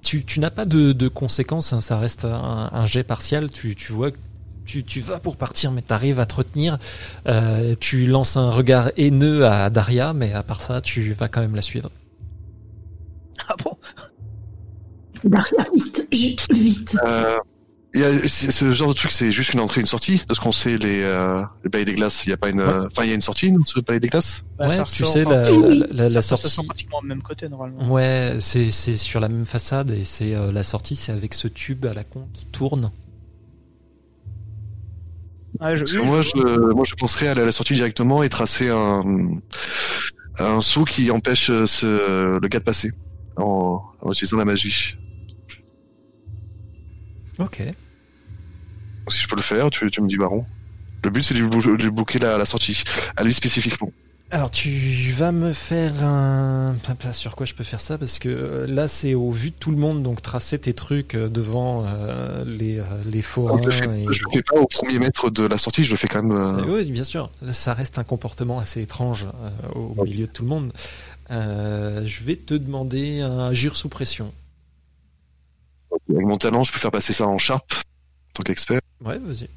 Tu, tu n'as pas de, de conséquences, hein, ça reste un, un jet partial. Tu, tu vois que tu, tu vas pour partir, mais tu arrives à te retenir. Euh, tu lances un regard haineux à Daria, mais à part ça, tu vas quand même la suivre. Ah bon? Daria, vite, vite. Euh, y a, ce genre de truc, c'est juste une entrée, une sortie. De ce qu'on sait, les, euh, les palais des glaces, il y a pas une, enfin, il y a une sortie dans ce palais des glaces? Bah, ouais, tu sais, la, Oui, la- la- la ça- ça sortie. sort pratiquement au même côté normalement. Ouais, c'est c'est sur la même façade et c'est euh, la sortie, c'est avec ce tube à la con qui tourne. Ouais, je, Parce que oui, moi, je- je, moi, je penserais aller à la sortie directement et tracer un, un saut qui empêche euh, ce, le gars de passer en, en utilisant la magie. Ok. Si je peux le faire, tu, tu me dis, Baron. Le but, c'est de lui la, la sortie. À lui spécifiquement. Alors tu vas me faire un... Sur quoi je peux faire ça Parce que euh, là c'est au vu de tout le monde, donc tracer tes trucs euh, devant euh, les, les forains. je le fais, et... je le fais pas au premier mètre de la sortie, je le fais quand même. euh, Oui, bien sûr. Ça reste un comportement assez étrange euh, au milieu de tout le monde. Je vais te demander un agir sous pression. Avec mon talent, je peux faire passer ça en sharp, en tant qu'expert. Ouais, vas-y.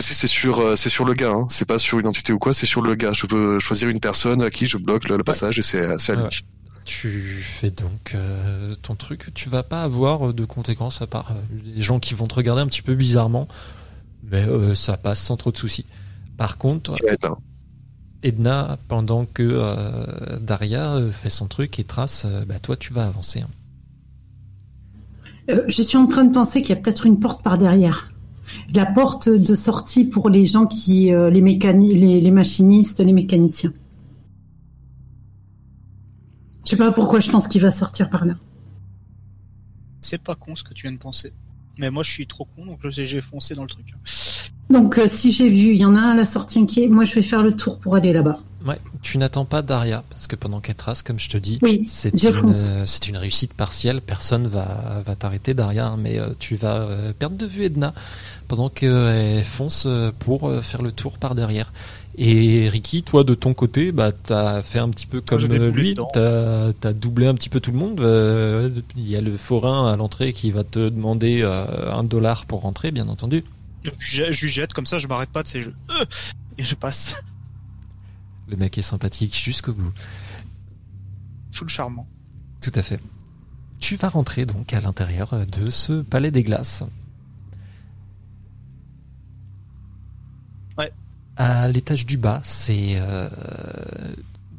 Précise, c'est sur, euh, c'est sur le gars, hein. c'est pas sur une identité ou quoi, c'est sur le gars. Je peux choisir une personne à qui je bloque le, le passage et c'est à lui. Ouais. Tu fais donc euh, ton truc. Tu vas pas avoir de conséquences à part euh, les gens qui vont te regarder un petit peu bizarrement, mais euh, ça passe sans trop de soucis. Par contre. Edna, pendant que euh, Daria fait son truc et trace, euh, bah toi tu vas avancer. hein. Euh, je suis en train de penser qu'il y a peut-être une porte par derrière. La porte de sortie pour les gens qui, euh, les, mécani les, les machinistes, les mécaniciens. Je sais pas pourquoi je pense qu'il va sortir par là. C'est pas con ce que tu viens de penser. Mais moi, je suis trop con, donc je sais, j'ai foncé dans le truc. Donc, euh, si j'ai vu, il y en a un à la sortie inquiet. Moi, je vais faire le tour pour aller là-bas. Ouais, tu n'attends pas Daria parce que pendant qu'elle trace, comme je te dis, Oui, c'est je une, fonce. euh, c'est une réussite partielle. Personne va, va t'arrêter Daria, hein, mais euh, tu vas euh, perdre de vue Edna pendant qu'elle fonce euh, pour euh, faire le tour par derrière. Et Ricky, toi de ton côté, bah t'as fait un petit peu comme lui, t'as as doublé un petit peu tout le monde. Euh, Il y a le forain à l'entrée qui va te demander euh, un dollar pour rentrer, bien entendu. Je, lui jette comme ça, je m'arrête pas de ces jeux. Et je passe. Le mec est sympathique jusqu'au bout. Full charmant. Tout à fait. Tu vas rentrer donc à l'intérieur de ce palais des glaces. Ouais. À l'étage du bas, c'est, euh,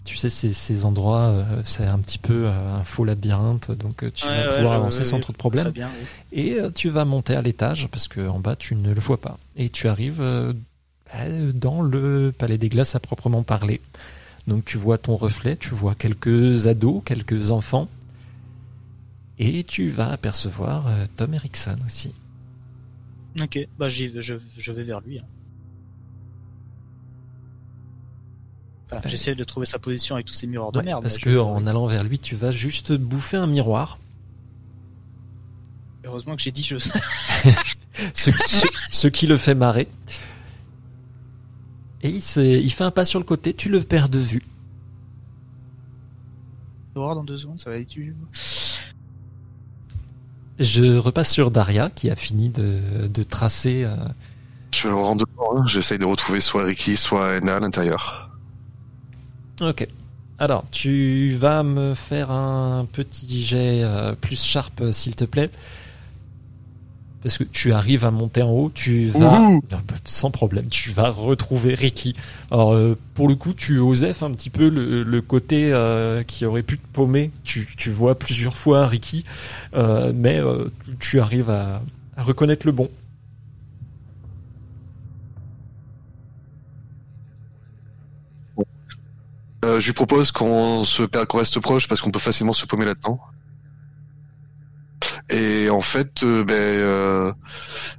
tu sais, ces, ces endroits, euh, c'est un petit peu euh, un faux labyrinthe, donc tu Ouais, vas ouais, pouvoir avancer sans trop de problèmes. Très bien, oui. Et tu vas monter à l'étage parce que en bas tu ne le vois pas. Et tu arrives dans le palais des glaces à proprement parler. Donc tu vois ton reflet, tu vois quelques ados, quelques enfants. Et tu vas apercevoir euh, Tom Erickson aussi. Ok, bah j'y vais- je, je vais vers lui. hein. Enfin, J'essaie de trouver sa position avec tous ces miroirs de Ouais, merde. parce que en allant vers lui, tu vas juste bouffer un miroir. Heureusement que j'ai dit je. ce, ce- ce qui le fait marrer. Et il, il fait un pas sur le côté, tu le perds de vue. voir dans deux secondes, ça va tu. Je repasse sur Daria qui a fini de, de tracer. euh, Je rentre dedans, hein. j'essaye de retrouver soit Ricky, soit Enna à l'intérieur. Ok. Alors, tu vas me faire un petit jet euh, plus sharp, euh, s'il te plaît. Parce que tu arrives à monter en haut, tu vas, Ouhou. Bah, sans problème, tu vas retrouver Ricky. Alors, euh, pour le coup, tu osef un petit peu le, le côté euh, qui aurait pu te paumer. Tu, tu vois plusieurs fois Ricky, euh, mais euh, tu arrives à, à reconnaître le bon. Euh, je lui propose qu'on se qu'on reste proche parce qu'on peut facilement se paumer là-dedans. Et en fait, euh, ben, euh,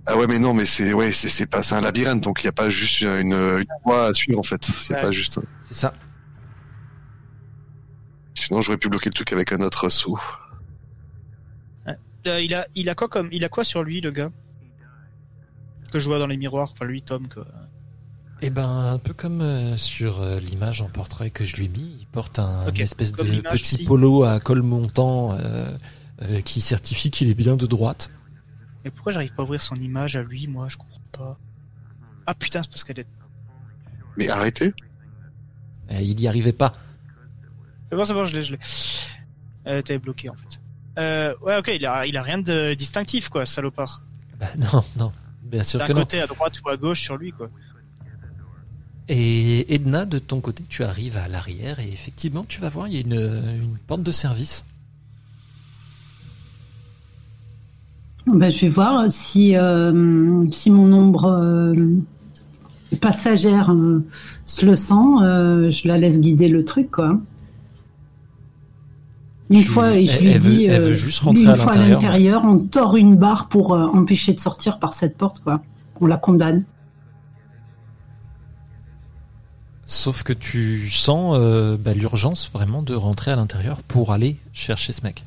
ah ouais, mais non, mais c'est ouais, c'est c'est pas c'est un labyrinthe, donc il y a pas juste une, une voie à suivre en fait. Il y a Ouais. pas juste. C'est ça. Sinon, j'aurais pu bloquer le truc avec un autre saut. Euh, il a, il a quoi comme, il a quoi sur lui, le gars Que je vois dans les miroirs. Enfin, lui, Tom, quoi. Eh ben, un peu comme euh, sur euh, l'image en portrait que je lui ai mis, il porte un une espèce de comme petit polo à col montant euh, euh, qui certifie qu'il est bien de droite. Mais pourquoi j'arrive pas à ouvrir son image à lui, moi? Je comprends pas. Ah putain, c'est parce qu'elle est. Mais arrêtez. Et il y arrivait pas. C'est bon, c'est bon, je l'ai, je l'ai. Euh, T'avais bloqué en fait. Euh, ouais, ok, il a, il a rien de distinctif, quoi, salopard. Bah, non, non, bien sûr D'un que non. côté à droite ou à gauche sur lui, quoi. Et Edna, de ton côté, tu arrives à l'arrière et effectivement, tu vas voir, il y a une, une porte de service. Ben, je vais voir si, euh, si mon ombre euh, passagère euh, se le sent, je la laisse guider le truc, quoi. Une Tu- fois, et je elle- lui elle veut- dis, elle veut juste rentrer une à fois à l'intérieur. on tord une barre pour empêcher de sortir par cette porte, quoi. On la condamne. Sauf que tu sens bah, l'urgence vraiment de rentrer à l'intérieur pour aller chercher ce mec.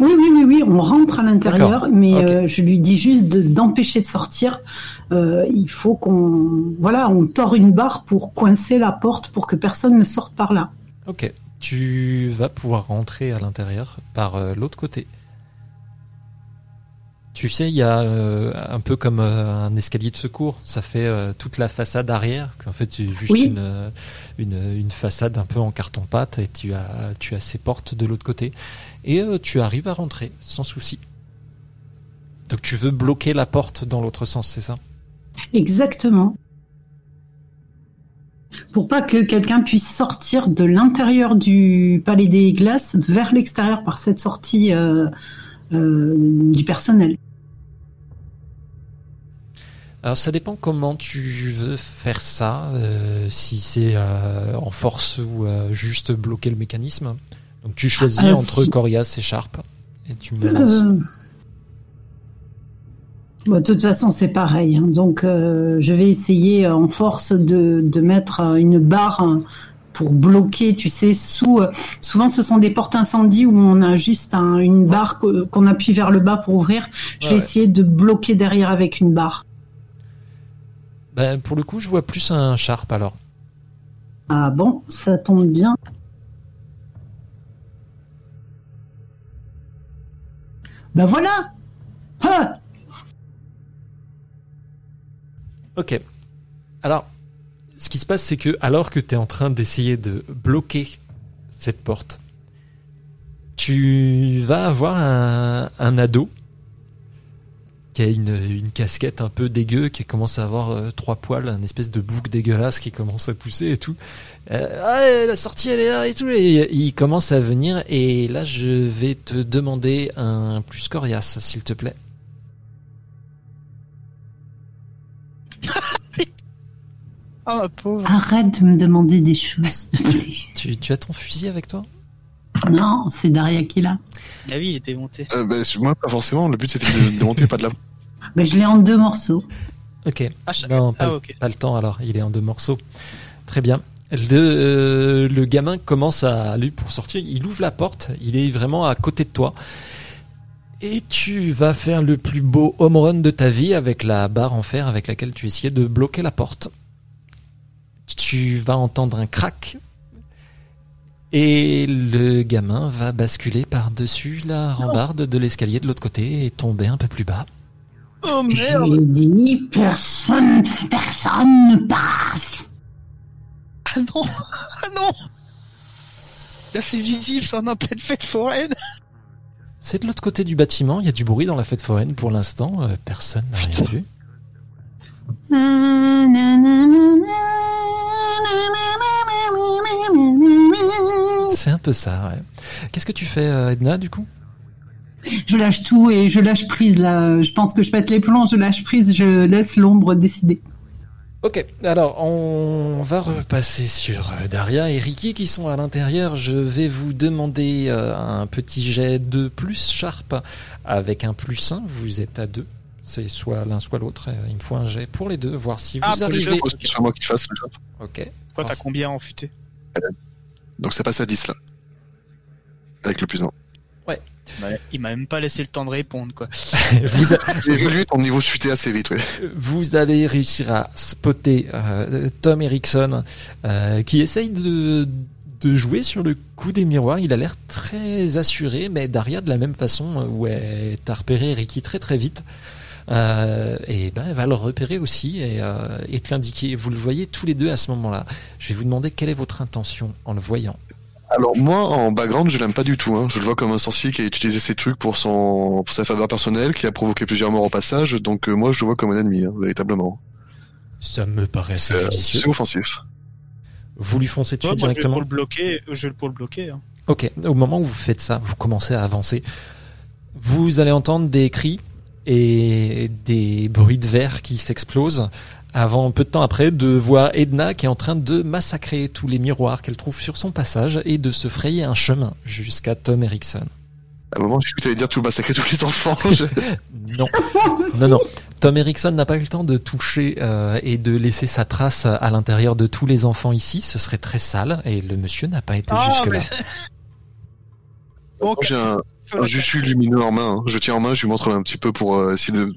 Oui, oui, oui, oui, on rentre à l'intérieur, mais euh, je lui dis juste de- d'empêcher de, sortir. Euh, il faut qu'on, voilà, on tord une barre pour coincer la porte pour que personne ne sorte par là. Ok, tu vas pouvoir rentrer à l'intérieur par euh, l'autre côté. Tu sais, il y a euh, un peu comme euh, un escalier de secours. Ça fait euh, toute la façade arrière, qu'en fait c'est juste Oui. une, une, une façade un peu en carton-pâte et tu as, tu as ces portes de l'autre côté. Et tu arrives à rentrer sans souci. Donc tu veux bloquer la porte dans l'autre sens, c'est ça? Exactement. Pour pas que quelqu'un puisse sortir de l'intérieur du Palais des Glaces vers l'extérieur par cette sortie euh, du personnel. Alors ça dépend comment tu veux faire ça, euh, si c'est euh, en force ou euh, juste bloquer le mécanisme. Donc tu choisis Ah, entre si. Corias et Sharp et tu me lances. Bon, de toute façon, c'est pareil. hein. Donc, je vais essayer en force de, de mettre une barre hein, pour bloquer, tu sais, sous. euh, souvent, ce sont des portes incendies où on a juste un- une barre qu'on appuie vers le bas pour ouvrir. Je vais Ouais, ouais. essayer de bloquer derrière avec une barre. Ben, pour le coup, je vois plus un Sharp alors. Ah bon, ça tombe bien. Ben voilà. Ah Ok. Alors, ce qui se passe, c'est que alors que tu es en train d'essayer de bloquer cette porte, tu vas avoir un, un ado qui a une, une casquette un peu dégueu, qui commence à avoir euh, trois poils, un espèce de bouc dégueulasse qui commence à pousser et tout. Euh, ah, la sortie elle est là et tout. Et il commence à venir et là je vais te demander un plus coriace, s'il te plaît. Ah, ma pauvre. Arrête de me demander des choses, s'il te plaît. Tu, tu as ton fusil avec toi? Non, c'est Daria qui l'a. Ah oui, il était monté. Euh, bah, moi, pas forcément. Le but, c'était de, de monter, pas de la. Ben, je l'ai en deux morceaux. Ok. Ah, je- Non, pas, ah, le- pas le temps alors, il est en deux morceaux. Très bien. Le, euh, le gamin commence à aller pour sortir, il ouvre la porte, il est vraiment à côté de toi. Et tu vas faire le plus beau home run de ta vie avec la barre en fer avec laquelle tu essayais de bloquer la porte. Tu vas entendre un crack. Et le gamin va basculer par-dessus la rambarde de l'escalier de l'autre côté et tomber un peu plus bas. Oh merde l'ai dit, personne, personne ne passe. Ah non Ah non Là, c'est visible, c'est en pleine fête foraine C'est de l'autre côté du bâtiment, il y a du bruit dans la fête foraine pour l'instant, euh, personne n'a rien vu. C'est un peu ça, ouais. Qu'est-ce que tu fais, euh, Edna, du coup? Je lâche tout et je lâche prise là. Je pense que je pète les plombs, je lâche prise, je laisse l'ombre décider. Ok, alors on va repasser sur euh, Daria et Ricky qui sont à l'intérieur. Je vais vous demander euh, un petit jet de plus sharp avec un plus 1. Vous êtes à deux. C'est soit l'un soit l'autre. Il me faut un jet pour les deux, voir si Ah, vous pour les arrivez. jeux, moi qui fasse le job. Ok. Quoi, t'as combien en futé? Donc ça passe à 10 là. Avec le plus 1. Il m'a même pas laissé le temps de répondre, quoi. vous, a- J'ai évolué ton niveau chuté assez vite, ouais. vous allez réussir à spotter euh, Tom Erickson euh, qui essaye de, de jouer sur le coup des miroirs. Il a l'air très assuré, mais Daria de la même façon euh, où elle t'a repéré Ricky très très vite. Euh, et ben elle va le repérer aussi et, euh, et te l'indiquer. Vous le voyez tous les deux à ce moment-là. Je vais vous demander quelle est votre intention en le voyant. Alors moi, en background, je l'aime pas du tout. Hein. Je le vois comme un sorcier qui a utilisé ses trucs pour son pour sa faveur personnelle, qui a provoqué plusieurs morts au passage. Donc euh, moi, je le vois comme un ennemi, hein, véritablement. Ça me paraît assez C'est offensif. Vous lui foncez dessus Ouais, moi, je vais directement. pour le bloquer, je vais pour le bloquer. hein. Ok, au moment où vous faites ça, vous commencez à avancer. Vous allez entendre des cris et des bruits de verre qui s'explosent avant peu de temps après de voir Edna qui est en train de massacrer tous les miroirs qu'elle trouve sur son passage et de se frayer un chemin jusqu'à Tom Erickson. À un moment, cru que t'allais dire tout massacrer tous les enfants. Je- Non, non, non. Tom Erickson n'a pas eu le temps de toucher euh, et de laisser sa trace à l'intérieur de tous les enfants ici. Ce serait très sale et le monsieur n'a pas été Ah, jusque-là. Bon, J'ai un, un juchu lumineux en main. hein. Je tiens en main, je lui montre un petit peu pour euh, essayer de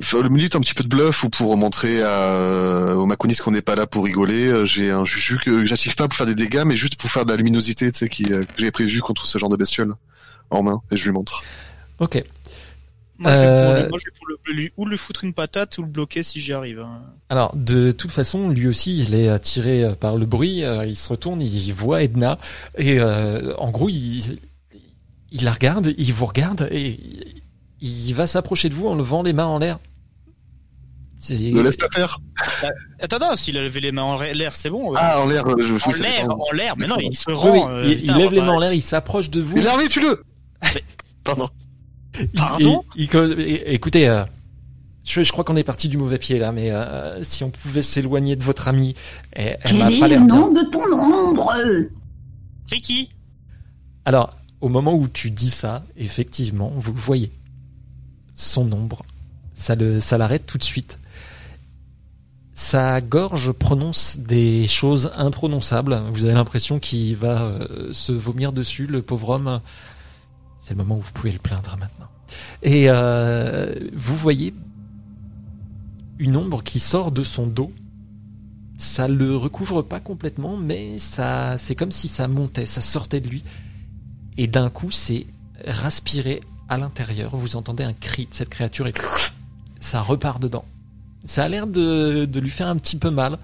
faire le minute un petit peu de bluff ou pour montrer à, aux Maconis qu'on n'est pas là pour rigoler. Euh, J'ai un juju que j'active pas pour faire des dégâts, mais juste pour faire de la luminosité, tu sais, qui, euh, que j'ai prévu contre ce genre de bestiole en main, et je lui montre. Ok. Moi, je vais pour, Euh, le- je pour le, lui, ou le foutre une patate ou le bloquer si j'y arrive. hein. Alors, de toute façon, lui aussi, il est attiré euh, par le bruit. euh, Il se retourne, il voit Edna. Et euh, en gros, il, il la regarde, il vous regarde et il va s'approcher de vous en levant les mains en l'air. C'est- Ne laisse pas faire. Attends, non, s'il a levé les mains en l'air, c'est bon. euh. Ah, en l'air, euh, je en l'air, en l'air, mais non, il se rend. oui, euh, il, lève les pas- mains en l'air, il s'approche de vous. Mais l'armée, tue-le Pardon. Pardon? Il- il- il- é- Écoutez, euh, je, je crois qu'on est parti du mauvais pied là, mais euh, si on pouvait s'éloigner de votre amie, elle, elle m'a Quel pas est le l'air bien. nom de ton ombre? Ricky Alors, au moment où tu dis ça, effectivement, vous voyez. Son ombre, ça l'arrête tout de suite. Sa gorge prononce des choses imprononçables. Vous avez l'impression qu'il va euh, se vomir dessus, le pauvre homme. C'est le moment où vous pouvez le plaindre maintenant. Et euh, vous voyez une ombre qui sort de son dos. Ça le recouvre pas complètement, mais ça, c'est comme si ça montait, ça sortait de lui. Et d'un coup, c'est raspiré à l'intérieur. Vous entendez un cri de cette créature et ça repart dedans. Ça a l'air de, de lui faire un petit peu mal.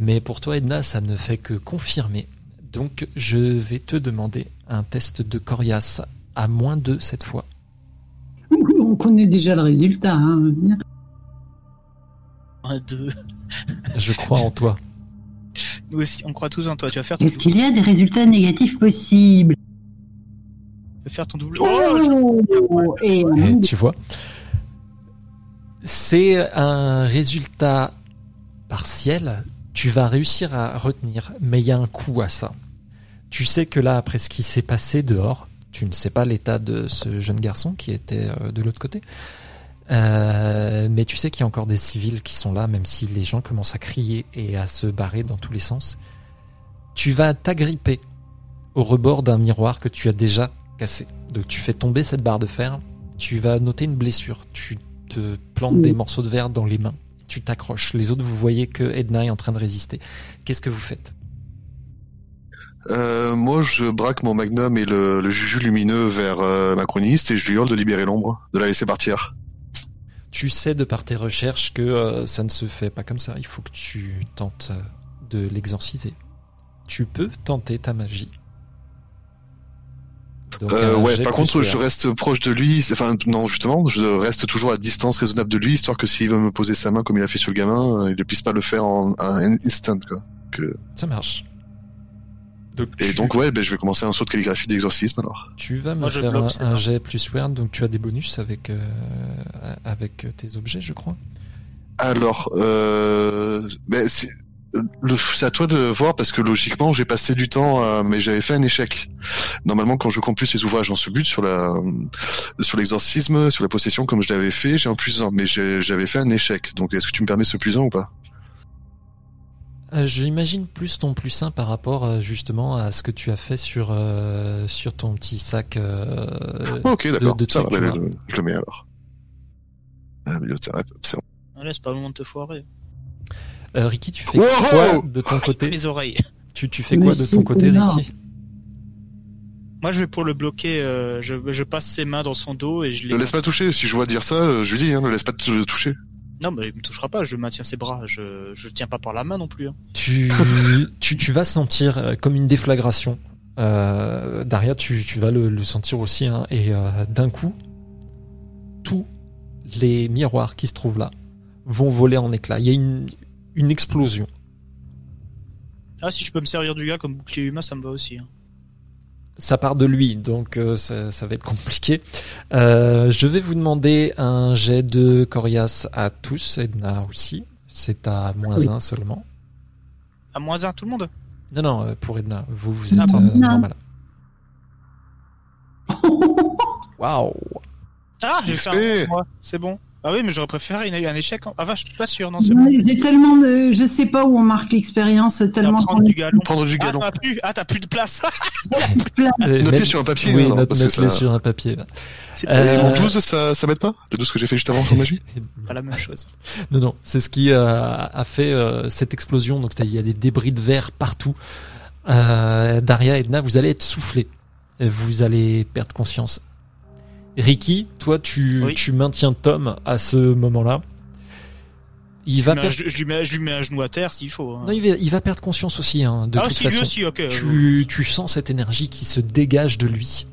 Mais pour toi, Edna, ça ne fait que confirmer. Donc, je vais te demander un test de coriace à moins 2 cette fois. On connaît déjà le résultat. hein. Un, deux. Je crois en toi. Nous aussi, on croit tous en toi. Tu vas faire Est-ce qu'il y a des résultats négatifs possibles? Faire ton double. Oh, Oh Et Et tu vois C'est un résultat partiel. Tu vas réussir à retenir, mais il y a un coup à ça. Tu sais que là, après ce qui s'est passé dehors, tu ne sais pas l'état de ce jeune garçon qui était euh, de l'autre côté. Euh, mais tu sais qu'il y a encore des civils qui sont là, même si les gens commencent à crier et à se barrer dans tous les sens. Tu vas t'agripper au rebord d'un miroir que tu as déjà cassé. Donc tu fais tomber cette barre de fer, tu vas noter une blessure, tu te plantes des morceaux de verre dans les mains, tu t'accroches. Les autres, vous voyez que Edna est en train de résister. Qu'est-ce que vous faites? Euh, moi, je braque mon magnum et le, le juju lumineux vers euh, ma chroniste et je lui hurle de libérer l'ombre, de la laisser partir. Tu sais de par tes recherches que euh, ça ne se fait pas comme ça. Il faut que tu tentes euh, de l'exorciser. Tu peux tenter ta magie. Donc, Euh, un ouais, par contre, je reste proche de lui. Enfin, non, justement, je reste toujours à distance raisonnable de lui, histoire que s'il veut me poser sa main comme il a fait sur le gamin, euh, il ne puisse pas le faire en un instant, quoi. Ça marche. Donc, Et tu, donc, ouais, ben, je vais commencer un saut de calligraphie d'exorcisme alors. tu vas me Moi, je faire bloque, un, jet plus weird. Donc tu as des bonus avec euh, avec tes objets, je crois. Alors, euh, ben, c'est à toi de voir parce que logiquement, j'ai passé du temps, euh, mais j'avais fait un échec. Normalement, quand je compile ces ouvrages en ce but sur la sur l'exorcisme, sur la possession, comme je l'avais fait, j'ai un plus un, mais j'avais fait un échec. Donc, est-ce que tu me permets ce plus un ou pas? Euh, J'imagine plus ton plus 1 par rapport euh, justement à ce que tu as fait sur euh, sur ton petit sac. euh, Oh, Ok, d'accord. je, je le mets alors. Ah, c'est bon. Allez, c'est pas le moment de te foirer. Euh, Ricky, tu fais Wow quoi de ton côté Les oreilles. tu, tu fais Mais quoi de ton côté, énorme. Ricky? Moi, je vais pour le bloquer. euh, je, je passe ses mains dans son dos et je les. Le laisse pas toucher. Si je vois dire ça, euh, je lui dis, hein, ne laisse pas te toucher. Non, mais il me touchera pas. Je maintiens ses bras. Je, je tiens pas par la main non plus. hein. tu, tu, tu vas sentir comme une déflagration. Euh, Daria, tu, tu vas le, le sentir aussi. hein, et euh, d'un coup, tous les miroirs qui se trouvent là vont voler en éclats. Il y a une, une explosion. Ah, si je peux me servir du gars comme bouclier humain, ça me va aussi. hein. Ça part de lui, donc euh, ça, ça va être compliqué. Euh, je vais vous demander un jet de coriace à tous, Edna aussi. C'est à moins Oui. 1 seulement. À moins un, tout le monde. Non, non, euh, pour Edna, vous, vous êtes Ah bon Non. normal. Waouh Ah, j'ai fait un moi. C'est bon. Ah oui, mais j'aurais préféré une- un échec. en- Ah, vache, je suis pas sûr. Non, c'est bon. J'ai tellement de, je sais pas où on marque l'expérience, tellement prendre du galon. Prendre du Ah, galon. t'as plus, ah, t'as plus de place. Même- sur un papier. Oui, alors, note, parce que note-les ça- sur un papier. Euh, Et mon 12, ça, ça m'aide pas Le 12 que j'ai fait juste avant sur magie pas la même chose. Non, non, c'est ce qui euh, a fait euh, cette explosion. Donc il y a des débris de verre partout. Euh, Daria, Edna, vous allez être soufflés. Et Vous allez perdre conscience. Ricky, toi, tu, Oui. tu maintiens Tom à ce moment-là. Il Je va lui, mets un, perdre. je, lui mets, je lui mets un genou à terre s'il faut. hein. Non, il va, il va perdre conscience aussi, hein, de ah, toute si, lui façon. aussi, tu, tu sens cette énergie qui se dégage de lui.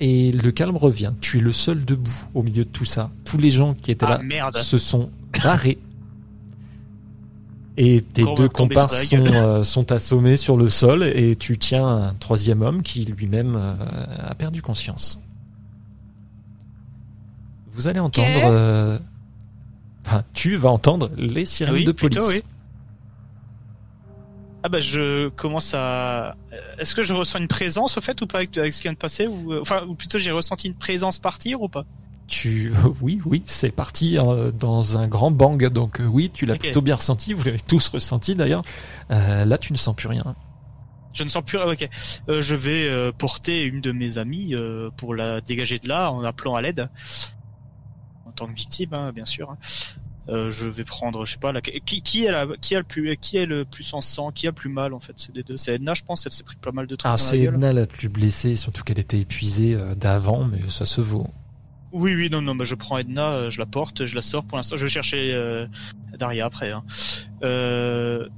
Et le calme revient. Tu es le seul debout au milieu de tout ça. Tous les gens qui étaient Ah, là merde. se sont barrés. Et tes Encore, deux comparses sont, euh, sont assommés sur le sol et tu tiens un troisième homme qui lui-même euh, a perdu conscience. Vous allez entendre... Euh, Enfin, tu vas entendre les sirènes Oui, de police. plutôt, oui. Ah bah je commence à. Est-ce que je ressens une présence au fait ou pas avec, avec ce qui vient de passer ou enfin ou plutôt j'ai ressenti une présence partir ou pas? Tu, oui, oui, c'est parti euh, dans un grand bang. Donc euh, oui, tu l'as plutôt bien ressenti. Vous l'avez tous ressenti d'ailleurs. Euh, là, tu ne sens plus rien. Je ne sens plus. ah, Ok. Je vais porter une de mes amies pour la dégager de là en appelant à l'aide en tant que victime, hein, bien sûr. hein. Je vais prendre, je sais pas, la... qui, qui, est la... qui a le plus, qui est le plus en sang, qui a le plus mal en fait, c'est les deux. C'est Edna, je pense, elle s'est pris pas mal de trucs Ah, c'est. Edna la plus blessée, surtout qu'elle était épuisée d'avant, mais ça se vaut. Oui, oui, non, non, mais je prends Edna, euh, je la porte, je la sors pour l'instant. Je vais chercher euh, Daria après. Hein. Euh,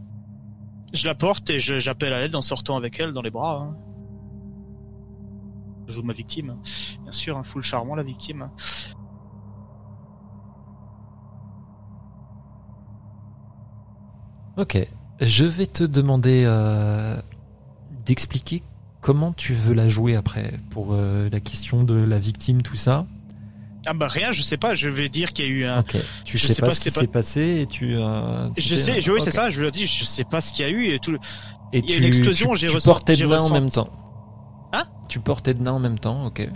je la porte et j'appelle à l'aide en sortant avec elle dans les bras. hein. Je joue ma victime, hein. bien sûr, un full charmant la victime. hein. Ok, je vais te demander d'expliquer comment tu veux la jouer après pour la question de la victime, tout ça. Ah bah rien, je sais pas. Je vais dire qu'il y a eu un. Ok. Tu je sais, sais pas, pas ce qui s'est pas- passé et tu. euh, tu Je sais, je- oui, c'est ça. Je leur dis, je sais pas ce qu'il y a eu et tout. le- Et Il y a tu, une explosion, j'ai tu ressent- portes j'ai Edna en ressent- même temps. Hein? Tu portes Edna en même temps, ok.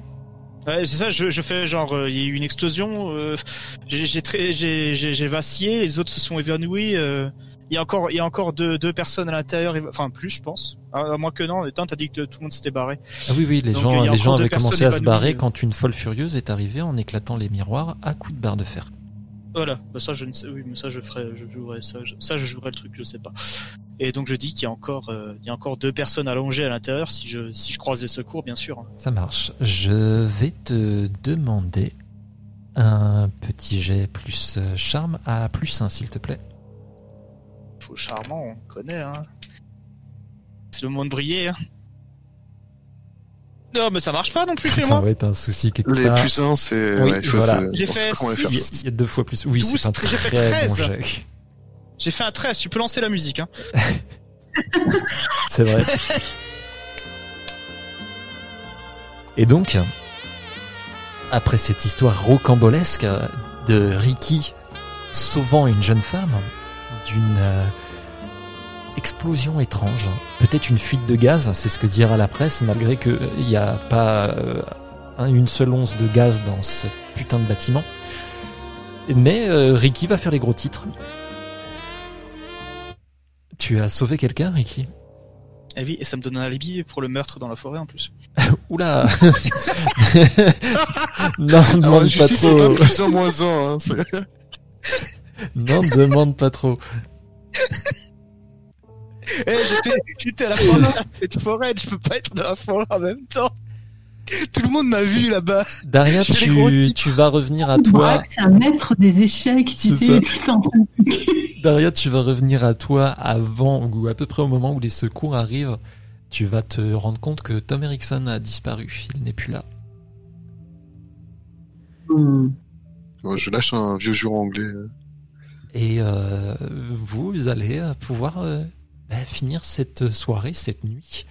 Ouais, c'est ça. Je, je fais genre, euh, il y a eu une explosion. euh, j'ai vacillé. Les autres se sont évanouis. euh, il y a encore, il y a encore deux, deux personnes à l'intérieur. Enfin plus, je pense. À, à moins que non. Tant t'as dit que tout le monde s'était barré. Ah oui, oui, les Donc, gens, les avaient commencé à se barrer euh. quand une folle furieuse est arrivée en éclatant les miroirs à coups de barre de fer. Voilà, bah ça je ne sais, oui, mais ça je ferai, je jouerai ça, je- ça je jouerai le truc, je sais pas. Et donc je dis qu'il y a encore, euh, il y a encore deux personnes allongées à l'intérieur si je, si je croise des secours, bien sûr. Ça marche. Je vais te demander un petit jet plus euh, charme à plus 1, s'il te plaît. Charmant, on connaît, hein. C'est le moment de briller, hein. Non, mais ça marche pas non plus chez Ça moi. va être un souci quelque Les part. plus 1, c'est. Oui, ouais, voilà. J'ai fait pas comment les six. faire. Il y, a, deux fois plus. Oui, c'est un j'ai fait très bon 13. jet. J'ai fait un 13, tu peux lancer la musique, hein. C'est vrai. Et donc, après cette histoire rocambolesque de Ricky sauvant une jeune femme d'une euh, explosion étrange, peut-être une fuite de gaz, c'est ce que dira la presse, malgré qu'il n'y a pas euh, un- une seule once de gaz dans ce putain de bâtiment. Mais euh, Ricky va faire les gros titres. Tu as sauvé quelqu'un, Ricky? Eh oui, et ça me donne un alibi pour le meurtre dans la forêt en plus. Oula Non, Alors, demande je pas trop. pas plus en moins 1. Hein. c'est- Non, demande pas trop. Eh, j'étais, j'étais à la forêt, cette forêt, je peux pas être dans la forêt en même temps. Tout le monde m'a vu là-bas. Daria, tu, vas revenir à toi. c'est un maître des échecs, tu sais, ça. il est tout le temps en train de Daria, tu vas revenir à toi avant ou à peu près au moment où les secours arrivent. Tu vas te rendre compte que Tom Erickson a disparu. Il n'est plus là. Hmm. Je lâche un vieux jour anglais. Et euh, vous allez euh, pouvoir euh, bah, finir cette soirée, cette nuit.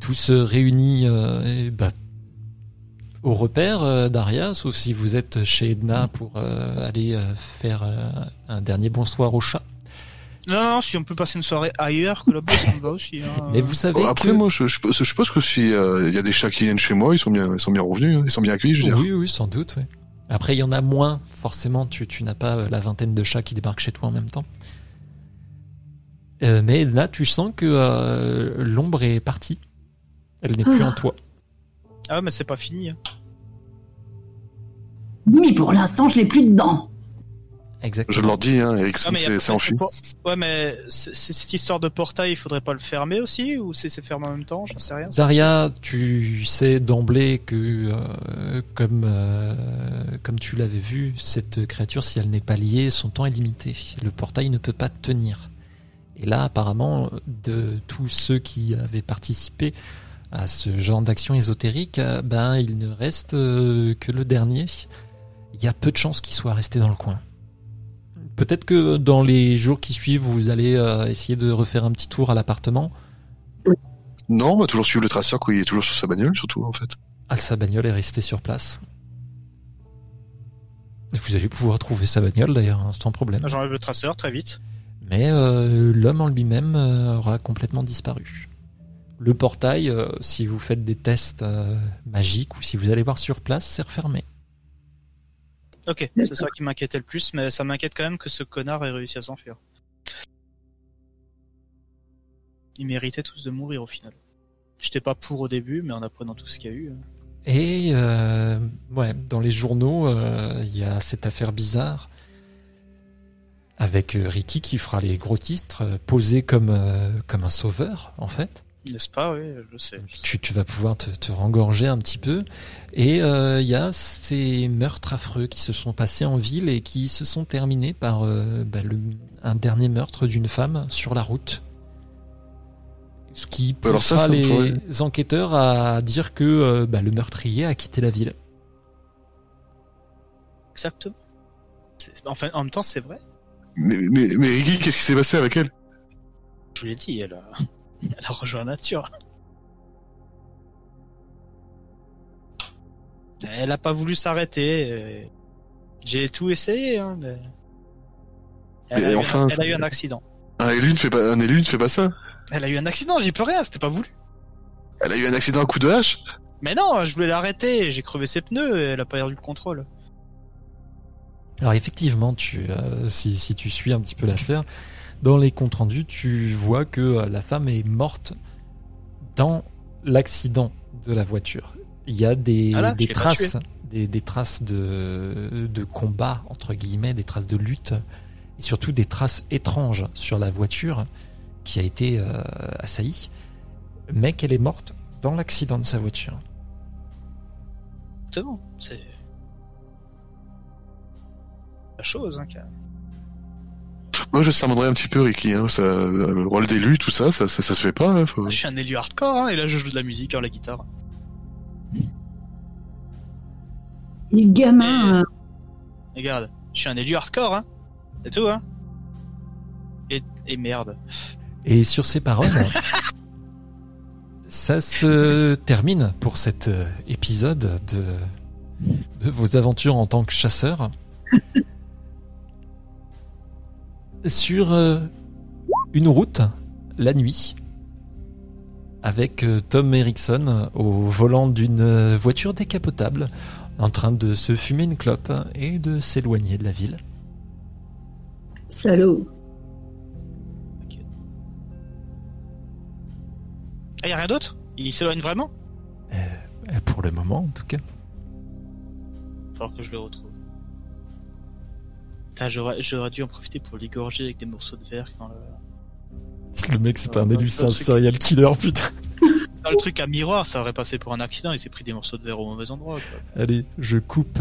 Tous réunis euh, et, bah, au repère, euh, Daria, sauf si vous êtes chez Edna pour euh, aller euh, faire euh, un dernier bonsoir au chat. Non, non, si on peut passer une soirée ailleurs que là-bas, ça me va aussi. Hein. Mais vous savez Bon, après, que... moi, je, je, je suppose que si euh, il y a des chats qui viennent chez moi, ils sont bien, ils sont bien revenus, hein, ils sont bien accueillis, je veux dire. Oui, oui, sans doute. oui. Après, il y en a moins, forcément, tu, tu n'as pas euh, la vingtaine de chats qui débarquent chez toi en même temps. Euh, mais là, tu sens que euh, l'ombre est partie. Elle n'est plus Ah. en toi. Ah, mais c'est pas fini. hein. Mais pour l'instant, je l'ai plus dedans. Je Exactement. leur dis, hein, Ericsson Ah, s'est enfui. Ouais, mais cette histoire de portail, il faudrait pas le fermer aussi ou c'est fermé en même temps J'en sais rien. Daria, tu sais d'emblée que, euh, comme, euh, comme tu l'avais vu, cette créature, si elle n'est pas liée, son temps est limité. Le portail ne peut pas tenir. Et là, apparemment, de tous ceux qui avaient participé à ce genre d'action ésotérique, euh, ben, il ne reste euh, que le dernier. Il y a peu de chances qu'il soit resté dans le coin. Peut-être que dans les jours qui suivent, vous allez euh, essayer de refaire un petit tour à l'appartement. Non, on va toujours suivre le traceur, quoi. Il est toujours sur sa bagnole, surtout, en fait. Ah, sa bagnole est restée sur place. Vous allez pouvoir trouver sa bagnole d'ailleurs, hein, sans problème. J'enlève le traceur très vite. Mais euh, l'homme en lui-même euh, aura complètement disparu. Le portail, euh, si vous faites des tests magiques ou si vous allez voir sur place, c'est refermé. Ok, c'est ça qui m'inquiétait le plus, mais ça m'inquiète quand même que ce connard ait réussi à s'enfuir. Ils méritaient tous de mourir au final. J'étais pas pour au début, mais en apprenant tout ce qu'il y a eu. euh, Et euh, ouais, dans les journaux, euh, il y a cette affaire bizarre avec euh, Ricky qui fera les gros titres, euh, posé comme, euh, comme un sauveur en fait. N'est-ce pas, oui, je sais. tu, tu vas pouvoir te, te rengorger un petit peu. Et euh, il y a ces meurtres affreux qui se sont passés en ville et qui se sont terminés par euh, bah, le- un dernier meurtre d'une femme sur la route. Ce qui alors ça, poussera ça les enquêteurs à dire que euh, bah, le meurtrier a quitté la ville. Exactement. Enfin, en même temps, c'est vrai. Mais, mais, mais qu'est-ce qui s'est passé avec elle? Je vous l'ai dit, elle a, elle a rejoint la nature. Elle a pas voulu s'arrêter. J'ai tout essayé, hein, mais... Elle, Mais a eu enfin, un, elle a eu un accident. Un élu ne fait pas, un élu ne fait pas ça. Elle a eu un accident, j'y peux rien, c'était pas voulu. Elle a eu un accident à coup de hache? Mais non, je voulais l'arrêter, j'ai crevé ses pneus et elle a pas perdu le contrôle. Alors effectivement, tu, euh, si, si tu suis un petit peu l'affaire, dans les comptes rendus, tu vois que euh, la femme est morte dans l'accident de la voiture. Il y a des, Ah là, des traces, des, des traces de, de combat entre guillemets, des traces de lutte, et surtout des traces étranges sur la voiture qui a été euh, assaillie, mais qu'elle est morte dans l'accident de sa voiture. Exactement, c'est... La chose, hein. Moi, je sermonnerais un petit peu Ricky. Hein. Ça, le rôle d'élu, tout ça, ça, ça, ça se fait pas. hein, faut- Je suis un élu hardcore, hein, et là je joue de la musique en la guitare. Les gamins, euh, Regarde, je suis un élu hardcore, hein. C'est tout, hein. Et, et merde. Et sur ces paroles, ça se termine pour cet euh, épisode de, de vos aventures en tant que chasseur. Sur euh, une route, la nuit, avec euh, Tom Erickson au volant d'une euh, voiture décapotable, en train de se fumer une clope et de s'éloigner de la ville. salaud. Ah, y a rien d'autre? Il s'éloigne vraiment? Euh, Pour le moment, en tout cas. Faut que je le retrouve. Putain, j'aurais, dû en profiter pour l'égorger avec des morceaux de verre dans le, Le mec, c'est pas un élu, c'est un serial killer, putain. dans le truc à miroir, ça aurait passé pour un accident, il s'est pris des morceaux de verre au mauvais endroit, quoi. Allez, je coupe